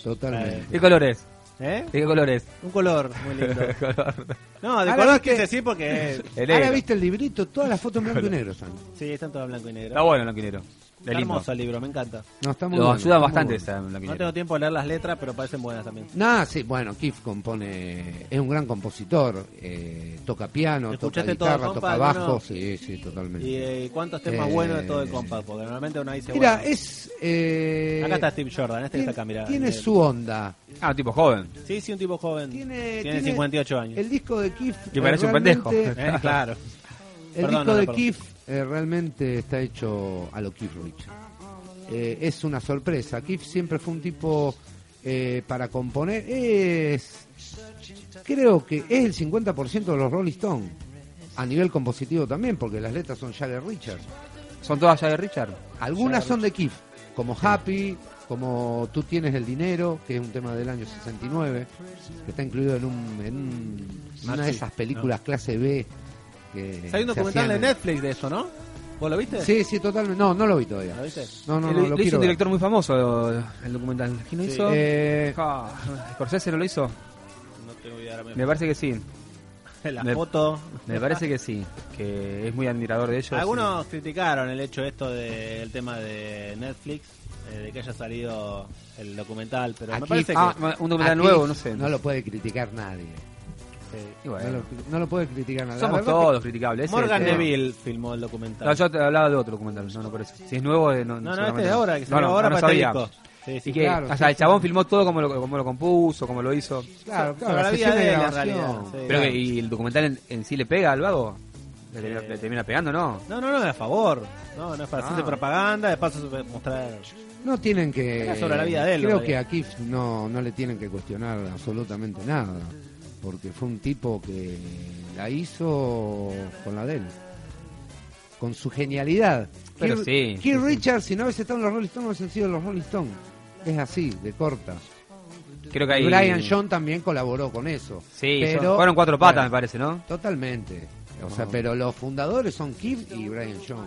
Totalmente. ¿Qué color es? ¿Eh? ¿De qué colores? Un color muy lindo. Color. No, de Ahora color viste- quise decir porque... El Ahora negro. viste el librito, todas las fotos en blanco y negro son. Sí, están todos blanco y negro. Está bueno el blanco y negro. Está Es lindo. hermoso el libro, me encanta. No, está muy Lo bueno, ayuda está muy bastante bueno. esa No tengo tiempo de leer las letras, pero parecen buenas también. Nah, sí, bueno, Keith compone, es un gran compositor, eh, toca piano, toca ¿Escuchaste todo, guitarra, compa, toca alguno? bajo, sí, sí, totalmente. ¿Y eh, cuántos temas Eh, buenos de todo el compás? Porque normalmente uno dice... Mira, bueno, es... eh, Acá está Steve Jordan, este que está acá, mirá. tiene Eh, su onda. Ah, un tipo joven. Sí, sí, un tipo joven. Tiene, Tiene 58 años. El disco de Keith... Que parece un pendejo. Eh, claro. El Perdón, disco no, de perdón. Keith eh, realmente está hecho a lo Keith Richards. Eh, es una sorpresa. Keith siempre fue un tipo eh, para componer. Es. Creo que es el 50% de los Rolling Stones. A nivel compositivo también, porque las letras son Jagger Richards. ¿Son todas Jagger Richard? Algunas son de Keith, como Happy, como Tú tienes el dinero, que es un tema del año 69, que está incluido en, un, en un- una de esas películas clase B. Que Hay un documental de Netflix de eso, ¿no? ¿Vos lo viste? Sí, sí, totalmente. No, no lo vi todavía. ¿Lo viste? No, no, no, lo, hizo un ver. director muy famoso, el documental. ¿Quién lo Sí. hizo? Eh, Ah, ¿Scorsese no lo hizo? No tengo idea ahora Me mismo. parece que sí. La me- foto... Me parece que sí. Que es muy admirador de ellos. Algunos criticaron el hecho esto del tema de Netflix, eh, de que haya salido el documental, pero me Aquí- parece que... Ah, un documental aquí nuevo, no sé. No lo puede criticar nadie. Y bueno. No lo, no lo puede criticar nadie. La Somos todos criticables. ese Morgan. Neville filmó el documental. No, yo te hablaba de otro documental, no, no parece. Si es nuevo, eh, no, no, no, este es ahora, que se no, no, ahora no para este sabía. Sí, sí, Y que, claro, o sea, sí, el chabón sí. filmó todo como lo, como lo compuso, como lo hizo. que- Claro, claro. La vida de grabación. realidad, sí. Pero que, ¿y el documental en, en sí le pega al vago? ¿Le, termina- Eh. le termina pegando no? No, no, no, es a favor. No, no es para hacerse Ah. propaganda, de paso mostrar... No tienen que. Era sobre la vida de él, Creo que aquí no, no le tienen que cuestionar absolutamente nada. Porque fue un tipo que la hizo con la de él. Con su genialidad. Pero Keith- sí, Keith. Richards, si no hubiese estado en los Rolling Stones, no hubiesen sido los Rolling Stones. Es así, de corta. Creo que ahí... Brian John también colaboró con eso. Sí, pero, son- fueron cuatro patas, bueno, me parece, ¿no? Totalmente. O sea, Ah. pero los fundadores son Keith y Brian John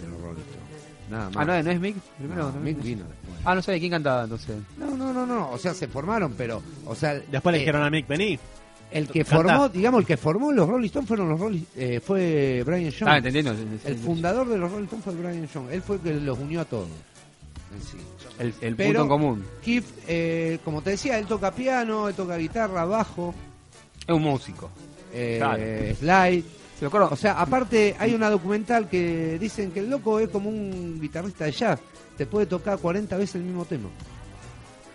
de los Rolling Stones. Nada más. Ah, ¿no, es- no es Mick primero? No, ¿no? Mick vino después. Ah, no sé, ¿quién cantaba entonces? No, no, no, no. O sea, se formaron, pero. O sea, Después le eh, dijeron a Mick, vení. El que formó, digamos, el que formó los Rolling Stones fueron los Rolling, eh, fue Brian John. Ah, entendiendo. El fundador de los Rolling Stones fue Brian John. Él fue el que los unió a todos. en sí. El, el Pero- punto en común. Keith, eh, como te decía, él toca piano, él toca guitarra, bajo, Es un músico. eh, Claro. slide. Se lo. O sea, aparte hay una documental que dicen que el loco es como un guitarrista de jazz. Te puede tocar 40 veces el mismo tema.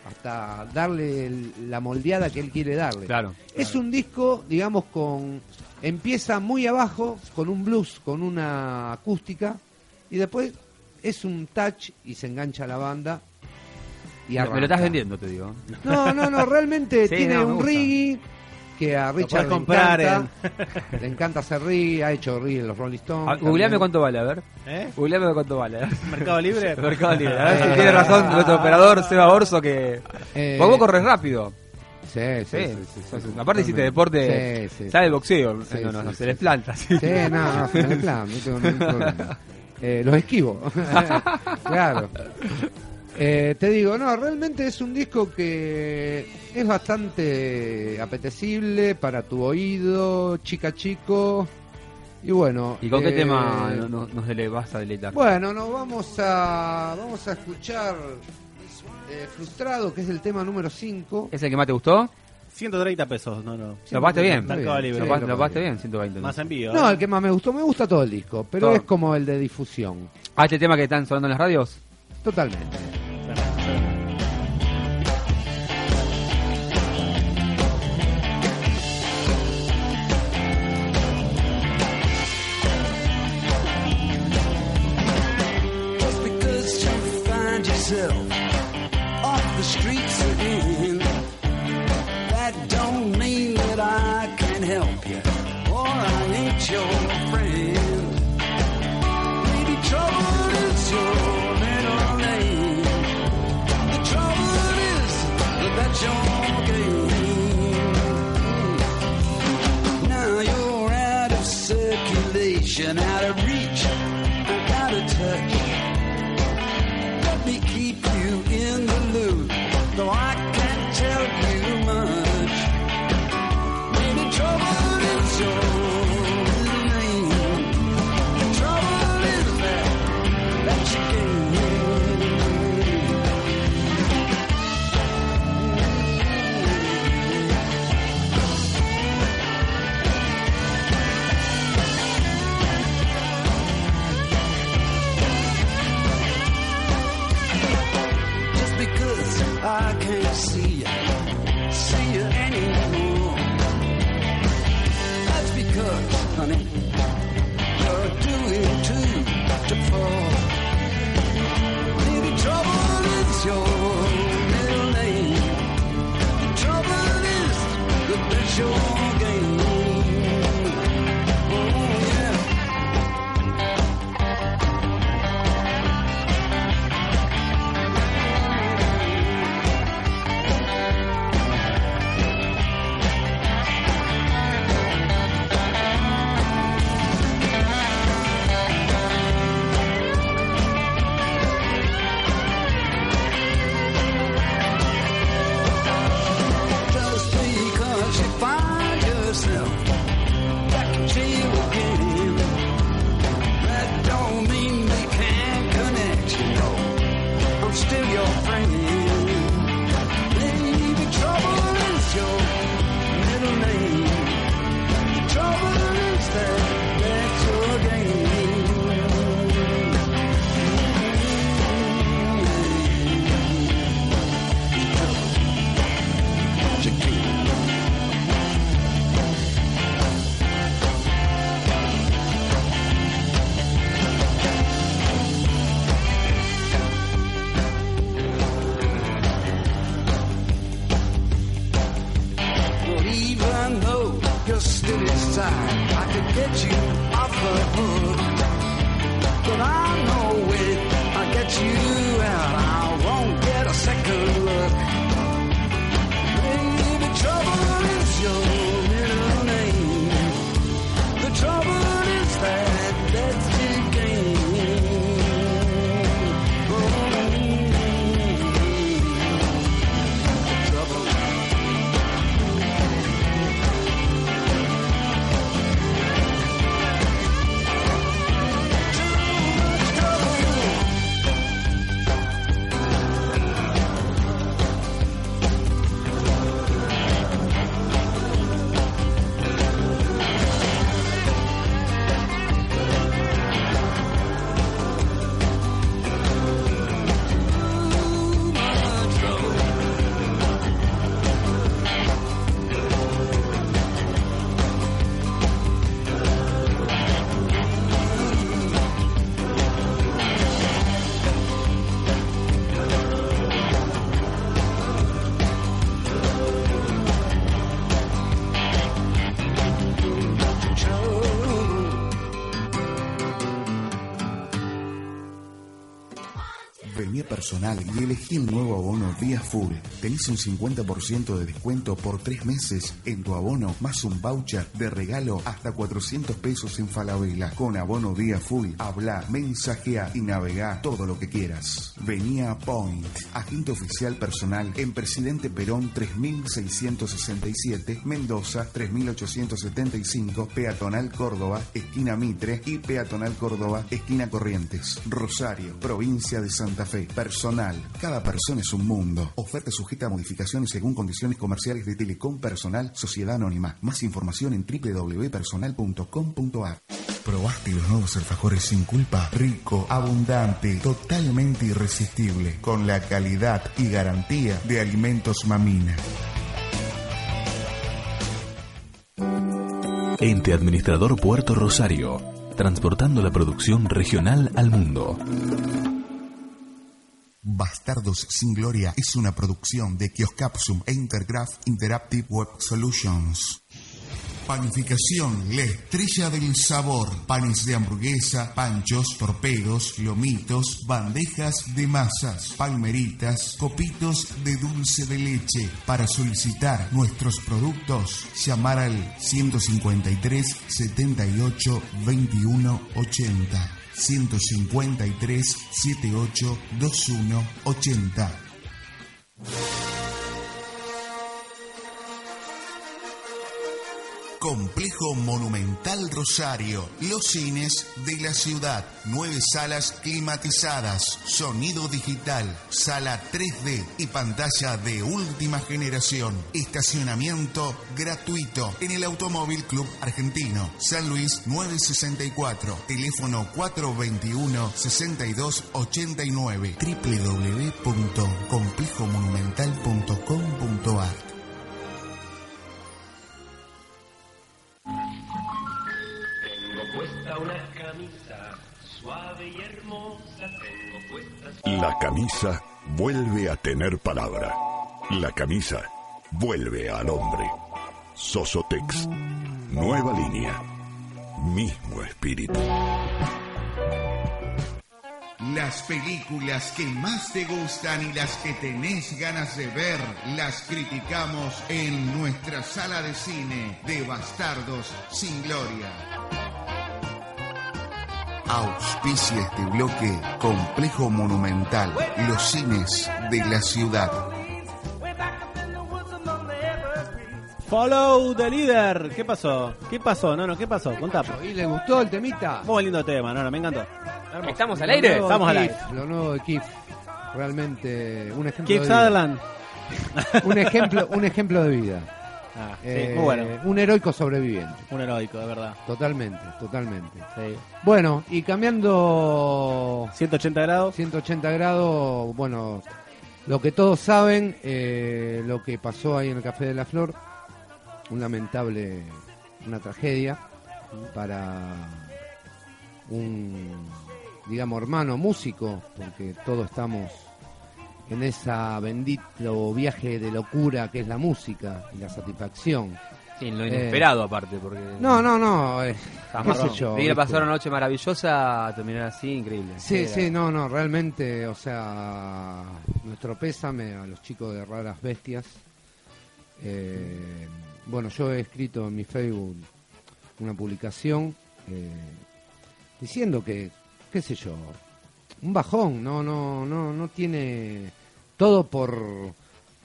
Hasta darle el- la moldeada que él quiere darle. Claro. Es un disco, digamos, con. Empieza muy abajo, con un blues, con una acústica, y después es un touch y se engancha la banda. Y Me, me lo estás vendiendo, te digo. No, no, no, realmente Sí, tiene no, un reggae que a Richard le encanta. Le encanta hacer reggae, ha hecho reggae en los Rolling Stones. Ah, Googleame cuánto vale, a ver. ¿Eh? Googleame cuánto vale. Mercado Libre. Mercado Libre. A ver si Eh, tiene razón nuestro operador Seba Orso que... Eh, Porque vos corres rápido. Sí, sí, Sí. sí, sí, sí, Aparte hiciste deporte... Sí, sí. Sale el boxeo. Sí, no, no, sí, no, sí. se les planta. Sí. Sí, no, no, se me plan, no tengo ningún problema. Eh, los esquivo. claro. Eh, te digo, no, realmente es un disco que es bastante apetecible para tu oído, chica chico. Y bueno. ¿Y con qué eh, tema no- no- nos dele- vas a deleitar? Bueno, nos vamos a vamos a escuchar eh, Frustrado, que es el tema número 5. ¿Es el que más te gustó? 130 pesos, no, no. ¿Lo pagaste bien? Está Mercado bien, Libre. ¿Lo sí, lo pagué. bien? 120. Más envío. No, el que más me gustó, me gusta todo el disco, pero Todo. es como el de difusión. Ah, este tema que están sonando en las radios. Totalmente. Off the streets again, that don't mean that I can help you or I ain't your friend. Circulation, out of Y elegí el nuevo abono Día Full. Tenés un 50% de descuento por tres meses en tu abono, más un voucher de regalo hasta 400 pesos en Falabella. Con abono Día Full, habla, mensajea y navega todo lo que quieras. Vení a Point, agente oficial personal en Presidente Perón 3667, Mendoza 3875, Peatonal Córdoba, esquina Mitre y Peatonal Córdoba, esquina Corrientes. Rosario, provincia de Santa Fe. Personal. Cada persona es un mundo. Oferta sujeta a modificaciones según condiciones comerciales de Telecom Personal Sociedad Anónima. Más información en www.personal.com.ar. ¿Probaste los nuevos alfajores sin culpa? Rico, abundante, totalmente irresistible, con la calidad y garantía de Alimentos Mamina. Ente Administrador Puerto Rosario, transportando la producción regional al mundo. Bastardos sin Gloria es una producción de Kioscapsum e Intergraph Interactive Web Solutions. Panificación, la estrella del sabor. Panes de hamburguesa, panchos, torpedos, lomitos, bandejas de masas, palmeritas, copitos de dulce de leche. Para solicitar nuestros productos, llamar al 153 78 21 80. 153 78 21 80. Complejo Monumental Rosario, los cines de la ciudad, nueve salas climatizadas, sonido digital, sala 3D y pantalla de última generación, estacionamiento gratuito en el Automóvil Club Argentino, San Luis 964, teléfono 421-6289, www.complejomonumental.com.ar puesta una camisa suave y hermosa. Tengo puesta. La camisa vuelve a tener palabra. La camisa vuelve al hombre. Sosotex. Nueva línea. Mismo espíritu. Las películas que más te gustan y las que tenés ganas de ver, las criticamos en nuestra sala de cine de Bastardos sin Gloria. Auspicia este bloque Complejo Monumental, los cines de la ciudad. Follow the leader. ¿Qué pasó? ¿Qué pasó? No, no, ¿qué pasó? Contá. ¿Y le gustó el temita? Muy lindo tema, no, no, me encantó. ¿Estamos al aire? Estamos al aire. Lo nuevo de Keith. Realmente un ejemplo Keith de vida. Sutherland. Un ejemplo, un ejemplo de vida. Ah, sí, Eh, muy bueno. Un heroico sobreviviente. Un heroico, de verdad. Totalmente, totalmente. Sí. Bueno, y cambiando 180 grados. 180 grados, bueno, lo que todos saben, eh, lo que pasó ahí en el Café de la Flor, un lamentable, una tragedia para un, digamos, hermano músico, porque todos estamos en esa bendito viaje de locura que es la música y la satisfacción. Sí, lo inesperado aparte, porque... No, no, no, eh, Jamás sé yo, de ir a pasar una noche maravillosa a terminar así, increíble. Sí, Era- sí, no, no, realmente, o sea, nuestro pésame a los chicos de Raras Bestias. Eh, bueno, yo he escrito en mi Facebook una publicación eh, diciendo que, qué sé yo, un bajón, no, no, no, no tiene todo por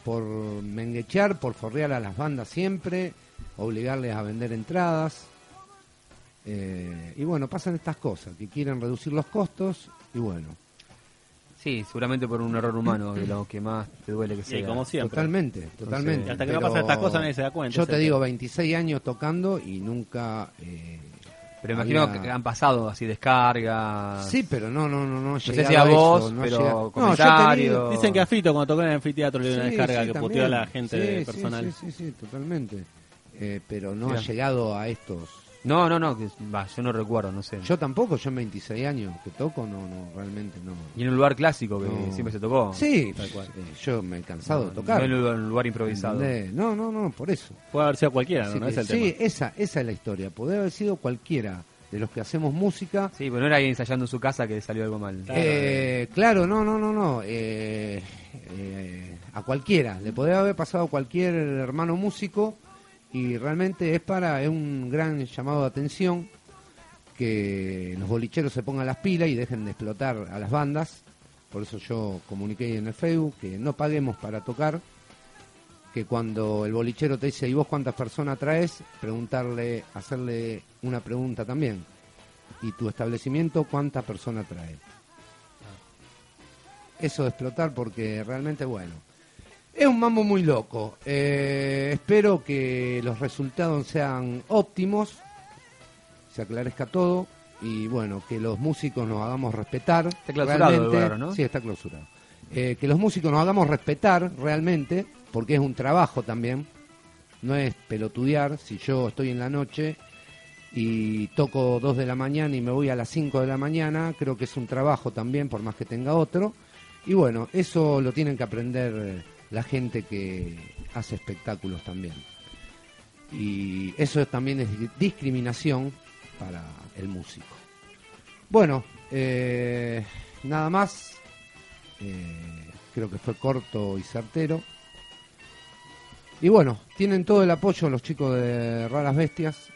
por menguechar, por forrear a las bandas siempre, obligarles a vender entradas. Eh, y bueno, pasan estas cosas, que quieren reducir los costos y bueno, Sí, seguramente por un error humano, de lo que más te duele que Sí, sea. como siempre. totalmente, totalmente. Y hasta que no pasan estas cosas nadie se da cuenta. Yo te digo, tema. 26 años tocando y nunca... eh, Pero imagino había- que han pasado así descargas. Sí, pero no, no, no, no. he sé si a eso, vos, no pero llegado- No, yo he comentarios. tenido- Dicen que a Fito cuando tocó en el anfiteatro le dio una descarga sí, que también. puteó a la gente Sí, de sí, personal. Sí, sí, sí, totalmente. Eh, pero no ha llegado a estos. No, no, no, que, va, yo no recuerdo, no sé. Yo tampoco, yo en 26 años que toco, no, no, realmente no. Y en un lugar clásico que No. siempre se tocó. Sí, Tal cual. yo me he cansado No, de tocar. No en un lugar, un lugar improvisado. ¿Entendés? No, no, no, por eso. Puede haber sido cualquiera, Así ¿no? que Es el sí, tema. esa, esa es la historia. Podría haber sido cualquiera. de los que hacemos música. Sí, pero no era alguien ensayando en su casa que salió algo mal. Eh, claro, no, no, no, no. eh, eh, a cualquiera. Le podría haber pasado a cualquier hermano músico y realmente es para, es un gran llamado de atención que los bolicheros se pongan las pilas y dejen de explotar a las bandas. Por eso yo comuniqué en el Facebook que no paguemos para tocar, que cuando el bolichero te dice, ¿y vos cuántas personas traes? Preguntarle, hacerle una pregunta también. ¿Y tu establecimiento cuántas personas trae? Eso de explotar porque realmente, bueno, es un mambo muy loco. Eh, espero que los resultados sean óptimos, se aclarezca todo y bueno, que los músicos nos hagamos respetar. Está clausurado lugar, ¿no? Sí, está clausurado. Eh, que los músicos nos hagamos respetar realmente, porque es un trabajo también, no es pelotudear. Si yo estoy en la noche y toco 2 de la mañana y me voy a las 5 de la mañana, creo que es un trabajo también, por más que tenga otro. Y bueno, eso lo tienen que aprender la gente que hace espectáculos también. Y eso también es di- discriminación para el músico. Bueno, eh, nada más. Eh, creo que fue corto y certero. Y bueno, tienen todo el apoyo los chicos de Raras Bestias.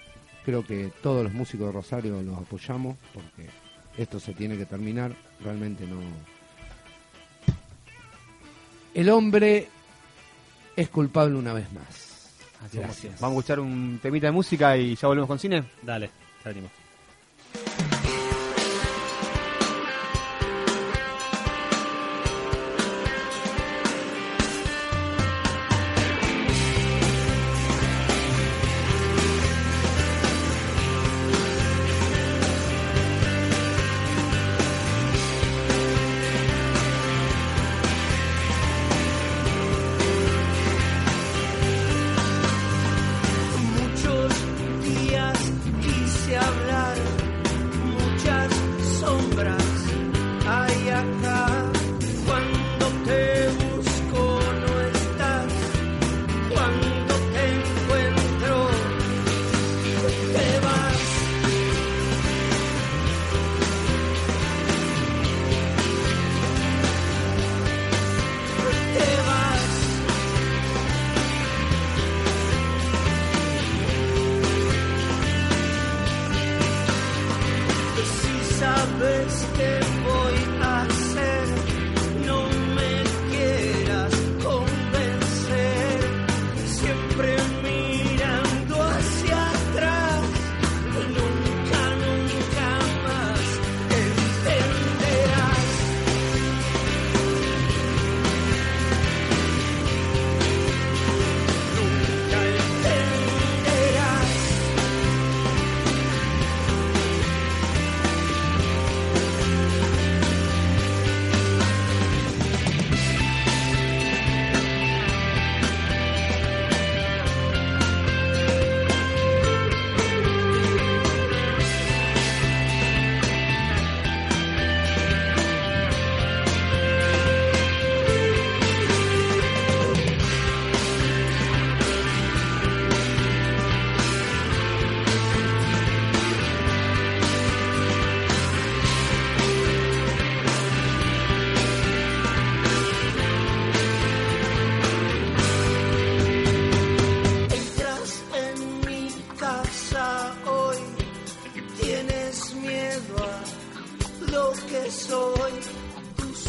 Creo que todos los músicos de Rosario los apoyamos porque esto se tiene que terminar. Realmente no. El hombre es culpable una vez más. Gracias. Vamos a escuchar un temita de música y ya volvemos con cine. Dale, ya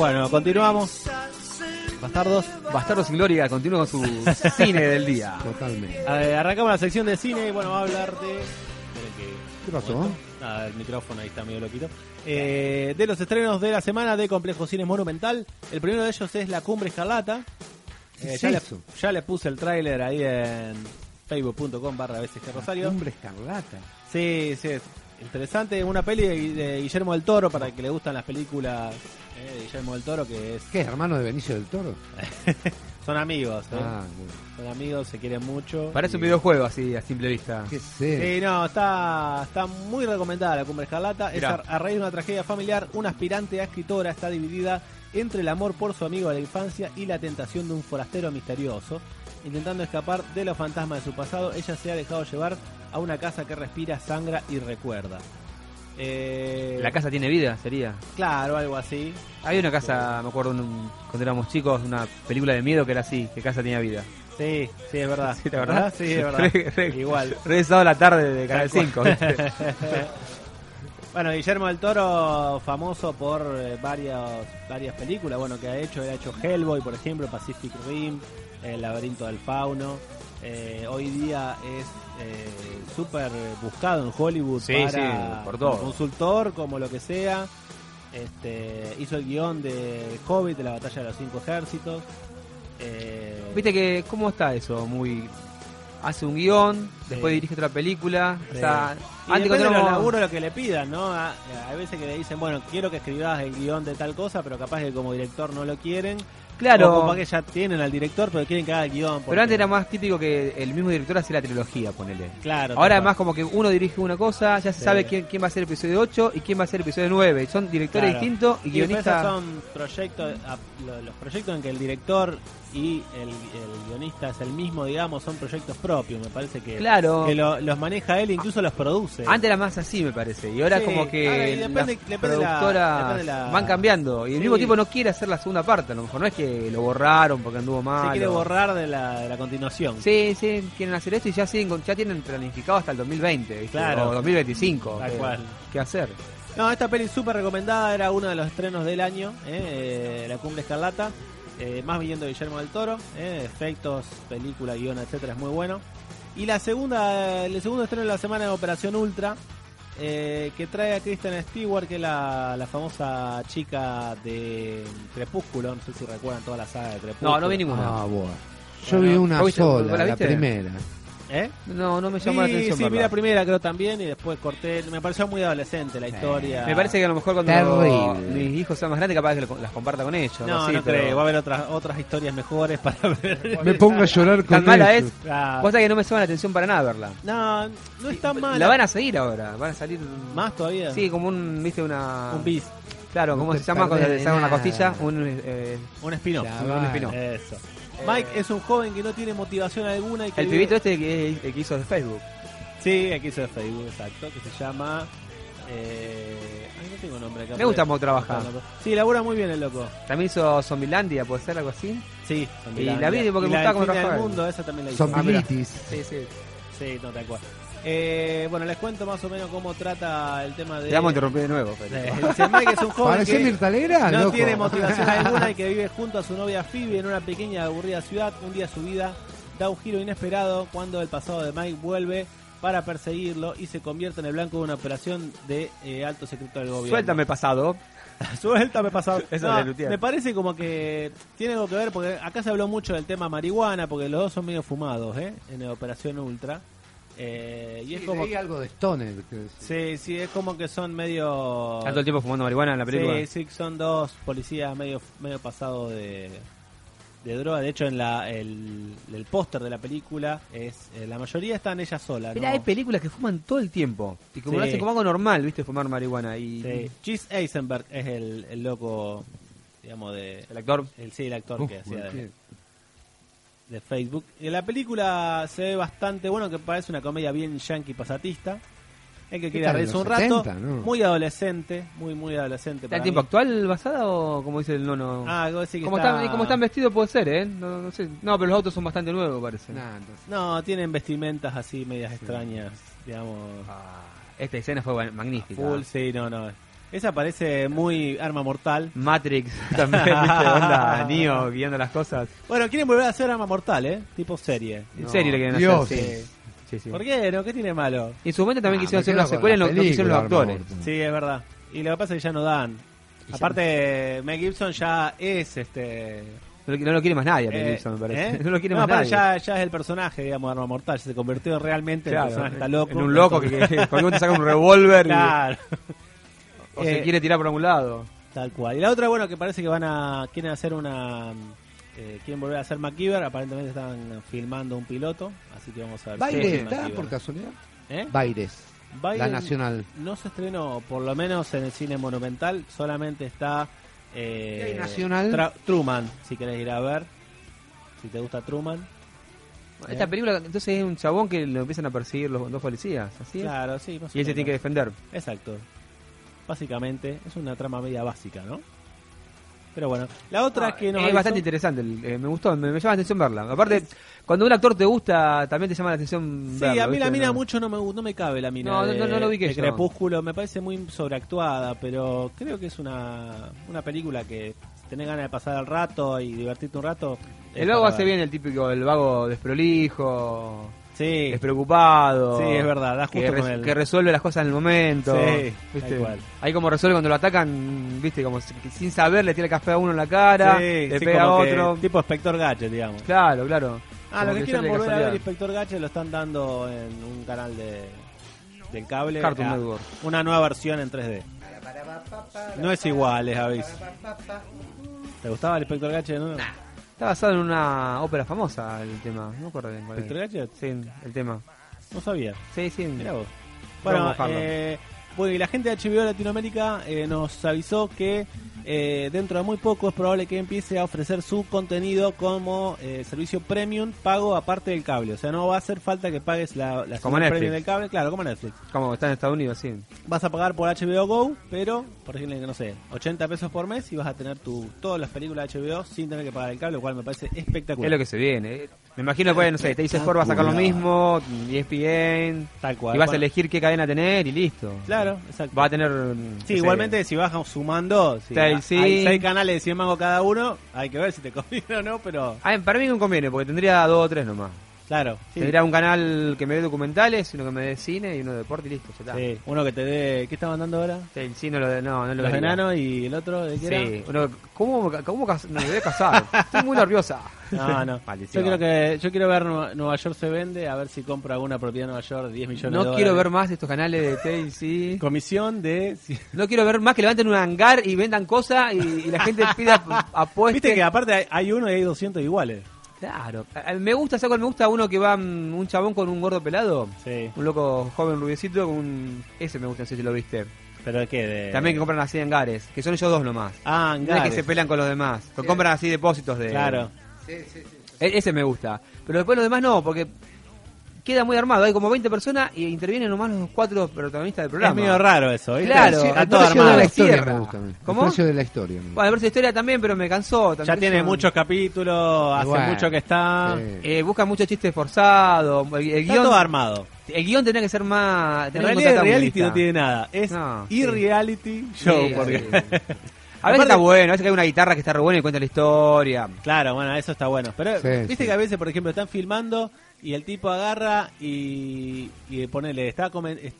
Bueno, continuamos. Bastardos. Bastardos sin Gloria continúa con su cine del día. Totalmente. Arrancamos la sección de cine y bueno, va a hablar de. que- ¿Qué pasó? Nada, el micrófono ahí está medio loquito. Eh, de los estrenos de la semana de Complejo Cine Monumental. El primero de ellos es La Cumbre Escarlata. ¿Qué Eh, es ya, le, eso? ya le puse el tráiler ahí en facebook.com barra BCG Rosario. Hombre escarlata. Sí, sí, es interesante. Una peli de, de Guillermo del Toro para el que le gustan las películas eh, de Guillermo del Toro, que es ¿Qué es hermano de Benicio del Toro? son amigos. ¿eh? Ah, bueno. Son amigos, se quieren mucho. Parece un videojuego así, a simple vista. ¿Qué sé? Sí, no, está, está muy recomendada la Cumbre Escarlata. Es Mirá. a, a raíz de una tragedia familiar, una aspirante a escritora está dividida entre el amor por su amigo de la infancia y la tentación de un forastero misterioso. Intentando escapar de los fantasmas de su pasado, ella se ha dejado llevar a una casa que respira, sangra y recuerda. Eh, La casa tiene vida, sería. Claro, algo así. Había una casa, me acuerdo un- cuando éramos chicos, una película de miedo que era así, que casa tenía vida. Sí, sí, es verdad. ¿Sí, ¿Te acordás? Sí, es verdad. Re- re- Igual. re sábado a la tarde de Canal Tal 5. cual. ¿viste? bueno, Guillermo del Toro, famoso por eh, varias, varias películas, bueno, que ha hecho, ha hecho Hellboy, por ejemplo, Pacific Rim, El laberinto del fauno. Eh, hoy día es eh, súper buscado en Hollywood Sí, para sí, por todo. como consultor, como lo que sea. Este, hizo el guion de Hobbit, de la batalla de los cinco ejércitos. Eh, Viste que, ¿cómo está eso? Muy. Hace un guion, después Sí. dirige otra película. Sí. O sea, Y antes depende de los laburos lo que le pidan, Hay veces que le dicen, bueno, quiero que escribas el guion de tal cosa, pero capaz que como director no lo quieren. Claro. O como que ya tienen al director, pero quieren que haga el guion. porque- Pero antes era más típico que el mismo director hacía la trilogía, ponele. Claro. Ahora tal es más cual. como que uno dirige una cosa, ya se Sí. sabe quién, quién va a ser el episodio 8 y quién va a ser el episodio 9. Y son directores Claro. distintos y guionistas. son proyectos, los proyectos en que el director y el, el guionista es el mismo, digamos, son proyectos propios. Me parece que, Claro. que lo- los maneja él, incluso los produce. Antes era más así, me parece. Y ahora Sí, como que ahora y las depende- depende de la- depende la- van cambiando. Y el Sí. mismo tipo no quiere hacer la segunda parte. A lo mejor no es que lo borraron porque anduvo mal. Se quiere o- borrar de la, de la continuación. Sí, sí, quieren hacer esto y ya, siguen ya tienen planificado hasta el 2020, ¿viste? Claro. O 2025. Tal ¿qué- cual. ¿Qué hacer? No, esta peli súper recomendada, era uno de los estrenos del año, ¿eh? Eh, La Cumbre Escarlata, eh, más viniendo de Guillermo del Toro, ¿eh? efectos, película, guion, etcétera, es muy bueno. Y la segunda, el segundo estreno de la semana de Operación Ultra, eh, que trae a Kristen Stewart, que es la, la famosa chica de Crepúsculo, no sé si recuerdan toda la saga de Crepúsculo. No, no vi ninguna. Ah, bueno. Yo Bueno, vi una ¿vos viste- sola, la la primera. ¿Eh? No, no me Sí, llamó la atención. sí, verla. vi la primera creo también y después corté, me pareció muy adolescente la historia. Me parece que a lo mejor cuando Terrible. mis hijos sean más grandes, capaz que lo- las comparta con ellos. No, así, no pero- creo, va a haber otras, otras historias mejores para ver. Me pongo a llorar con ¿Tan mala es? Sabés que no me llama la atención para nada verla. No, no es tan mala. La van a seguir ahora, van a salir ¿Más todavía? Sí, como un, viste, una... Un bis, Claro, No ¿cómo se llama cuando le sacan una costilla? Un, eh, un. Ya un va. spin-off. Eso. Mike es un joven que no tiene motivación alguna y que El vive- pibito este que, el que hizo de Facebook. Sí, aquí hizo de Facebook, exacto, que se llama... Eh... Ay, no tengo nombre acá. Me gusta cómo trabaja. Sí, labura muy bien el loco. También hizo Zombilandia, ¿puede ser algo así? Sí, Y la vi porque Y me gustaba cómo fin del trabajaba. mundo, esa también la hizo. Zombilitis. Sí, sí. Sí, no, tal cual. Eh, bueno, les cuento más o menos cómo trata el tema de... Te vamos a interrumpir de nuevo. pero- Eh, Mike es un joven que Mirta Legrand, no loco. tiene motivación alguna y que vive junto a su novia Phoebe en una pequeña aburrida ciudad. Un día su vida da un giro inesperado cuando el pasado de Mike vuelve para perseguirlo y se convierte en el blanco de una operación de eh, alto secreto del gobierno. Suéltame pasado. Suéltame pasado. Eso No, me parece como que tiene algo que ver porque acá se habló mucho del tema marihuana porque los dos son medio fumados, ¿eh? En la Operación Ultra. Eh, y es como leí algo de Stoner. que- Sí, sí, es como que son medio ¿Está todo el tiempo fumando marihuana en la película? Sí, sí, son dos policías medio medio pasados de, de droga. De hecho, en la el, el póster de la película es eh, la mayoría están ellas solas. Mira, ¿no? hay películas que fuman todo el tiempo. Y como Sí. lo hacen como algo normal, ¿viste? Fumar marihuana. Y Sí. Chis Eisenberg es el, el loco, digamos, de. el actor. El, sí, el actor Uf, que hacía. De Facebook. Y la película se ve bastante bueno, que parece una comedia bien yankee pasatista. El que quiere tal, reírse un rato. 70, ¿no? Muy adolescente, muy, muy adolescente. ¿Está en tiempo mí. actual basada o como dice el nono? Ah, como, está- están, y como están vestidos puede ser, ¿eh? No, no sé. No, pero los autos son bastante nuevos, parece. Nah, entonces- No, tienen vestimentas así medias extrañas, digamos. Ah, esta escena fue magnífica. Full, sí, no, no. Esa parece muy arma mortal. Matrix también, ¿viste? Onda Neo guiando las cosas. Bueno, quieren volver a hacer arma mortal, ¿eh? Tipo serie. En No, serio le quieren Dios. hacer. Sí. Sí, sí. ¿Por qué? ¿No? ¿Qué tiene malo? Y en su momento también Ah, quisieron hacer una secuela y la no, no quisieron los actores. Sí, es verdad. Y lo que pasa es que ya no dan. Y ya- Aparte, Mel Gibson ya es este. No, lo- no lo quiere más nadie, Mel eh, Gibson, me parece. ¿eh? No lo quiere No, más nadie. ya, ya es el personaje, digamos, de arma mortal. Se convirtió realmente en Claro, personaje está loco. En un loco que, que momento te saca un revólver y- O se Eh, quiere tirar por algún lado. Tal cual. Y la otra, bueno, que parece que van a. Quieren hacer una. eh, quieren volver a hacer MacGyver. Aparentemente están filmando un piloto. Así que vamos a ver. si ¿Baires es está por casualidad? ¿Eh? Baires. La Nacional. No se estrenó, por lo menos en el cine monumental. Solamente está. Eh, ¿Y hay Nacional? Tra- Truman, si querés ir a ver. Si te gusta Truman. Esta ¿Eh? película, entonces es un chabón que lo empiezan a perseguir los dos policías, ¿así? Claro, sí. más Y él se tiene que defender. Exacto. Básicamente. Es una trama media básica, ¿no? Pero bueno, la otra que nos es avisó- bastante interesante, eh, me gustó, me, me llama la atención verla. Aparte, cuando un actor te gusta, también te llama la atención Sí, verlo, a mí la mina No. mucho no me, no me cabe la mina No, no, de, no, no lo vi que de. Crepúsculo, me parece muy sobreactuada, pero creo que es una, una película que tenés ganas de pasar el rato y divertirte un rato. El vago hace ver. bien el típico, el vago desprolijo, Sí, despreocupado. Sí, es verdad, da que, justo res- con el- que resuelve las cosas en el momento. Sí, ¿viste? Ahí como resuelve cuando lo atacan, viste, como si- que sin saber le tira el café a uno en la cara, Sí, le sí, pega a como que otro. tipo Spector Gadget, digamos. Claro, claro. Ah, Como lo que que quieran volver a ver. Inspector Gadget lo están dando en un canal de del cable. Cartoon Ah, Network. Una nueva versión en 3D. No es igual, les aviso. ¿Te gustaba el Inspector Gadget? No? Está basado en una ópera famosa el tema, no me acuerdo bien cuál es. ¿Inspector Gadget? Sí, el tema. No sabía. Sí, sí. Mirá vos. Vamos Bueno, a bajarlo. eh, bueno, y la gente de HBO Latinoamérica eh, nos avisó que eh, dentro de muy poco es probable que empiece a ofrecer su contenido como eh, servicio premium pago aparte del cable. O sea, no va a hacer falta que pagues la, la Como premium del cable. Claro, como Netflix. Como está en Estados Unidos, sí. Vas a pagar por HBO Go, pero, por ejemplo, no sé, 80 pesos por mes y vas a tener tu, todas las películas de HBO sin tener que pagar el cable, lo cual me parece espectacular. Es lo que se viene. eh. Me imagino que, no sé, te dice Sport va a sacar lo mismo, ESPN, Tal cual. y vas a elegir qué cadena tener y listo. Claro, exacto. Va a tener... Sí, no sé, igualmente si vas sumando, si hay sí. seis canales de 100 mangos cada uno, hay que ver si te conviene o no, pero Ah, para mí no conviene, porque tendría dos o tres nomás. Claro. Sí, Tendría un canal que me dé documentales, uno que me dé cine y uno de deporte y listo, ya está. sí, uno que te dé... ¿Qué estaban dando ahora? Sí, el cine lo de, no, no lo Los vería. enanos y el otro, ¿de qué Sí, uno, ¿cómo, cómo cas- me voy a casar? Estoy muy nerviosa. No, no. Maldición. yo, quiero que, yo quiero ver Nueva, Nueva York se vende, a ver si compro alguna propiedad en Nueva York de 10 millones de No dólares. quiero ver más estos canales de TLC. Comisión de... No quiero ver más que levanten un hangar y vendan cosas y, y la gente pida apuestas. Viste que aparte hay, hay uno y hay 200 iguales. Claro. Me gusta, ¿sabes cuál me gusta? Uno que va mm, un chabón con un gordo pelado. Sí. Un loco joven rubiecito con un... Ese me gusta, no sé si lo viste. ¿Pero de qué? De... También que compran así hangares, que son ellos dos nomás. Ah, No es hangares. que se pelean con los demás. Que compran así depósitos de... Claro. E- ese me gusta. Pero después los demás no, porque queda muy armado. Hay como 20 personas y intervienen nomás los cuatro protagonistas del programa. Es medio raro eso, ¿viste? Claro, está el todo precio armado. de la historia me gusta. ¿Cómo? El precio de la historia. Bueno, a ver si historia también, pero me cansó. Ya también tiene son- muchos capítulos, hace Bueno, mucho que está. sí. Eh, buscan muchos chistes forzados. El, el Está guion, todo armado. el guion tendría que ser más. En realidad, reality no tiene nada. Es No, sí. irreality show. Sí, porque... sí. A veces está bueno, a veces que hay una guitarra que está re buena y cuenta la historia. Claro, bueno, eso está bueno. Pero Sí, viste sí. que a veces, por ejemplo, están filmando y el tipo agarra y, y ponele, está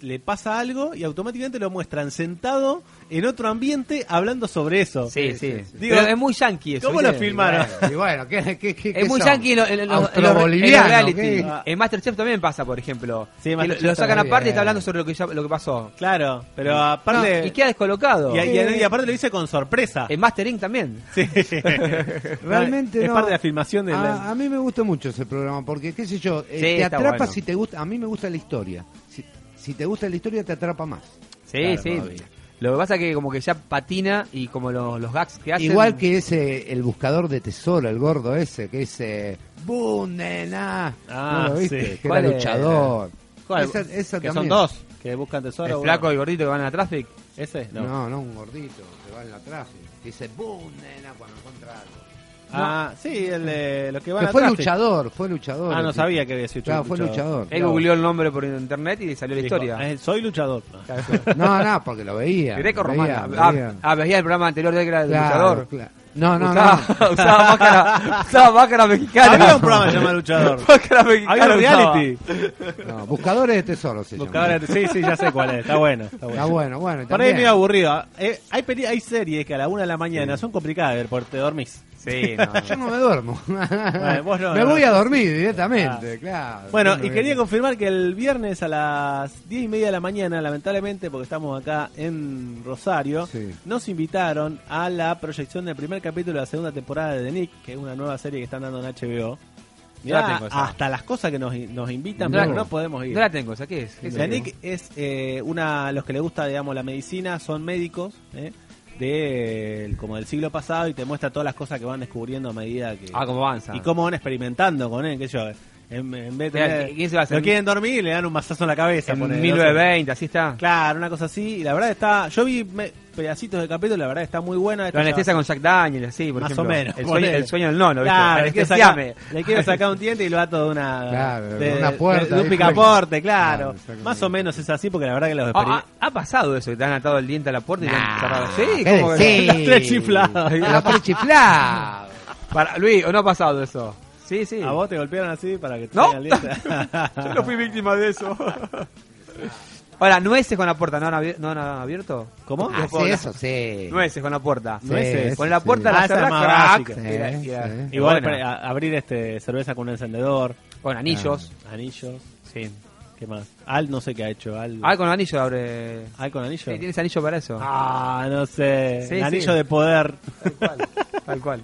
le pasa algo y automáticamente lo muestran sentado en otro ambiente hablando sobre eso. Sí, sí. Digo, Pero es muy yankee eso. ¿Cómo lo filmaron? Y bueno, ¿qué, qué, qué, Es muy son? yankee en, lo- en, en los- reality. ¿qué? En Masterchef también pasa, por ejemplo. Lo, Masterchef lo sacan aparte y está hablando sobre lo que, ya- lo que pasó. Claro, pero aparte. No, y queda descolocado. y, y- y aparte lo hice con sorpresa. En Mastering también. Sí. Realmente es no. parte de la filmación de a, la- a mí me gusta mucho ese programa porque, qué sé yo, eh, te atrapa bueno. si te gusta. A mí me gusta la historia. Si, si te gusta la historia, te atrapa más. Sí, Claro, sí. todavía. Lo que pasa es que como que ya patina y como los, los gags que hacen... Igual que ese, el buscador de tesoro, el gordo ese, que es eh, Bundena. Ah, ¿No lo viste? sí. Que ¿Cuál era luchador. ¿Cuál? Esa- esa que son dos, que buscan tesoro. El flaco y gordito que van a Traffic. ¿Ese? No. No. no, un gordito que va en la tráfico. Que dice Bundena cuando encuentra algo. Ah, sí, el de los que van Que a fue luchador, fue luchador. Ah, no el sabía tipo. que había sido Claro, fue luchador. Él googleó el nombre por internet y salió la Dijo, historia. eh, soy luchador. No, no, porque lo veía. Greco veía, Ah, veía. ah, veía el programa anterior de que era el Claro, luchador. claro. No, no, usaba, no. usaba máscara, usaba máscara mexicana. Había un programa llamado Luchador. Máscara mexicana. Había reality. No, Buscadores de tesoro se llama. Buscadores- sí, sí, ya sé cuál es. Está bueno. Está bueno. Está bueno, bueno. Por ahí también- medio aburrido. Eh, hay, hay series que a la una de la mañana son complicadas de ver porque te dormís. Sí, no. Yo no me duermo. vos no, me no. voy a dormir directamente, claro. Bueno, y quería confirmar que el viernes a las 10 y media de la mañana, lamentablemente, porque estamos acá en Rosario, Sí. nos invitaron a la proyección del primer capítulo de la segunda temporada de The Nick, que es una nueva serie que están dando en HBO. Mirá, la hasta las cosas que nos, nos invitan, No pero no podemos ir. No la tengo, ¿esa qué es? ¿Qué es The? Nick es eh, una, los que le gusta, digamos, la medicina, son médicos, ¿eh? De como del siglo pasado y te muestra todas las cosas que van descubriendo a medida que Ah, cómo avanza. y cómo van experimentando con él, qué sé yo. En, en vez de tener- ¿quién se va a hacer? Lo quieren dormir y le dan un mazazo en la cabeza. En ponele, 1920, así está. no. Claro, una cosa así. Y la verdad está. Yo vi me- pedacitos de capítulo, la verdad está muy buena. Lo ya- anestesia con Jack Daniels, así, por Más ejemplo. o menos. El sueño, el sueño del nono, ¿viste? Claro, le quiere, sacar, Anestesiame. le quiere sacar un diente y lo ata de una. Claro, de, una puerta de- de un picaporte, claro. Más o menos es así, porque la verdad que los Ah, experi- ah, ha pasado eso, que te han atado el diente a la puerta y te han cerrado. Sí, ¿qué ¿cómo que? Los tres chiflados. Los tres chiflados. Para, Luis, ¿o no ha pasado eso? Sí, sí. A vos te golpearon así para que te ¿No? salga el diente. Yo no fui víctima de eso. Ahora, nueces con la puerta, ¿no han, abi- no han abierto? ¿Cómo? Ah, sí, eso sí. Nueces con la puerta. Nueces. Con la puerta Ah, la esa es cerrás, más crack. básica. y la- y la- Sí, Igual a- abrir este cerveza con un encendedor, Con anillos. anillos, Sí. ¿qué más? Al no sé qué ha hecho, Al. Ah, con anillo abre. Al con anillo. Sí, tienes anillo para eso. Ah, no sé. Sí, El anillo sí. de poder. Tal cual. Tal cual.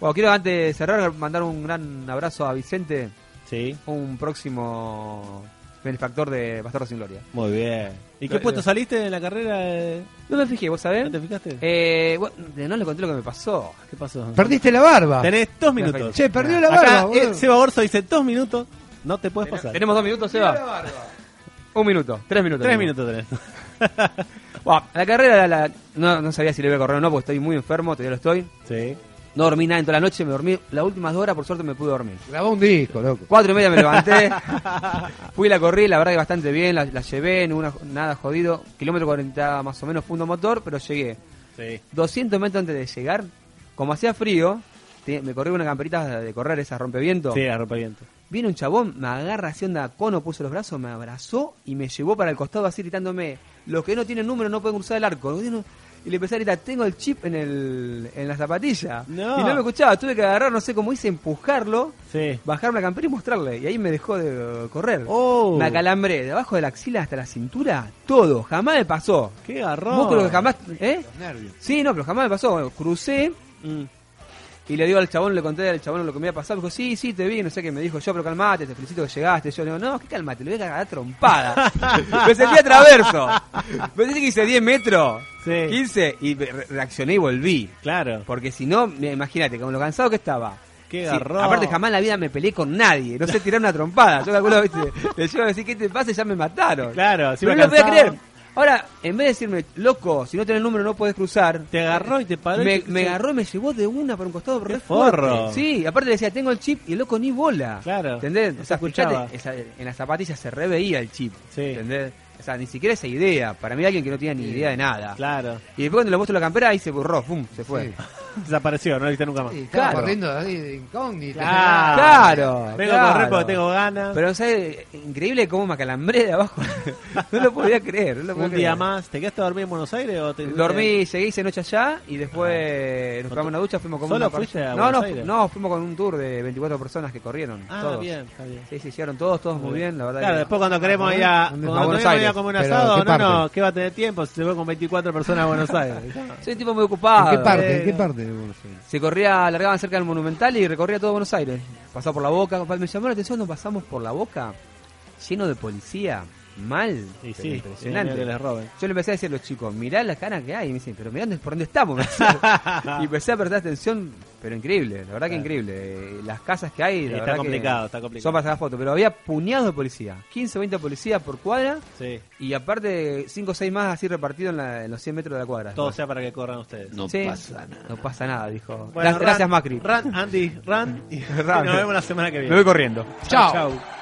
Bueno, quiero antes de cerrar mandar un gran abrazo a Vicente, Sí, un próximo benefactor de Bastardo sin Gloria. muy bien. ¿Y qué puesto saliste en la carrera? No me fijé, ¿vos sabés? ¿No te fijaste? Eh, bueno, no le conté lo que me pasó. ¿Qué pasó? Perdiste la barba. Tenés dos minutos. Che, perdió la Acá, barba, eh, boludo. Seba Borso dice dos minutos. No te puedes pasar. ¿Tenemos dos minutos, Seba? Un minuto, tres minutos. Tres tenemos. minutos tenés. Bueno, la carrera la, la- no, no sabía si le iba a correr o no, porque estoy muy enfermo, todavía lo estoy. Sí. No dormí nada en toda la noche, me dormí las últimas dos horas, por suerte me pude dormir. Grabó un disco, loco. Cuatro y media me levanté, fui la corrí, la verdad que bastante bien, la, la llevé, no una- nada jodido. Kilómetro 40 más o menos fundo motor, pero llegué. Sí. 200 metros antes de llegar, como hacía frío, te- me corrí una camperita de correr, esa rompeviento. Sí, a rompeviento. Viene un chabón, me agarra así onda cono, puso los brazos, me abrazó y me llevó para el costado así gritándome, los que no tienen número no pueden cruzar el arco. Y le empecé a gritar, tengo el chip en el en la zapatilla. No. Y no me escuchaba, tuve que agarrar, no sé cómo hice, empujarlo, Sí. bajarme la campera y mostrarle. Y ahí me dejó de eh, correr. Oh. Me acalambré, de abajo de la axila hasta la cintura, todo, jamás me pasó. Qué garrón. Músculo que jamás... ¿Eh? Nervios. Sí, no, pero jamás me pasó. Bueno, crucé Mm. Y le digo al chabón, le conté al chabón lo que me había pasado. Me dijo, sí, sí, te vi, no sé qué. Me dijo, yo, pero calmate, te felicito que llegaste. Yo le digo, no, qué calmate, le voy a cagar trompada. me sentí a traverso. Me sentí que hice 10 metros, Sí. 15, y re- reaccioné y volví. Claro. Porque si no, imagínate, con lo cansado que estaba. Qué Sí, aparte, jamás en la vida me peleé con nadie. No sé tirar una trompada. Yo calculo, viste, le llevo a decir, ¿qué te pasa? Y ya me mataron. Claro, si Pero no lo podía creer. Ahora, en vez de decirme, loco, si no tenés el número no podés cruzar, Te agarró y te paró. y me, te- me agarró y me llevó de una por un costado Qué re forro. Sí, aparte le decía, tengo el chip y el loco ni bola. Claro, ¿Entendés? no O sea, se escuchaba. fíjate, esa- en las zapatillas se reveía el chip. Sí. ¿Entendés? O sea, ni siquiera esa idea. Para mí alguien que no tenía ni idea de nada. Claro. Y después cuando le muestro la campera, ahí se borró, pum, se fue. Sí. Desapareció, no lo viste nunca más. Sí, estaba Claro. corriendo ahí de incógnita. Claro, Vengo claro. a correr porque tengo ganas. Pero, ¿sabes? Increíble cómo me acalambré de abajo. no lo podía creer. No lo podía un creer. día más. ¿Te quedaste a dormir en Buenos Aires o te Dormí, llegué, hice noche allá y después nos pegamos una ducha, fuimos con ¿Solo una fuiste a no, Buenos no, Aires? no, fuimos con un tour de 24 personas que corrieron. Ah, todos. bien, está bien. Sí, sí, llegaron todos, todos muy bien, la verdad. Claro, que- después cuando queremos ir a, ¿Dónde? cuando A Buenos queremos ir a Aires. comer un Pero, asado, ¿qué no, parte? no, ¿qué va a tener tiempo si se fue con 24 personas a Buenos Aires? Soy un tipo muy ocupado. ¿En qué parte? eh, ¿En qué parte Se corría, alargaban cerca del Monumental y recorría todo Buenos Aires. Pasaba por la boca, me llamó la atención, nos pasamos por la boca, lleno de policía, mal, Y sí, impresionante. que les roben. Yo le empecé a decir a los chicos, mirá la cara que hay. Y me dicen, pero mirá por dónde estamos. y empecé a prestar atención, pero increíble, la verdad que increíble. Las casas que hay, la está verdad que complicado, está complicado. Son para sacar fotos, pero había puñados de policía. 15 o 20 policías por cuadra Sí, y aparte 5 o 6 más así repartidos en, la- en los 100 metros de la cuadra. todo sea para que corran ustedes. No Sí, pasa nada. No pasa nada, dijo. Bueno, Gra- Gracias, run, Macri. Run, Andy, run. Y Run. nos vemos la semana que viene. Me voy corriendo. Chao. Chau.